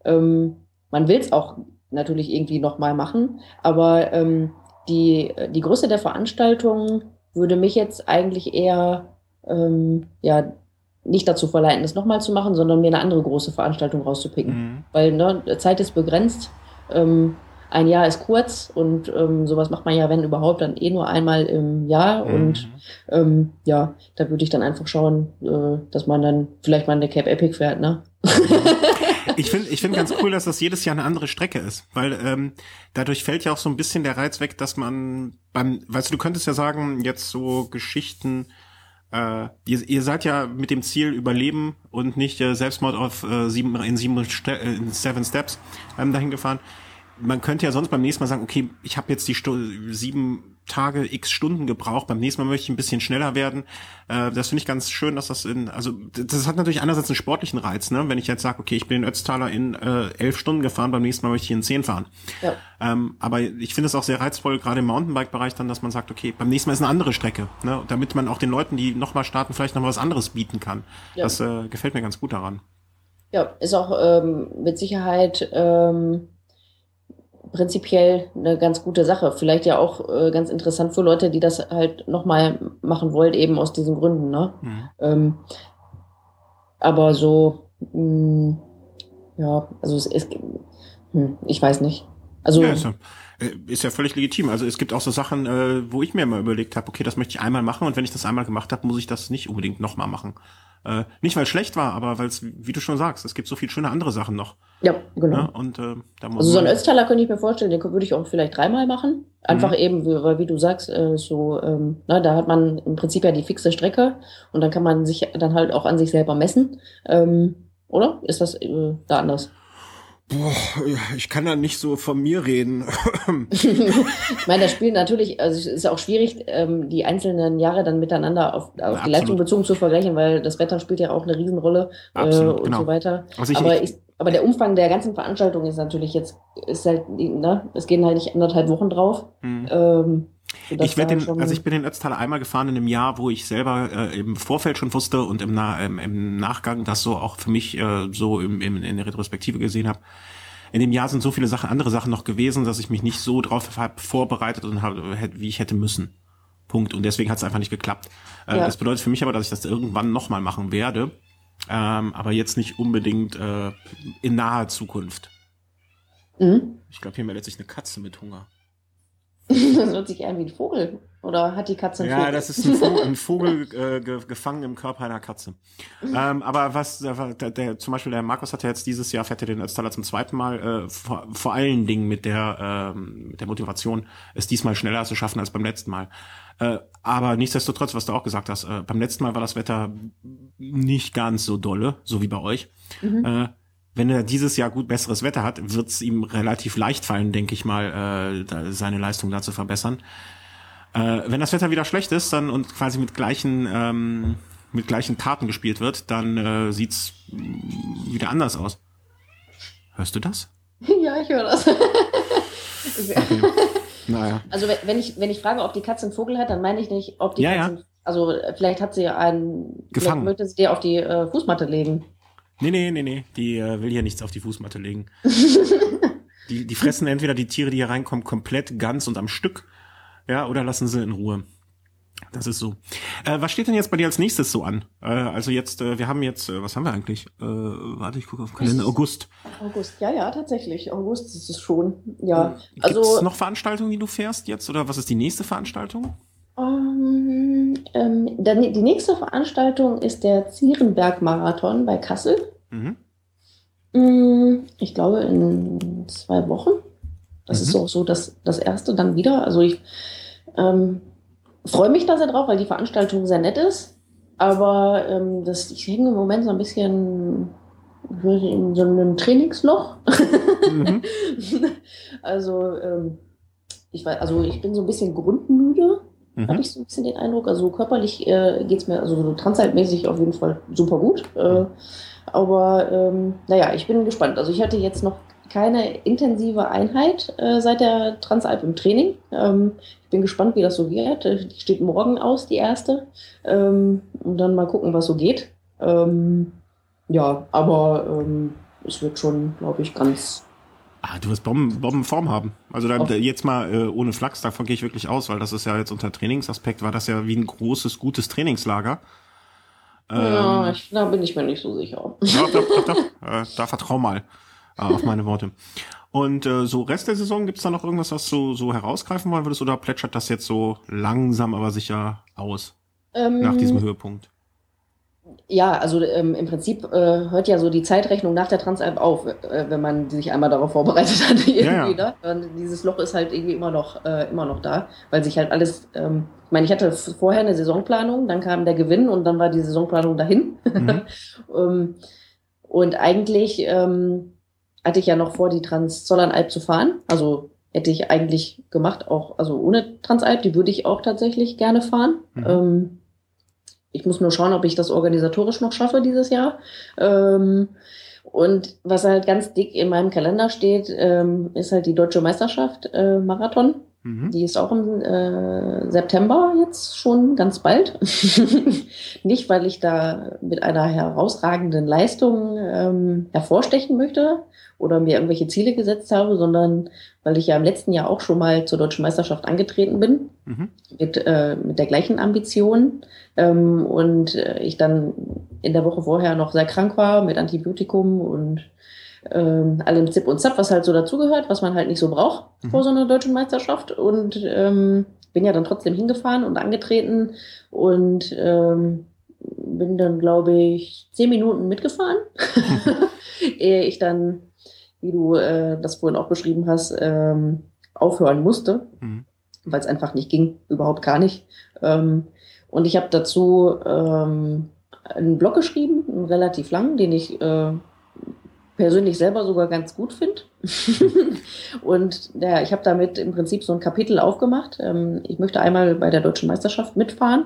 Ähm, man will es auch natürlich irgendwie nochmal machen, aber ähm, die, die Größe der Veranstaltung würde mich jetzt eigentlich eher ähm, ja, nicht dazu verleiten, das nochmal zu machen, sondern mir eine andere große Veranstaltung rauszupicken. Mhm. Weil ne, Zeit ist begrenzt ähm, ein Jahr ist kurz und ähm, sowas macht man ja, wenn überhaupt, dann eh nur einmal im Jahr. Mhm. Und ähm, ja, da würde ich dann einfach schauen, äh, dass man dann vielleicht mal eine Cape Epic fährt, ne? (laughs) ich finde ich finde ganz cool, dass das jedes Jahr eine andere Strecke ist, weil ähm, dadurch fällt ja auch so ein bisschen der Reiz weg, dass man beim, weißt du, du könntest ja sagen, jetzt so Geschichten äh, ihr, ihr seid ja mit dem Ziel Überleben und nicht äh, Selbstmord auf äh, sieben, in sieben Ste äh, in Seven Steps ähm, dahin gefahren. Man könnte ja sonst beim nächsten Mal sagen, okay, ich habe jetzt die Stu sieben Tage, x Stunden gebraucht. Beim nächsten Mal möchte ich ein bisschen schneller werden. Äh, das finde ich ganz schön, dass das in, also das hat natürlich einerseits einen sportlichen Reiz, ne? Wenn ich jetzt sage, okay, ich bin in Ötztaler in äh, elf Stunden gefahren, beim nächsten Mal möchte ich in zehn fahren. Ja. Ähm, aber ich finde es auch sehr reizvoll, gerade im Mountainbike-Bereich dann, dass man sagt, okay, beim nächsten Mal ist eine andere Strecke, ne? Damit man auch den Leuten, die nochmal starten, vielleicht noch was anderes bieten kann. Ja. Das äh, gefällt mir ganz gut daran. Ja, ist auch ähm, mit Sicherheit ähm, prinzipiell eine ganz gute Sache. Vielleicht ja auch äh, ganz interessant für Leute, die das halt nochmal machen wollen, eben aus diesen Gründen. Ne? Mhm. Ähm, aber so, mh, hm, ja, also es ist, hm, ich weiß nicht. Also ja, ist, ja, äh, ist ja völlig legitim. Also es gibt auch so Sachen, äh, wo ich mir mal überlegt habe, okay, das möchte ich einmal machen und wenn ich das einmal gemacht habe, muss ich das nicht unbedingt nochmal machen. Äh, nicht, weil es schlecht war, aber weil es, wie du schon sagst, es gibt so viel schöne andere Sachen noch. Ja, genau. Ja, und, äh, da muss also so ein Ötztaler könnte ich mir vorstellen, den würde ich auch vielleicht dreimal machen. Einfach mhm. eben, weil wie du sagst, äh, so, ähm, na, da hat man im Prinzip ja die fixe Strecke und dann kann man sich dann halt auch an sich selber messen. Ähm, oder? Ist das äh, da anders? Boah, ich kann da nicht so von mir reden. (laughs) ich meine, das Spiel natürlich, also es ist auch schwierig, ähm, die einzelnen Jahre dann miteinander auf, auf ja, die Leistung bezogen zu vergleichen, weil das Wetter spielt ja auch eine Riesenrolle äh, absolut, und genau. so weiter. Also ich, aber, ich, aber der Umfang der ganzen Veranstaltung ist natürlich jetzt, ist halt, ne, es gehen halt nicht anderthalb Wochen drauf. Mhm. Ähm, ich den, also ich bin den Ötztaler einmal gefahren in einem Jahr, wo ich selber äh, im Vorfeld schon wusste und im, Na im, im Nachgang das so auch für mich äh, so im, im, in der Retrospektive gesehen habe. In dem Jahr sind so viele Sachen, andere Sachen noch gewesen, dass ich mich nicht so drauf habe vorbereitet und habe, wie ich hätte müssen. Punkt. Und deswegen hat es einfach nicht geklappt. Äh, ja. Das bedeutet für mich aber, dass ich das irgendwann nochmal machen werde. Ähm, aber jetzt nicht unbedingt äh, in naher Zukunft. Mhm. Ich glaube, hier meldet sich eine Katze mit Hunger. Das hört sich an wie ein Vogel. Oder hat die Katze einen Ja, Vogel? das ist ein Vogel, ein (laughs) Vogel äh, ge, gefangen im Körper einer Katze. ähm, aber was, der, der, der, zum Beispiel der Markus hat ja jetzt dieses Jahr, fährt er den Ötztaler zum zweiten Mal, äh, vor, vor allen Dingen mit der, äh, mit der Motivation, es diesmal schneller zu schaffen als beim letzten Mal. Äh, aber nichtsdestotrotz, was du auch gesagt hast, äh, beim letzten Mal war das Wetter nicht ganz so dolle, so wie bei euch. Mhm. Äh, wenn er dieses Jahr gut besseres Wetter hat, wird es ihm relativ leicht fallen, denke ich mal, äh, seine Leistung da zu verbessern. Äh, wenn das Wetter wieder schlecht ist, dann und quasi mit gleichen ähm, mit gleichen Karten gespielt wird, dann äh, sieht's wieder anders aus. Hörst du das? (laughs) Ja, ich höre das. (laughs) okay. Naja. Also wenn ich wenn ich frage, ob die Katze einen Vogel hat, dann meine ich nicht, ob die ja, Katze, ja. also vielleicht hat sie einen, gefangen. möchte sie dir auf die äh, Fußmatte legen. Nee, nee, nee, nee. Die äh, will hier nichts auf die Fußmatte legen. (laughs) die, die fressen entweder die Tiere, die hier reinkommen, komplett, ganz und am Stück. Ja, oder lassen sie in Ruhe. Das ist so. Äh, was steht denn jetzt bei dir als nächstes so an? Äh, also jetzt, äh, wir haben jetzt, äh, was haben wir eigentlich? Äh, warte, ich gucke auf den Kalender. August. August, ja, ja, tatsächlich. August ist es schon. Ja. Äh, also Gibt's noch Veranstaltungen, die du fährst jetzt? Oder was ist die nächste Veranstaltung? Ähm, ähm die nächste Veranstaltung ist der Zierenberg-Marathon bei Kassel. Mhm. Mm, ich glaube in zwei Wochen. Das mhm. ist auch so das, das erste dann wieder. Also ich ähm, freue mich da sehr drauf, weil die Veranstaltung sehr nett ist. Aber ähm, das, ich hänge im Moment so ein bisschen in so einem Trainingsloch. Mhm. (laughs) also, ähm, ich, weiß, also ich bin so ein bisschen grundmüde, mhm. habe ich so ein bisschen den Eindruck. Also körperlich äh, geht es mir, also so transhaltmäßig auf jeden Fall super gut. Äh, aber ähm, naja, ich bin gespannt. Also ich hatte jetzt noch keine intensive Einheit äh, seit der Transalp im Training. Ähm, ich bin gespannt, wie das so wird. Äh, die steht morgen aus, die erste. Ähm, und dann mal gucken, was so geht. Ähm, ja, aber ähm, es wird schon, glaube ich, ganz. Ah, du wirst Bomben, Bombenform haben. Also dann, jetzt mal äh, ohne Flachs, davon gehe ich wirklich aus, weil das ist ja jetzt unter Trainingsaspekt, war das ja wie ein großes, gutes Trainingslager. Ja, ähm, ich, da bin ich mir nicht so sicher. Ja, doch, doch, doch. (laughs) Äh, da vertrau mal äh, auf meine Worte. Und äh, so Rest der Saison, gibt's da noch irgendwas, was du so herausgreifen wollen würdest, oder plätschert das jetzt so langsam, aber sicher aus ähm, nach diesem Höhepunkt? Ja, also ähm, im Prinzip äh, hört ja so die Zeitrechnung nach der Transalp auf, äh, wenn man sich einmal darauf vorbereitet hat. irgendwie, (laughs) ja, ja. Ne? Und dieses Loch ist halt irgendwie immer noch, äh, immer noch da, weil sich halt alles ähm, meine, ich hatte vorher eine Saisonplanung, dann kam der Gewinn und dann war die Saisonplanung dahin. Mhm. (laughs) ähm, und eigentlich ähm, hatte ich ja noch vor, die Trans-Zollernalb zu fahren. Also hätte ich eigentlich gemacht, auch, also ohne Transalp, die würde ich auch tatsächlich gerne fahren. Mhm. Ähm, ich muss nur schauen, ob ich das organisatorisch noch schaffe dieses Jahr. Ähm, und was halt ganz dick in meinem Kalender steht, ähm, ist halt die Deutsche Meisterschaft äh, Marathon. Mhm. Die ist auch im äh, September jetzt schon ganz bald. (laughs) Nicht, weil ich da mit einer herausragenden Leistung ähm, hervorstechen möchte oder mir irgendwelche Ziele gesetzt habe, sondern weil ich ja im letzten Jahr auch schon mal zur deutschen Meisterschaft angetreten bin mhm. mit, äh, mit der gleichen Ambition ähm, und äh, ich dann in der Woche vorher noch sehr krank war mit Antibiotikum und ähm, allem Zip und Zap, was halt so dazugehört, was man halt nicht so braucht mhm. vor so einer deutschen Meisterschaft. Und ähm, bin ja dann trotzdem hingefahren und angetreten und ähm, bin dann, glaube ich, zehn Minuten mitgefahren, (laughs) ehe ich dann, wie du äh, das vorhin auch beschrieben hast, ähm, aufhören musste, mhm. weil es einfach nicht ging, überhaupt gar nicht. Ähm, und ich habe dazu ähm, einen Blog geschrieben, einen relativ lang, den ich äh, persönlich selber sogar ganz gut finde. (laughs) und ja, ich habe damit im Prinzip so ein Kapitel aufgemacht. Ähm, ich möchte einmal bei der deutschen Meisterschaft mitfahren,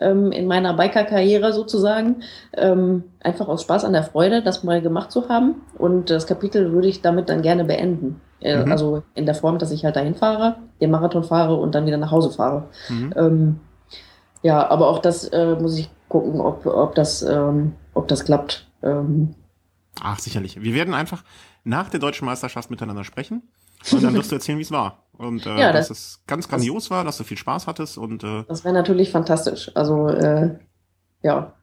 ähm, in meiner Biker-Karriere sozusagen. Ähm, einfach aus Spaß an der Freude, das mal gemacht zu haben. Und das Kapitel würde ich damit dann gerne beenden. Äh, mhm. Also in der Form, dass ich halt dahin fahre, den Marathon fahre und dann wieder nach Hause fahre. Mhm. Ähm, ja, aber auch das äh, muss ich gucken, ob, ob, das, ähm, ob das klappt. Ähm, Ach, sicherlich. Wir werden einfach nach der deutschen Meisterschaft miteinander sprechen und dann wirst du erzählen, wie es war. Und äh, ja, das, dass es ganz grandios war, dass du viel Spaß hattest und äh, Das wäre natürlich fantastisch. Also äh, ja.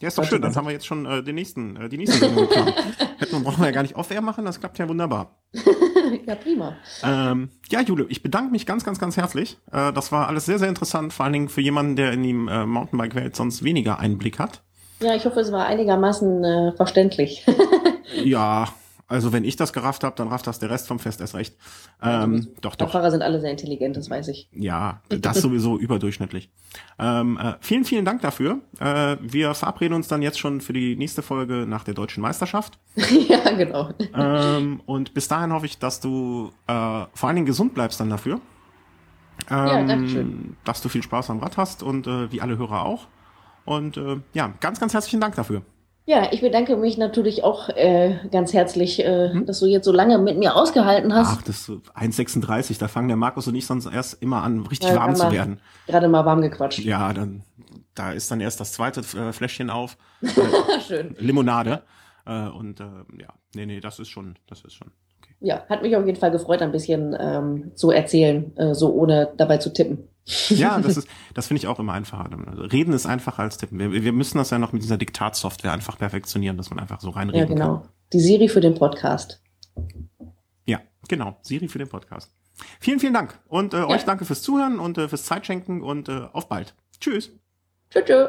Ja, ist doch schön. Dann haben wir jetzt schon äh, den nächsten, äh, die nächste Sendung geplant. (laughs) Hätten brauchen wir ja gar nicht off-air machen, das klappt ja wunderbar. (laughs) ja, prima. Ähm, ja, Jule, ich bedanke mich ganz, ganz, ganz herzlich. Äh, das war alles sehr, sehr interessant, vor allen Dingen für jemanden, der in die äh, Mountainbike-Welt sonst weniger Einblick hat. Ja, ich hoffe, es war einigermaßen äh, verständlich. (laughs) ja, also wenn ich das gerafft habe, dann rafft das der Rest vom Fest erst recht. Ähm, doch, doch. Fahrer sind alle sehr intelligent, das weiß ich. Ja, das sowieso (laughs) überdurchschnittlich. Ähm, äh, vielen, vielen Dank dafür. Äh, wir verabreden uns dann jetzt schon für die nächste Folge nach der deutschen Meisterschaft. (laughs) ja, genau. Ähm, und bis dahin hoffe ich, dass du äh, vor allen Dingen gesund bleibst dann dafür. Ähm, ja, danke schön. Dass du viel Spaß am Rad hast und äh, wie alle Hörer auch. Und äh, ja, ganz, ganz herzlichen Dank dafür. Ja, ich bedanke mich natürlich auch äh, ganz herzlich, äh, hm? dass du jetzt so lange mit mir ausgehalten hast. Ach, das ist 1,36, da fangen der Markus und ich sonst erst immer an, richtig ja, warm zu werden. Gerade mal warm gequatscht. Ja, dann da ist dann erst das zweite äh, Fläschchen auf. (laughs) Äh, Schön. Limonade. Äh, und äh, ja, nee, nee, das ist schon, das ist schon. Okay. Ja, hat mich auf jeden Fall gefreut, ein bisschen ähm, zu erzählen, äh, so ohne dabei zu tippen. Ja, das ist, das finde ich auch immer einfacher. Reden ist einfacher als tippen. Wir, wir müssen das ja noch mit dieser Diktatsoftware einfach perfektionieren, dass man einfach so reinreden kann. Ja, genau. Kann. Die Siri für den Podcast. Ja, genau. Siri für den Podcast. Vielen, vielen Dank. Und äh, ja. euch danke fürs Zuhören und äh, fürs Zeitschenken und äh, auf bald. Tschüss. Tschüss. tschüss.